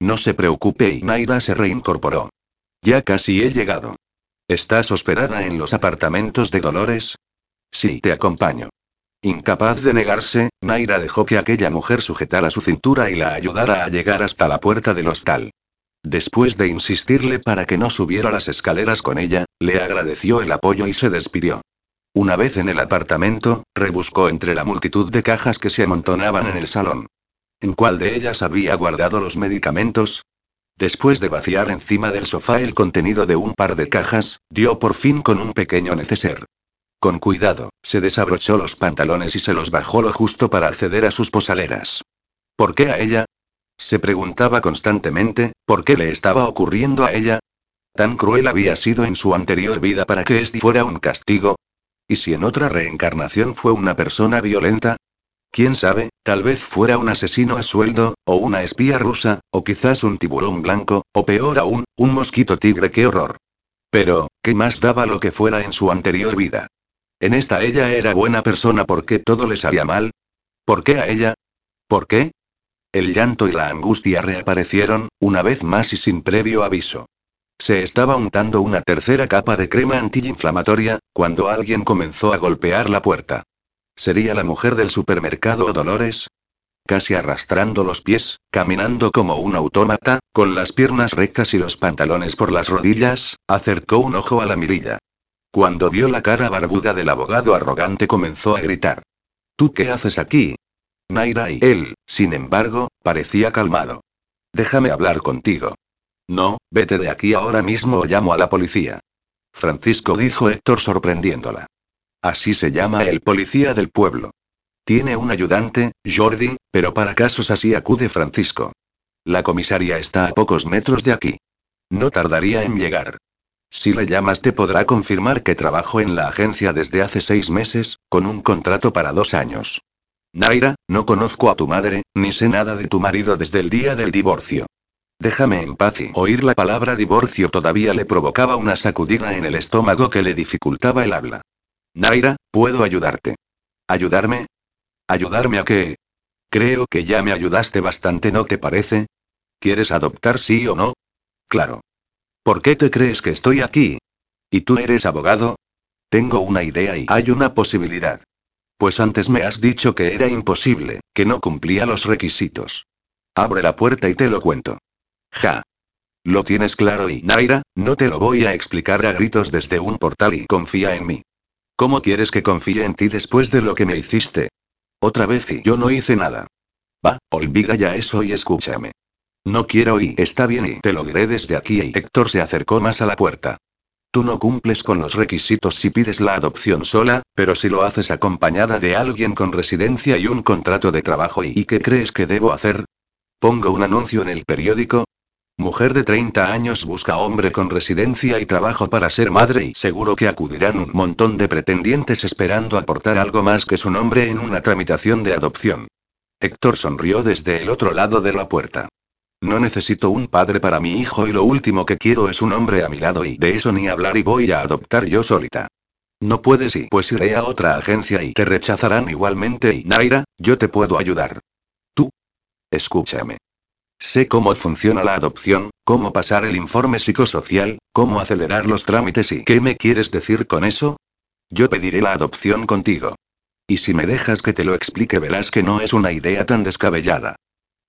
No se preocupe y Naira se reincorporó. Ya casi he llegado. ¿Estás hospedada en los apartamentos de Dolores? Sí, te acompaño. Incapaz de negarse, Naira dejó que aquella mujer sujetara su cintura y la ayudara a llegar hasta la puerta del hostal. Después de insistirle para que no subiera las escaleras con ella, le agradeció el apoyo y se despidió. Una vez en el apartamento, rebuscó entre la multitud de cajas que se amontonaban en el salón. ¿En cuál de ellas había guardado los medicamentos? Después de vaciar encima del sofá el contenido de un par de cajas, dio por fin con un pequeño neceser. Con cuidado, se desabrochó los pantalones y se los bajó lo justo para acceder a sus posaleras. ¿Por qué a ella? Se preguntaba constantemente, ¿por qué le estaba ocurriendo a ella? ¿Tan cruel había sido en su anterior vida para que este fuera un castigo? ¿Y si en otra reencarnación fue una persona violenta? Quién sabe, tal vez fuera un asesino a sueldo, o una espía rusa, o quizás un tiburón blanco, o peor aún, un mosquito tigre, qué horror. Pero, ¿qué más daba lo que fuera en su anterior vida? En esta ella era buena persona porque todo le salía mal. ¿Por qué a ella? ¿Por qué? El llanto y la angustia reaparecieron, una vez más y sin previo aviso. Se estaba untando una tercera capa de crema antiinflamatoria, cuando alguien comenzó a golpear la puerta. ¿Sería la mujer del supermercado Dolores? Casi arrastrando los pies, caminando como un autómata, con las piernas rectas y los pantalones por las rodillas, acercó un ojo a la mirilla. Cuando vio la cara barbuda del abogado arrogante comenzó a gritar. ¿Tú qué haces aquí? Naira y él, sin embargo, parecía calmado. Déjame hablar contigo. No, vete de aquí ahora mismo o llamo a la policía. Francisco dijo Héctor sorprendiéndola. Así se llama el policía del pueblo. Tiene un ayudante, Jordi, pero para casos así acude Francisco. La comisaría está a pocos metros de aquí. No tardaría en llegar. Si le llamas te podrá confirmar que trabajo en la agencia desde hace seis meses, con un contrato para dos años. Naira, no conozco a tu madre, ni sé nada de tu marido desde el día del divorcio. Déjame en paz y oír la palabra divorcio todavía le provocaba una sacudida en el estómago que le dificultaba el habla. Naira, puedo ayudarte. ¿Ayudarme? ¿Ayudarme a qué? Creo que ya me ayudaste bastante, ¿no te parece? ¿Quieres adoptar sí o no? Claro. ¿Por qué te crees que estoy aquí? ¿Y tú eres abogado? Tengo una idea y hay una posibilidad. Pues antes me has dicho que era imposible, que no cumplía los requisitos. Abre la puerta y te lo cuento. Ja. Lo tienes claro y Naira, no te lo voy a explicar a gritos desde un portal y confía en mí. ¿Cómo quieres que confíe en ti después de lo que me hiciste? Otra vez y yo no hice nada. Va, olvida ya eso y escúchame. No quiero y está bien y te lo diré desde aquí y Héctor se acercó más a la puerta. Tú no cumples con los requisitos si pides la adopción sola, pero si lo haces acompañada de alguien con residencia y un contrato de trabajo y, ¿y qué crees que debo hacer? Pongo un anuncio en el periódico. Mujer de 30 años busca hombre con residencia y trabajo para ser madre y seguro que acudirán un montón de pretendientes esperando aportar algo más que su nombre en una tramitación de adopción. Héctor sonrió desde el otro lado de la puerta. No necesito un padre para mi hijo y lo último que quiero es un hombre a mi lado y de eso ni hablar y voy a adoptar yo solita. No puedes y pues iré a otra agencia y te rechazarán igualmente y Naira, yo te puedo ayudar. Tú. Escúchame. Sé cómo funciona la adopción, cómo pasar el informe psicosocial, cómo acelerar los trámites y ¿qué me quieres decir con eso? Yo pediré la adopción contigo. Y si me dejas que te lo explique verás que no es una idea tan descabellada.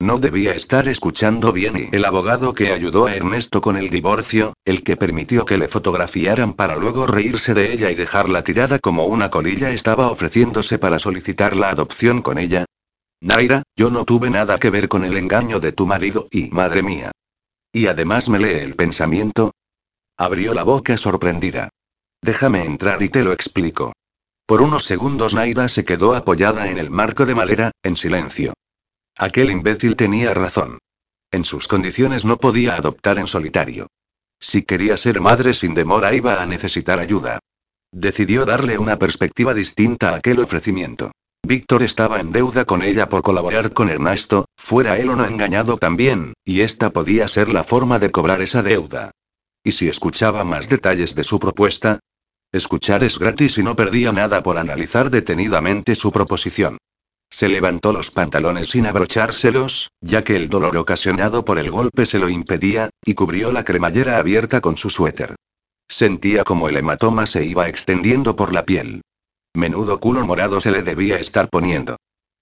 No debía estar escuchando bien y el abogado que ayudó a Ernesto con el divorcio, el que permitió que le fotografiaran para luego reírse de ella y dejarla tirada como una colilla estaba ofreciéndose para solicitar la adopción con ella. Naira, yo no tuve nada que ver con el engaño de tu marido y, madre mía. Y además me lee el pensamiento. Abrió la boca sorprendida. Déjame entrar y te lo explico. Por unos segundos Naira se quedó apoyada en el marco de madera, en silencio. Aquel imbécil tenía razón. En sus condiciones no podía adoptar en solitario. Si quería ser madre sin demora iba a necesitar ayuda. Decidió darle una perspectiva distinta a aquel ofrecimiento. Víctor estaba en deuda con ella por colaborar con Ernesto, fuera él o no engañado también, y esta podía ser la forma de cobrar esa deuda. ¿Y si escuchaba más detalles de su propuesta? Escuchar es gratis y no perdía nada por analizar detenidamente su proposición. Se levantó los pantalones sin abrochárselos, ya que el dolor ocasionado por el golpe se lo impedía, y cubrió la cremallera abierta con su suéter. Sentía como el hematoma se iba extendiendo por la piel. Menudo culo morado se le debía estar poniendo.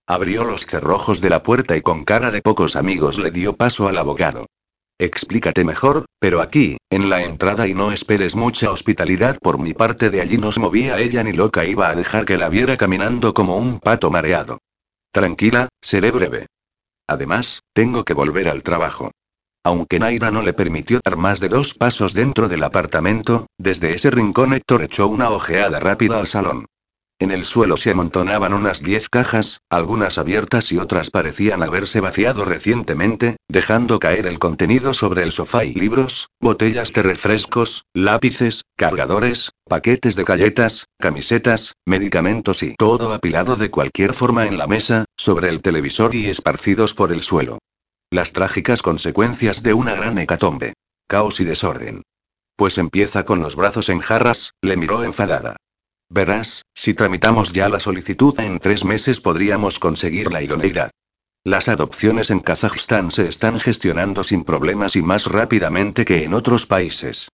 Abrió los cerrojos de la puerta y con cara de pocos amigos le dio paso al abogado. Explícate mejor, pero aquí, en la entrada y no esperes mucha hospitalidad por mi parte de allí no se movía ella ni loca iba a dejar que la viera caminando como un pato mareado. Tranquila, seré breve. Además, tengo que volver al trabajo. Aunque Naira no le permitió dar más de dos pasos dentro del apartamento, desde ese rincón Héctor echó una ojeada rápida al salón. En el suelo se amontonaban unas diez cajas, algunas abiertas y otras parecían haberse vaciado recientemente, dejando caer el contenido sobre el sofá y libros, botellas de refrescos, lápices, cargadores, paquetes de galletas, camisetas, medicamentos y todo apilado de cualquier forma en la mesa, sobre el televisor y esparcidos por el suelo. Las trágicas consecuencias de una gran hecatombe. Caos y desorden. Pues empieza con los brazos en jarras, le miró enfadada. Verás, si tramitamos ya la solicitud en tres meses podríamos conseguir la idoneidad. Las adopciones en Kazajistán se están gestionando sin problemas y más rápidamente que en otros países.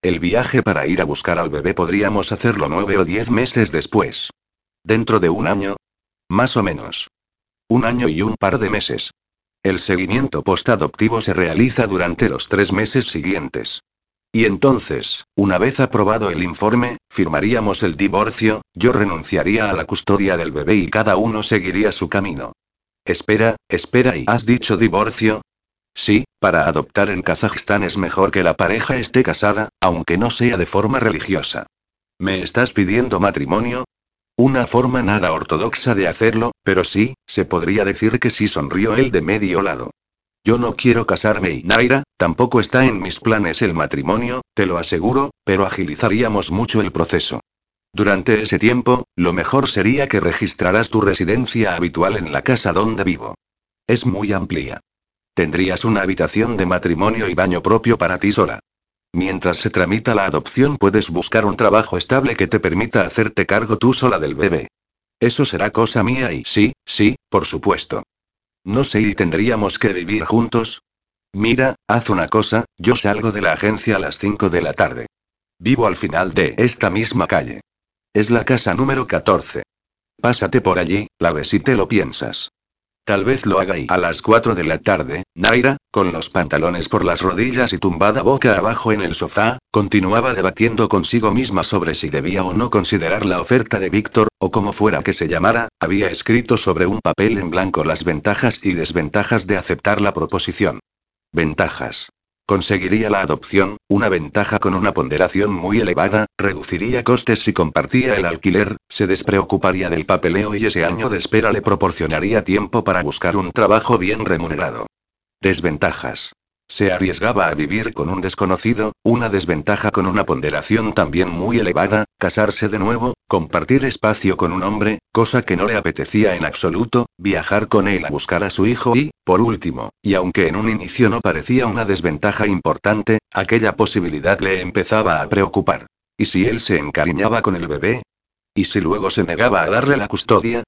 El viaje para ir a buscar al bebé podríamos hacerlo nueve o diez meses después. Dentro de un año. Más o menos. Un año y un par de meses. El seguimiento postadoptivo se realiza durante los tres meses siguientes. Y entonces, una vez aprobado el informe, firmaríamos el divorcio, yo renunciaría a la custodia del bebé y cada uno seguiría su camino. Espera, espera y ¿has dicho divorcio? Sí, para adoptar en Kazajistán es mejor que la pareja esté casada, aunque no sea de forma religiosa. ¿Me estás pidiendo matrimonio? Una forma nada ortodoxa de hacerlo, pero sí, se podría decir que sí sonrió él de medio lado. Yo no quiero casarme y Naira, tampoco está en mis planes el matrimonio, te lo aseguro, pero agilizaríamos mucho el proceso. Durante ese tiempo, lo mejor sería que registraras tu residencia habitual en la casa donde vivo. Es muy amplia. Tendrías una habitación de matrimonio y baño propio para ti sola. Mientras se tramita la adopción puedes buscar un trabajo estable que te permita hacerte cargo tú sola del bebé. Eso será cosa mía y sí, sí, por supuesto. No sé y tendríamos que vivir juntos. Mira, haz una cosa, yo salgo de la agencia a las 5 de la tarde. Vivo al final de esta misma calle. Es la casa número 14. Pásate por allí, la ves y te lo piensas. Tal vez lo haga y a las 4 de la tarde, Naira, con los pantalones por las rodillas y tumbada boca abajo en el sofá, continuaba debatiendo consigo misma sobre si debía o no considerar la oferta de Víctor, o como fuera que se llamara, había escrito sobre un papel en blanco las ventajas y desventajas de aceptar la proposición. Ventajas. Conseguiría la adopción, una ventaja con una ponderación muy elevada, reduciría costes si compartía el alquiler, se despreocuparía del papeleo y ese año de espera le proporcionaría tiempo para buscar un trabajo bien remunerado. Desventajas. Se arriesgaba a vivir con un desconocido, una desventaja con una ponderación también muy elevada, casarse de nuevo, compartir espacio con un hombre, cosa que no le apetecía en absoluto, viajar con él a buscar a su hijo y, por último, y aunque en un inicio no parecía una desventaja importante, aquella posibilidad le empezaba a preocupar. ¿Y si él se encariñaba con el bebé? ¿Y si luego se negaba a darle la custodia?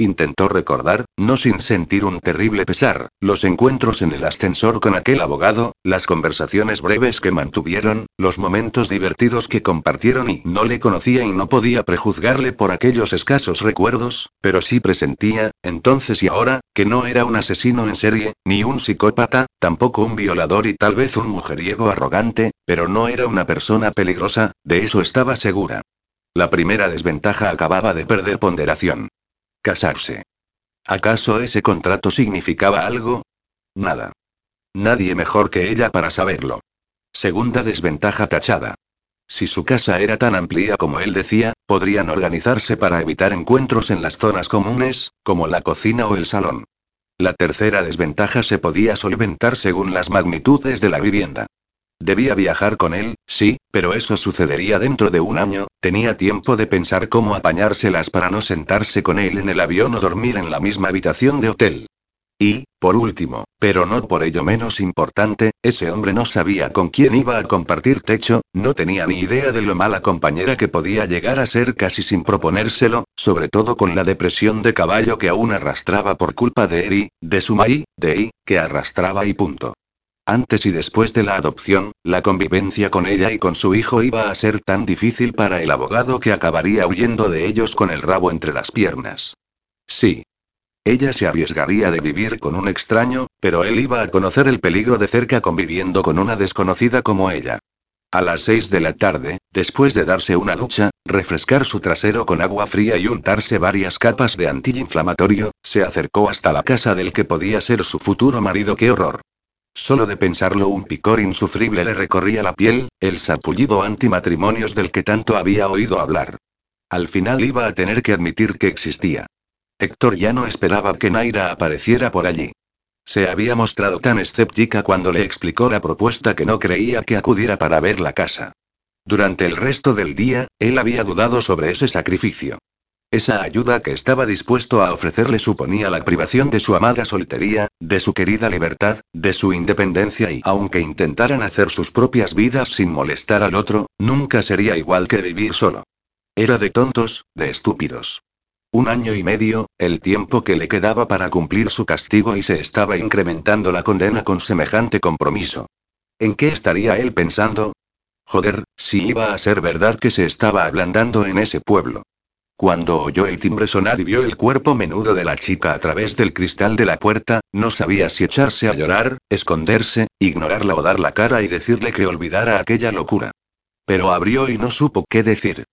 Intentó recordar, no sin sentir un terrible pesar, los encuentros en el ascensor con aquel abogado, las conversaciones breves que mantuvieron, los momentos divertidos que compartieron y no le conocía y no podía prejuzgarle por aquellos escasos recuerdos, pero sí presentía, entonces y ahora, que no era un asesino en serie, ni un psicópata, tampoco un violador y tal vez un mujeriego arrogante, pero no era una persona peligrosa, de eso estaba segura. La primera desventaja acababa de perder ponderación. Casarse. ¿Acaso ese contrato significaba algo? Nada. Nadie mejor que ella para saberlo. Segunda desventaja tachada. Si su casa era tan amplia como él decía, podrían organizarse para evitar encuentros en las zonas comunes, como la cocina o el salón. La tercera desventaja se podía solventar según las magnitudes de la vivienda. Debía viajar con él, sí, pero eso sucedería dentro de un año, tenía tiempo de pensar cómo apañárselas para no sentarse con él en el avión o dormir en la misma habitación de hotel. Y, por último, pero no por ello menos importante, ese hombre no sabía con quién iba a compartir techo, no tenía ni idea de lo mala compañera que podía llegar a ser casi sin proponérselo, sobre todo con la depresión de caballo que aún arrastraba por culpa de Eri, de su maí, de I, que arrastraba y punto. Antes y después de la adopción, la convivencia con ella y con su hijo iba a ser tan difícil para el abogado que acabaría huyendo de ellos con el rabo entre las piernas. Sí. Ella se arriesgaría de vivir con un extraño, pero él iba a conocer el peligro de cerca conviviendo con una desconocida como ella. A las seis de la tarde, después de darse una ducha, refrescar su trasero con agua fría y untarse varias capas de antiinflamatorio, se acercó hasta la casa del que podía ser su futuro marido. ¡Qué horror! Solo de pensarlo un picor insufrible le recorría la piel, el sapullido antimatrimonios del que tanto había oído hablar. Al final iba a tener que admitir que existía. Héctor ya no esperaba que Naira apareciera por allí. Se había mostrado tan escéptica cuando le explicó la propuesta que no creía que acudiera para ver la casa. Durante el resto del día, él había dudado sobre ese sacrificio. Esa ayuda que estaba dispuesto a ofrecerle suponía la privación de su amada soltería, de su querida libertad, de su independencia y aunque intentaran hacer sus propias vidas sin molestar al otro, nunca sería igual que vivir solo. Era de tontos, de estúpidos. Un año y medio, el tiempo que le quedaba para cumplir su castigo y se estaba incrementando la condena con semejante compromiso. ¿En qué estaría él pensando? Joder, si iba a ser verdad que se estaba ablandando en ese pueblo. Cuando oyó el timbre sonar y vio el cuerpo menudo de la chica a través del cristal de la puerta, no sabía si echarse a llorar, esconderse, ignorarla o dar la cara y decirle que olvidara aquella locura. Pero abrió y no supo qué decir.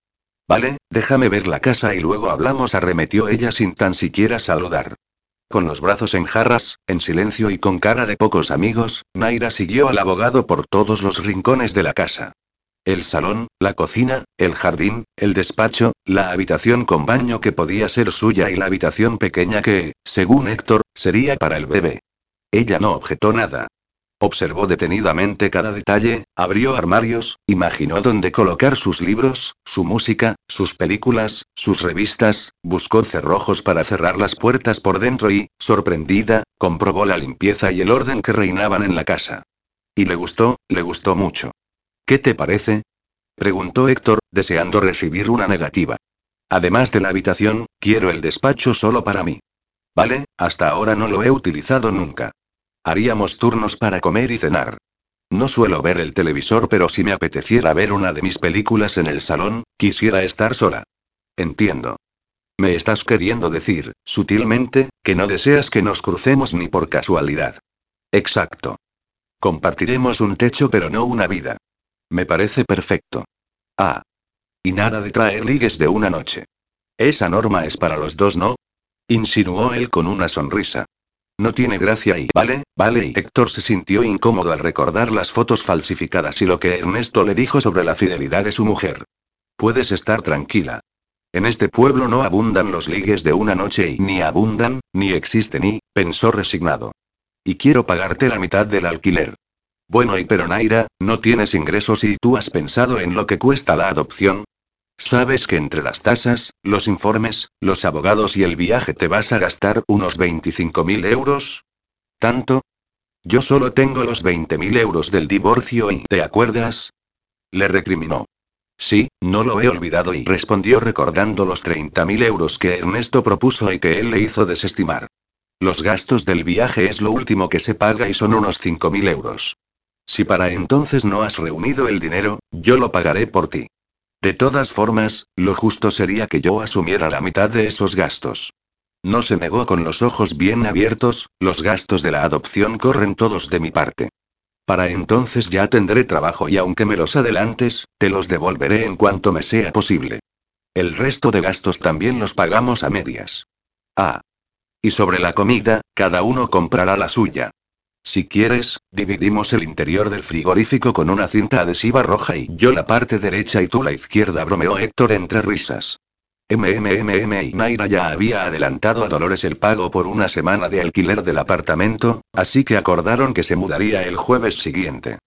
Vale, déjame ver la casa y luego hablamos, arremetió ella sin tan siquiera saludar. Con los brazos en jarras, en silencio y con cara de pocos amigos, Naira siguió al abogado por todos los rincones de la casa. El salón, la cocina, el jardín, el despacho, la habitación con baño que podía ser suya y la habitación pequeña que, según Héctor, sería para el bebé. Ella no objetó nada. Observó detenidamente cada detalle, abrió armarios, imaginó dónde colocar sus libros, su música, sus películas, sus revistas, buscó cerrojos para cerrar las puertas por dentro y, sorprendida, comprobó la limpieza y el orden que reinaban en la casa. Y le gustó, le gustó mucho. ¿Qué te parece? preguntó Héctor, deseando recibir una negativa. Además de la habitación, quiero el despacho solo para mí. Vale, hasta ahora no lo he utilizado nunca. Haríamos turnos para comer y cenar. No suelo ver el televisor, pero si me apeteciera ver una de mis películas en el salón, quisiera estar sola. Entiendo. Me estás queriendo decir, sutilmente, que no deseas que nos crucemos ni por casualidad. Exacto. Compartiremos un techo pero no una vida. Me parece perfecto. Ah. Y nada de traer ligues de una noche. Esa norma es para los dos, ¿no? Insinuó él con una sonrisa. No tiene gracia y vale, vale y Héctor se sintió incómodo al recordar las fotos falsificadas y lo que Ernesto le dijo sobre la fidelidad de su mujer. Puedes estar tranquila. En este pueblo no abundan los ligues de una noche y ni abundan, ni existen y, pensó resignado. Y quiero pagarte la mitad del alquiler. Bueno y pero Naira, no tienes ingresos y tú has pensado en lo que cuesta la adopción, Sabes que entre las tasas, los informes, los abogados y el viaje te vas a gastar unos 25.000 euros. ¿Tanto? Yo solo tengo los 20.000 euros del divorcio y ¿te acuerdas? Le recriminó. Sí, no lo he olvidado y respondió recordando los 30.000 euros que Ernesto propuso y que él le hizo desestimar. Los gastos del viaje es lo último que se paga y son unos 5.000 euros. Si para entonces no has reunido el dinero, yo lo pagaré por ti. De todas formas, lo justo sería que yo asumiera la mitad de esos gastos. No se negó con los ojos bien abiertos, los gastos de la adopción corren todos de mi parte. Para entonces ya tendré trabajo y aunque me los adelantes, te los devolveré en cuanto me sea posible. El resto de gastos también los pagamos a medias. Ah. Y sobre la comida, cada uno comprará la suya. Si quieres, dividimos el interior del frigorífico con una cinta adhesiva roja y yo la parte derecha y tú la izquierda, bromeó Héctor entre risas. MMMM y Naira ya había adelantado a Dolores el pago por una semana de alquiler del apartamento, así que acordaron que se mudaría el jueves siguiente.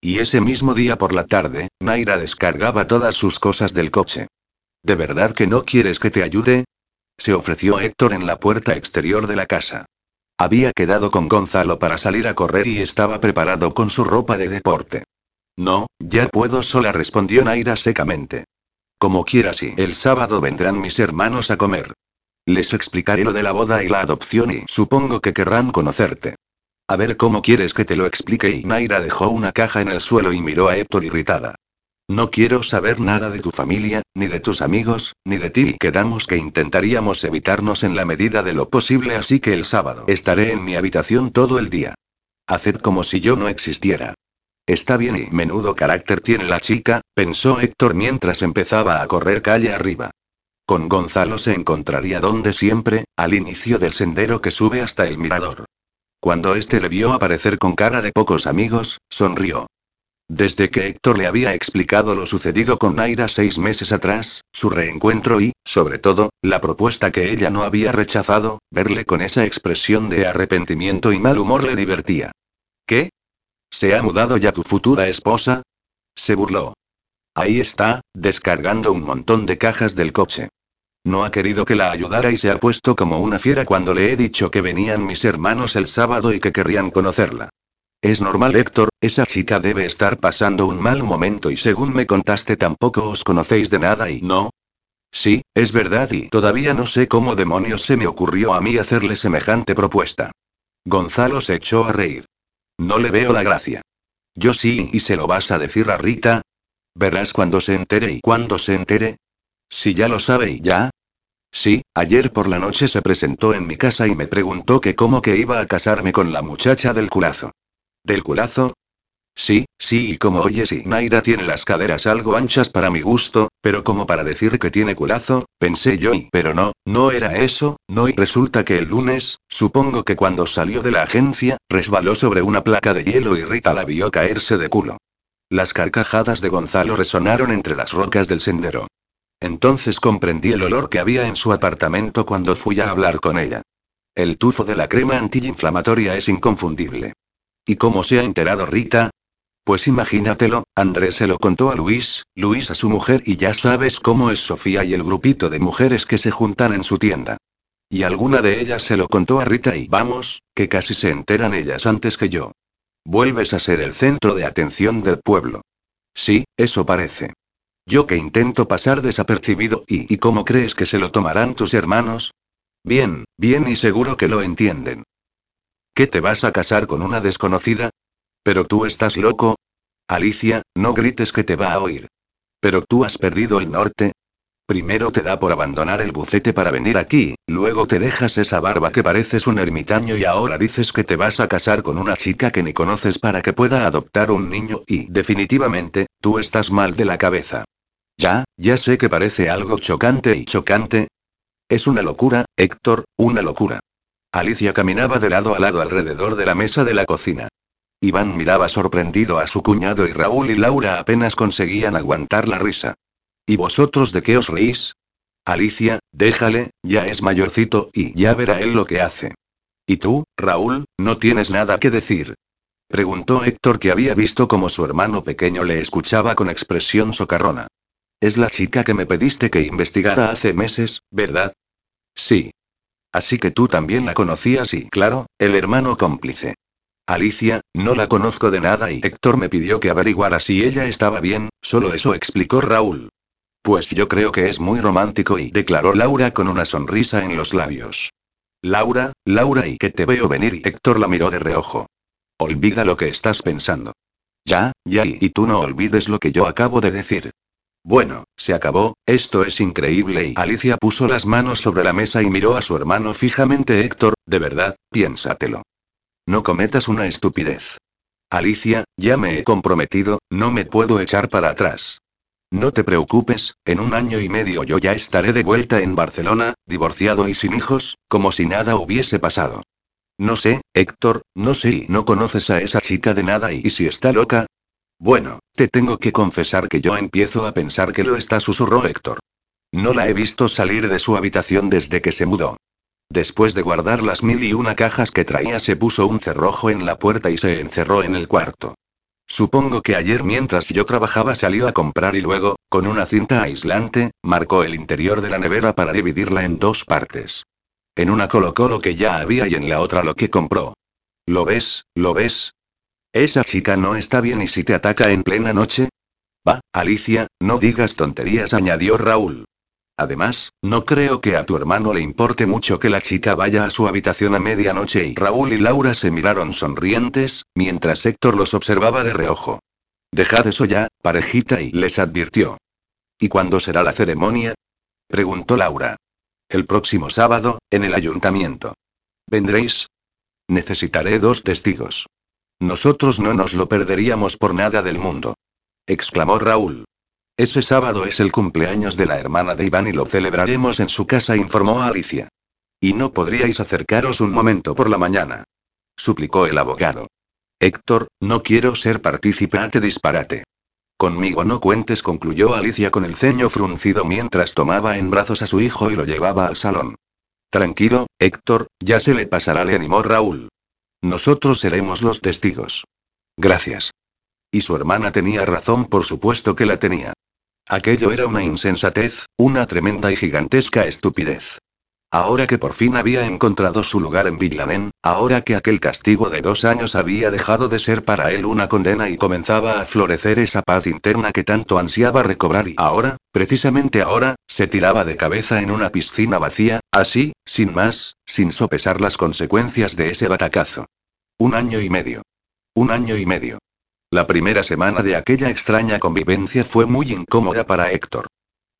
Y ese mismo día por la tarde, Naira descargaba todas sus cosas del coche. ¿De verdad que no quieres que te ayude? Se ofreció Héctor en la puerta exterior de la casa. Había quedado con Gonzalo para salir a correr y estaba preparado con su ropa de deporte. No, ya puedo sola, respondió Naira secamente. Como quieras y el sábado vendrán mis hermanos a comer. Les explicaré lo de la boda y la adopción y supongo que querrán conocerte. A ver cómo quieres que te lo explique y Naira dejó una caja en el suelo y miró a Héctor irritada. No quiero saber nada de tu familia, ni de tus amigos, ni de ti. Quedamos que intentaríamos evitarnos en la medida de lo posible, así que el sábado estaré en mi habitación todo el día. Haced como si yo no existiera. Está bien y menudo carácter tiene la chica, pensó Héctor mientras empezaba a correr calle arriba. Con Gonzalo se encontraría donde siempre, al inicio del sendero que sube hasta el mirador. Cuando éste le vio aparecer con cara de pocos amigos, sonrió. Desde que Héctor le había explicado lo sucedido con Naira seis meses atrás, su reencuentro y, sobre todo, la propuesta que ella no había rechazado, verle con esa expresión de arrepentimiento y mal humor le divertía. ¿Qué? ¿Se ha mudado ya tu futura esposa? Se burló. Ahí está, descargando un montón de cajas del coche. No ha querido que la ayudara y se ha puesto como una fiera cuando le he dicho que venían mis hermanos el sábado y que querrían conocerla. Es normal, Héctor, esa chica debe estar pasando un mal momento y según me contaste tampoco os conocéis de nada y no. Sí, es verdad y todavía no sé cómo demonios se me ocurrió a mí hacerle semejante propuesta. Gonzalo se echó a reír. No le veo la gracia. Yo sí, ¿y se lo vas a decir a Rita? Verás cuando se entere y cuando se entere. Si ya lo sabe y ya. Sí, ayer por la noche se presentó en mi casa y me preguntó que cómo que iba a casarme con la muchacha del culazo. ¿Del culazo? Sí, sí, y como oyes, y Naira tiene las caderas algo anchas para mi gusto, pero como para decir que tiene culazo, pensé yo y, pero no, no era eso, no y resulta que el lunes, supongo que cuando salió de la agencia, resbaló sobre una placa de hielo y Rita la vio caerse de culo. Las carcajadas de Gonzalo resonaron entre las rocas del sendero. Entonces comprendí el olor que había en su apartamento cuando fui a hablar con ella. El tufo de la crema antiinflamatoria es inconfundible. ¿Y cómo se ha enterado Rita? Pues imagínatelo, Andrés se lo contó a Luis, Luis a su mujer y ya sabes cómo es Sofía y el grupito de mujeres que se juntan en su tienda. Y alguna de ellas se lo contó a Rita y vamos, que casi se enteran ellas antes que yo. Vuelves a ser el centro de atención del pueblo. Sí, eso parece. Yo que intento pasar desapercibido y ¿y cómo crees que se lo tomarán tus hermanos? Bien, bien y seguro que lo entienden. ¿Qué te vas a casar con una desconocida? Pero tú estás loco. Alicia, no grites que te va a oír. Pero tú has perdido el norte. Primero te da por abandonar el bucete para venir aquí, luego te dejas esa barba que pareces un ermitaño y ahora dices que te vas a casar con una chica que ni conoces para que pueda adoptar un niño y definitivamente, tú estás mal de la cabeza. Ya, ya sé que parece algo chocante y chocante. Es una locura, Héctor, una locura. Alicia caminaba de lado a lado alrededor de la mesa de la cocina. Iván miraba sorprendido a su cuñado y Raúl y Laura apenas conseguían aguantar la risa. ¿Y vosotros de qué os reís? Alicia, déjale, ya es mayorcito y ya verá él lo que hace. ¿Y tú, Raúl, no tienes nada que decir? Preguntó Héctor que había visto como su hermano pequeño le escuchaba con expresión socarrona. Es la chica que me pediste que investigara hace meses, ¿verdad? Sí. Así que tú también la conocías y, claro, el hermano cómplice. Alicia, no la conozco de nada y Héctor me pidió que averiguara si ella estaba bien, solo eso explicó Raúl. Pues yo creo que es muy romántico y declaró Laura con una sonrisa en los labios. Laura, Laura y que te veo venir y Héctor la miró de reojo. Olvida lo que estás pensando. Ya, ya y, y tú no olvides lo que yo acabo de decir. Bueno, se acabó, esto es increíble y Alicia puso las manos sobre la mesa y miró a su hermano fijamente Héctor, de verdad, piénsatelo. No cometas una estupidez. Alicia, ya me he comprometido, no me puedo echar para atrás. No te preocupes, en un año y medio yo ya estaré de vuelta en Barcelona, divorciado y sin hijos, como si nada hubiese pasado. No sé, Héctor, no sé y no conoces a esa chica de nada y, si está loca. Bueno, te tengo que confesar que yo empiezo a pensar que lo está, susurró Héctor. No la he visto salir de su habitación desde que se mudó. Después de guardar las mil y una cajas que traía se puso un cerrojo en la puerta y se encerró en el cuarto. Supongo que ayer mientras yo trabajaba salió a comprar y luego, con una cinta aislante, marcó el interior de la nevera para dividirla en dos partes. En una colocó lo que ya había y en la otra lo que compró. ¿Lo ves? ¿Lo ves? Esa chica no está bien y si te ataca en plena noche. Va, Alicia, no digas tonterías, añadió Raúl. Además, no creo que a tu hermano le importe mucho que la chica vaya a su habitación a medianoche y Raúl y Laura se miraron sonrientes, mientras Héctor los observaba de reojo. Dejad eso ya, parejita, y les advirtió. ¿Y cuándo será la ceremonia? preguntó Laura. El próximo sábado, en el ayuntamiento. ¿Vendréis? Necesitaré dos testigos. Nosotros no nos lo perderíamos por nada del mundo. exclamó Raúl. Ese sábado es el cumpleaños de la hermana de Iván y lo celebraremos en su casa, informó Alicia. ¿Y no podríais acercaros un momento por la mañana? suplicó el abogado. Héctor, no quiero ser participante disparate. Conmigo no cuentes, concluyó Alicia con el ceño fruncido mientras tomaba en brazos a su hijo y lo llevaba al salón. Tranquilo, Héctor, ya se le pasará, le animó Raúl. Nosotros seremos los testigos. Gracias. Y su hermana tenía razón, por supuesto que la tenía. Aquello era una insensatez, una tremenda y gigantesca estupidez. Ahora que por fin había encontrado su lugar en Villanén, ahora que aquel castigo de dos años había dejado de ser para él una condena y comenzaba a florecer esa paz interna que tanto ansiaba recobrar y ahora, precisamente ahora, se tiraba de cabeza en una piscina vacía, así, sin más, sin sopesar las consecuencias de ese batacazo. Un año y medio. Un año y medio. La primera semana de aquella extraña convivencia fue muy incómoda para Héctor.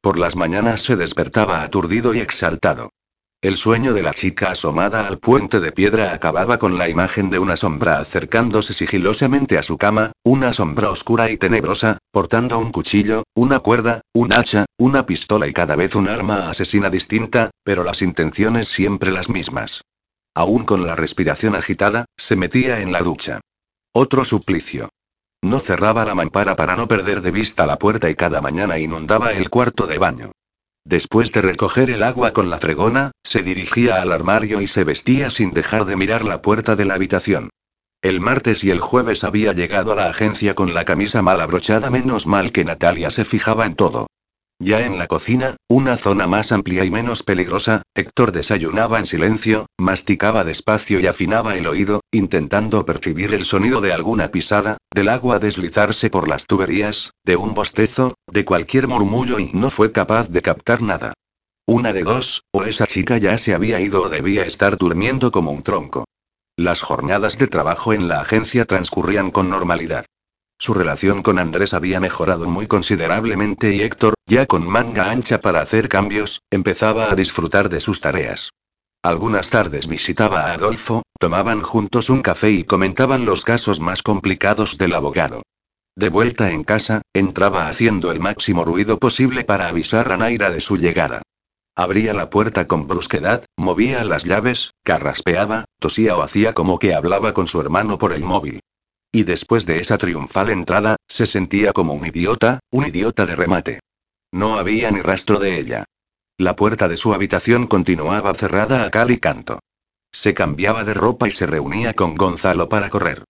Por las mañanas se despertaba aturdido y exaltado. El sueño de la chica asomada al puente de piedra acababa con la imagen de una sombra acercándose sigilosamente a su cama, una sombra oscura y tenebrosa, portando un cuchillo, una cuerda, un hacha, una pistola y cada vez un arma asesina distinta, pero las intenciones siempre las mismas. Aún con la respiración agitada, se metía en la ducha. Otro suplicio. No cerraba la mampara para no perder de vista la puerta y cada mañana inundaba el cuarto de baño. Después de recoger el agua con la fregona, se dirigía al armario y se vestía sin dejar de mirar la puerta de la habitación. El martes y el jueves había llegado a la agencia con la camisa mal abrochada, menos mal que Natalia se fijaba en todo. Ya en la cocina, una zona más amplia y menos peligrosa, Héctor desayunaba en silencio, masticaba despacio y afinaba el oído, intentando percibir el sonido de alguna pisada, del agua deslizarse por las tuberías, de un bostezo, de cualquier murmullo y no fue capaz de captar nada. Una de dos, o esa chica ya se había ido o debía estar durmiendo como un tronco. Las jornadas de trabajo en la agencia transcurrían con normalidad. Su relación con Andrés había mejorado muy considerablemente y Héctor, ya con manga ancha para hacer cambios, empezaba a disfrutar de sus tareas. Algunas tardes visitaba a Adolfo, tomaban juntos un café y comentaban los casos más complicados del abogado. De vuelta en casa, entraba haciendo el máximo ruido posible para avisar a Naira de su llegada. Abría la puerta con brusquedad, movía las llaves, carraspeaba, tosía o hacía como que hablaba con su hermano por el móvil. Y después de esa triunfal entrada, se sentía como un idiota, un idiota de remate. No había ni rastro de ella. La puerta de su habitación continuaba cerrada a cal y canto. Se cambiaba de ropa y se reunía con Gonzalo para correr.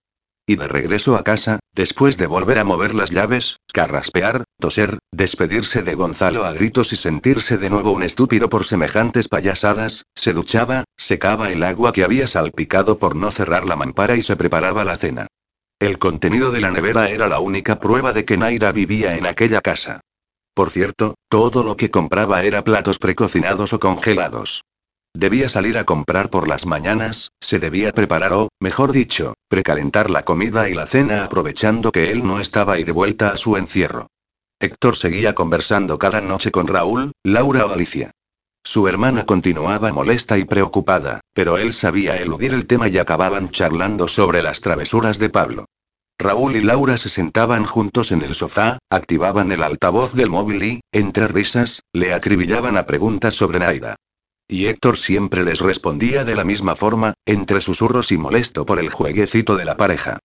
Y de regreso a casa, después de volver a mover las llaves, carraspear, toser, despedirse de Gonzalo a gritos y sentirse de nuevo un estúpido por semejantes payasadas, se duchaba, secaba el agua que había salpicado por no cerrar la mampara y se preparaba la cena. El contenido de la nevera era la única prueba de que Naira vivía en aquella casa. Por cierto, todo lo que compraba era platos precocinados o congelados. Debía salir a comprar por las mañanas, se debía preparar o, mejor dicho, precalentar la comida y la cena aprovechando que él no estaba y de vuelta a su encierro. Héctor seguía conversando cada noche con Raúl, Laura o Alicia. Su hermana continuaba molesta y preocupada, pero él sabía eludir el tema y acababan charlando sobre las travesuras de Pablo. Raúl y Laura se sentaban juntos en el sofá, activaban el altavoz del móvil y, entre risas, le acribillaban a preguntas sobre Naida. Y Héctor siempre les respondía de la misma forma, entre susurros y molesto por el jueguecito de la pareja.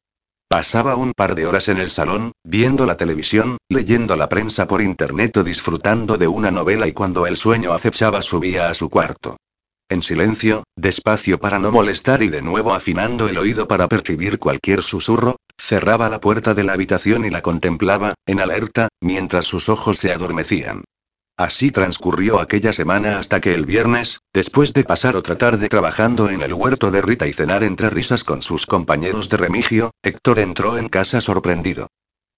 Pasaba un par de horas en el salón, viendo la televisión, leyendo la prensa por internet o disfrutando de una novela y cuando el sueño acechaba subía a su cuarto. En silencio, despacio para no molestar y de nuevo afinando el oído para percibir cualquier susurro, cerraba la puerta de la habitación y la contemplaba, en alerta, mientras sus ojos se adormecían. Así transcurrió aquella semana hasta que el viernes, después de pasar otra tarde trabajando en el huerto de Rita y cenar entre risas con sus compañeros de remigio, Héctor entró en casa sorprendido.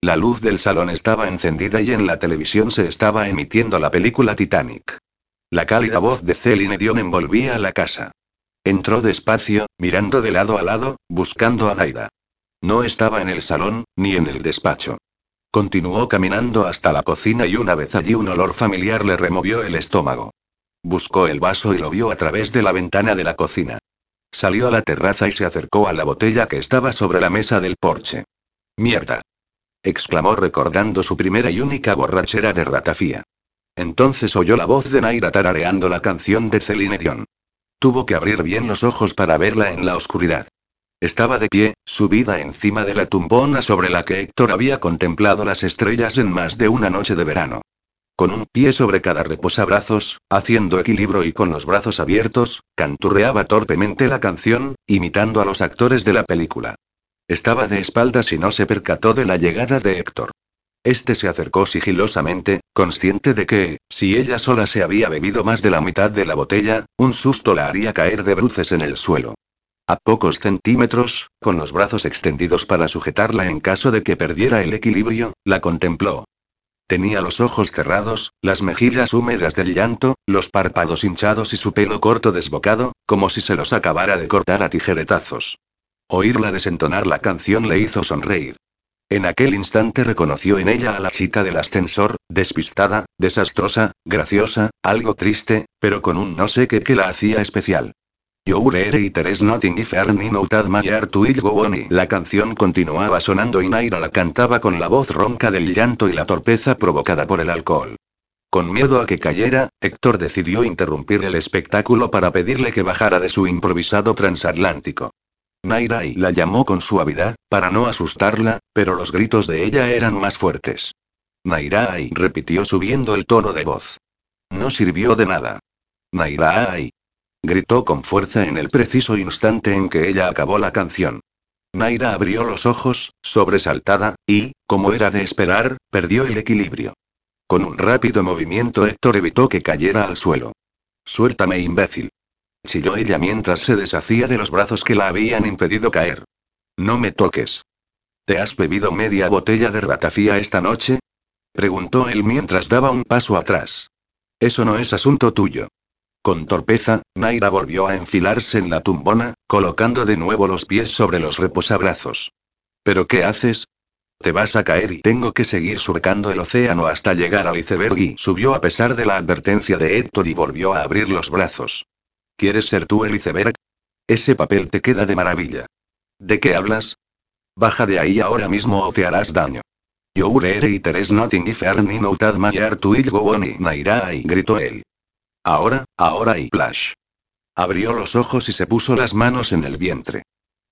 La luz del salón estaba encendida y en la televisión se estaba emitiendo la película Titanic. La cálida voz de Celine Dion envolvía la casa. Entró despacio, mirando de lado a lado, buscando a Naida. No estaba en el salón, ni en el despacho. Continuó caminando hasta la cocina y una vez allí un olor familiar le removió el estómago. Buscó el vaso y lo vio a través de la ventana de la cocina. Salió a la terraza y se acercó a la botella que estaba sobre la mesa del porche. ¡Mierda! exclamó recordando su primera y única borrachera de ratafía. Entonces oyó la voz de Naira tarareando la canción de Celine Dion. Tuvo que abrir bien los ojos para verla en la oscuridad. Estaba de pie, subida encima de la tumbona sobre la que Héctor había contemplado las estrellas en más de una noche de verano. Con un pie sobre cada reposabrazos, haciendo equilibrio y con los brazos abiertos, canturreaba torpemente la canción, imitando a los actores de la película. Estaba de espaldas y no se percató de la llegada de Héctor. Este se acercó sigilosamente, consciente de que, si ella sola se había bebido más de la mitad de la botella, un susto la haría caer de bruces en el suelo. A pocos centímetros, con los brazos extendidos para sujetarla en caso de que perdiera el equilibrio, la contempló. Tenía los ojos cerrados, las mejillas húmedas del llanto, los párpados hinchados y su pelo corto desbocado, como si se los acabara de cortar a tijeretazos. Oírla desentonar la canción le hizo sonreír. En aquel instante reconoció en ella a la chica del ascensor, despistada, desastrosa, graciosa, algo triste, pero con un no sé qué que la hacía especial. Youre y Teres Nothing if ni noutad my heart will go La canción continuaba sonando y Naira la cantaba con la voz ronca del llanto y la torpeza provocada por el alcohol. Con miedo a que cayera, Héctor decidió interrumpir el espectáculo para pedirle que bajara de su improvisado transatlántico. Naira la llamó con suavidad, para no asustarla, pero los gritos de ella eran más fuertes. Nairai repitió subiendo el tono de voz. No sirvió de nada. Nairai gritó con fuerza en el preciso instante en que ella acabó la canción. Naira abrió los ojos, sobresaltada, y, como era de esperar, perdió el equilibrio. Con un rápido movimiento Héctor evitó que cayera al suelo. Suéltame, imbécil. Chilló ella mientras se deshacía de los brazos que la habían impedido caer. No me toques. ¿Te has bebido media botella de ratafía esta noche? Preguntó él mientras daba un paso atrás. Eso no es asunto tuyo. Con torpeza, Naira volvió a enfilarse en la tumbona, colocando de nuevo los pies sobre los reposabrazos. ¿Pero qué haces? Te vas a caer y tengo que seguir surcando el océano hasta llegar al iceberg y subió a pesar de la advertencia de Héctor y volvió a abrir los brazos. ¿Quieres ser tú el iceberg? Ese papel te queda de maravilla. ¿De qué hablas? Baja de ahí ahora mismo o te harás daño. Yo urere y teres nothing if ni noutad mayar tu il go y gritó él. Ahora, ahora y Flash. Abrió los ojos y se puso las manos en el vientre.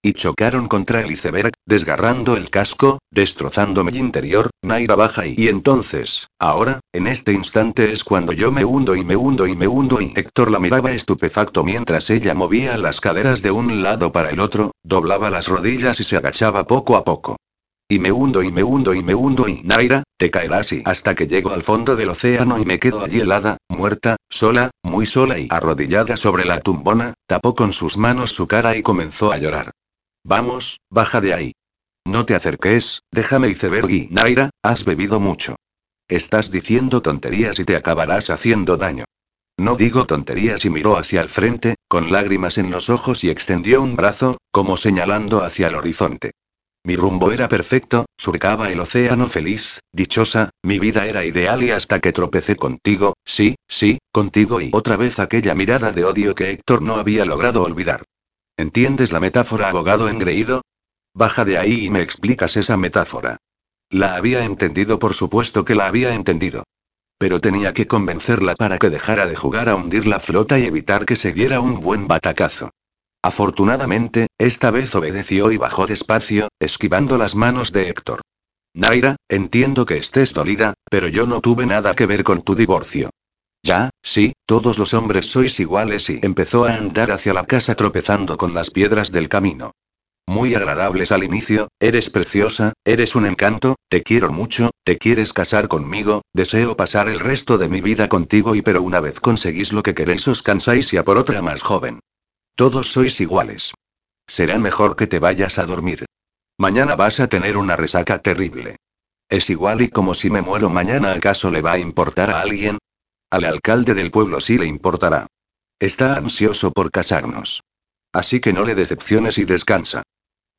Y chocaron contra el iceberg, desgarrando el casco, destrozando mi interior, Naira baja y... y entonces, ahora, en este instante es cuando yo me hundo y me hundo y me hundo y Héctor la miraba estupefacto mientras ella movía las caderas de un lado para el otro, doblaba las rodillas y se agachaba poco a poco. Y me hundo y me hundo y me hundo y Naira, te caerás y hasta que llego al fondo del océano y me quedo allí helada, muerta, sola, muy sola y arrodillada sobre la tumbona, tapó con sus manos su cara y comenzó a llorar. Vamos, baja de ahí. No te acerques, déjame iceberg y Naira, has bebido mucho. Estás diciendo tonterías y te acabarás haciendo daño. No digo tonterías y miró hacia el frente, con lágrimas en los ojos y extendió un brazo, como señalando hacia el horizonte. Mi rumbo era perfecto, surcaba el océano feliz, dichosa, mi vida era ideal y hasta que tropecé contigo, sí, sí, contigo y otra vez aquella mirada de odio que Héctor no había logrado olvidar. ¿Entiendes la metáfora abogado engreído? Baja de ahí y me explicas esa metáfora. La había entendido, por supuesto que la había entendido. Pero tenía que convencerla para que dejara de jugar a hundir la flota y evitar que se diera un buen batacazo. Afortunadamente, esta vez obedeció y bajó despacio, esquivando las manos de Héctor. Naira, entiendo que estés dolida, pero yo no tuve nada que ver con tu divorcio. Ya, sí, todos los hombres sois iguales y empezó a andar hacia la casa tropezando con las piedras del camino. Muy agradables al inicio, eres preciosa, eres un encanto, te quiero mucho, te quieres casar conmigo, deseo pasar el resto de mi vida contigo y pero una vez conseguís lo que queréis os cansáis y a por otra más joven. Todos sois iguales. Será mejor que te vayas a dormir. Mañana vas a tener una resaca terrible. Es igual y como si me muero mañana acaso le va a importar a alguien, al alcalde del pueblo sí le importará. Está ansioso por casarnos. Así que no le decepciones y descansa.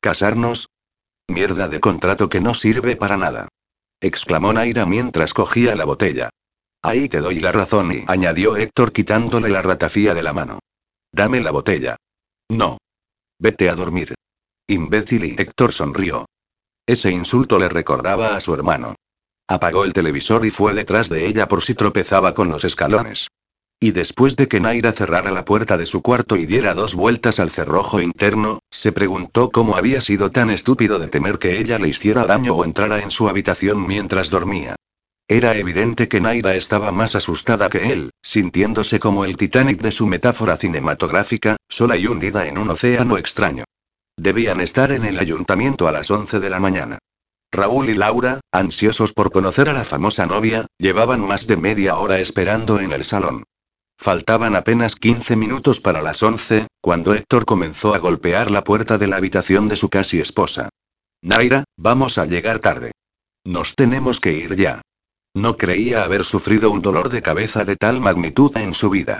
¿Casarnos? Mierda de contrato que no sirve para nada. Exclamó Naira mientras cogía la botella. Ahí te doy la razón y añadió Héctor quitándole la ratafía de la mano. Dame la botella. No. Vete a dormir. Imbécil y Héctor sonrió. Ese insulto le recordaba a su hermano. Apagó el televisor y fue detrás de ella por si tropezaba con los escalones. Y después de que Naira cerrara la puerta de su cuarto y diera dos vueltas al cerrojo interno, se preguntó cómo había sido tan estúpido de temer que ella le hiciera daño o entrara en su habitación mientras dormía. Era evidente que Naira estaba más asustada que él, sintiéndose como el Titanic de su metáfora cinematográfica, sola y hundida en un océano extraño. Debían estar en el ayuntamiento a las 11 de la mañana. Raúl y Laura, ansiosos por conocer a la famosa novia, llevaban más de media hora esperando en el salón. Faltaban apenas 15 minutos para las 11, cuando Héctor comenzó a golpear la puerta de la habitación de su casi esposa. Naira, vamos a llegar tarde. Nos tenemos que ir ya. No creía haber sufrido un dolor de cabeza de tal magnitud en su vida.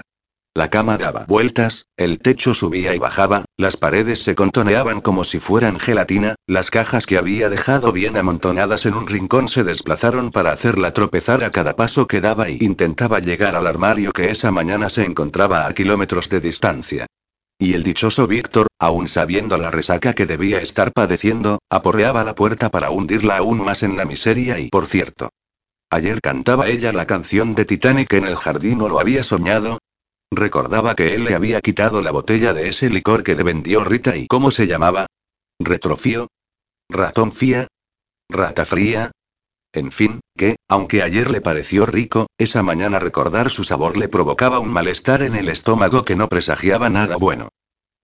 La cama daba vueltas, el techo subía y bajaba, las paredes se contoneaban como si fueran gelatina, las cajas que había dejado bien amontonadas en un rincón se desplazaron para hacerla tropezar a cada paso que daba y intentaba llegar al armario que esa mañana se encontraba a kilómetros de distancia. Y el dichoso Víctor, aún sabiendo la resaca que debía estar padeciendo, aporreaba la puerta para hundirla aún más en la miseria y, por cierto, Ayer cantaba ella la canción de Titanic en el jardín o lo había soñado, Recordaba que él le había quitado la botella de ese licor que le vendió Rita y ¿cómo se llamaba? ¿Retrofío? ¿Ratón fía? ¿Rata fría? En fin, que, aunque ayer le pareció rico, esa mañana recordar su sabor le provocaba un malestar en el estómago que no presagiaba nada bueno.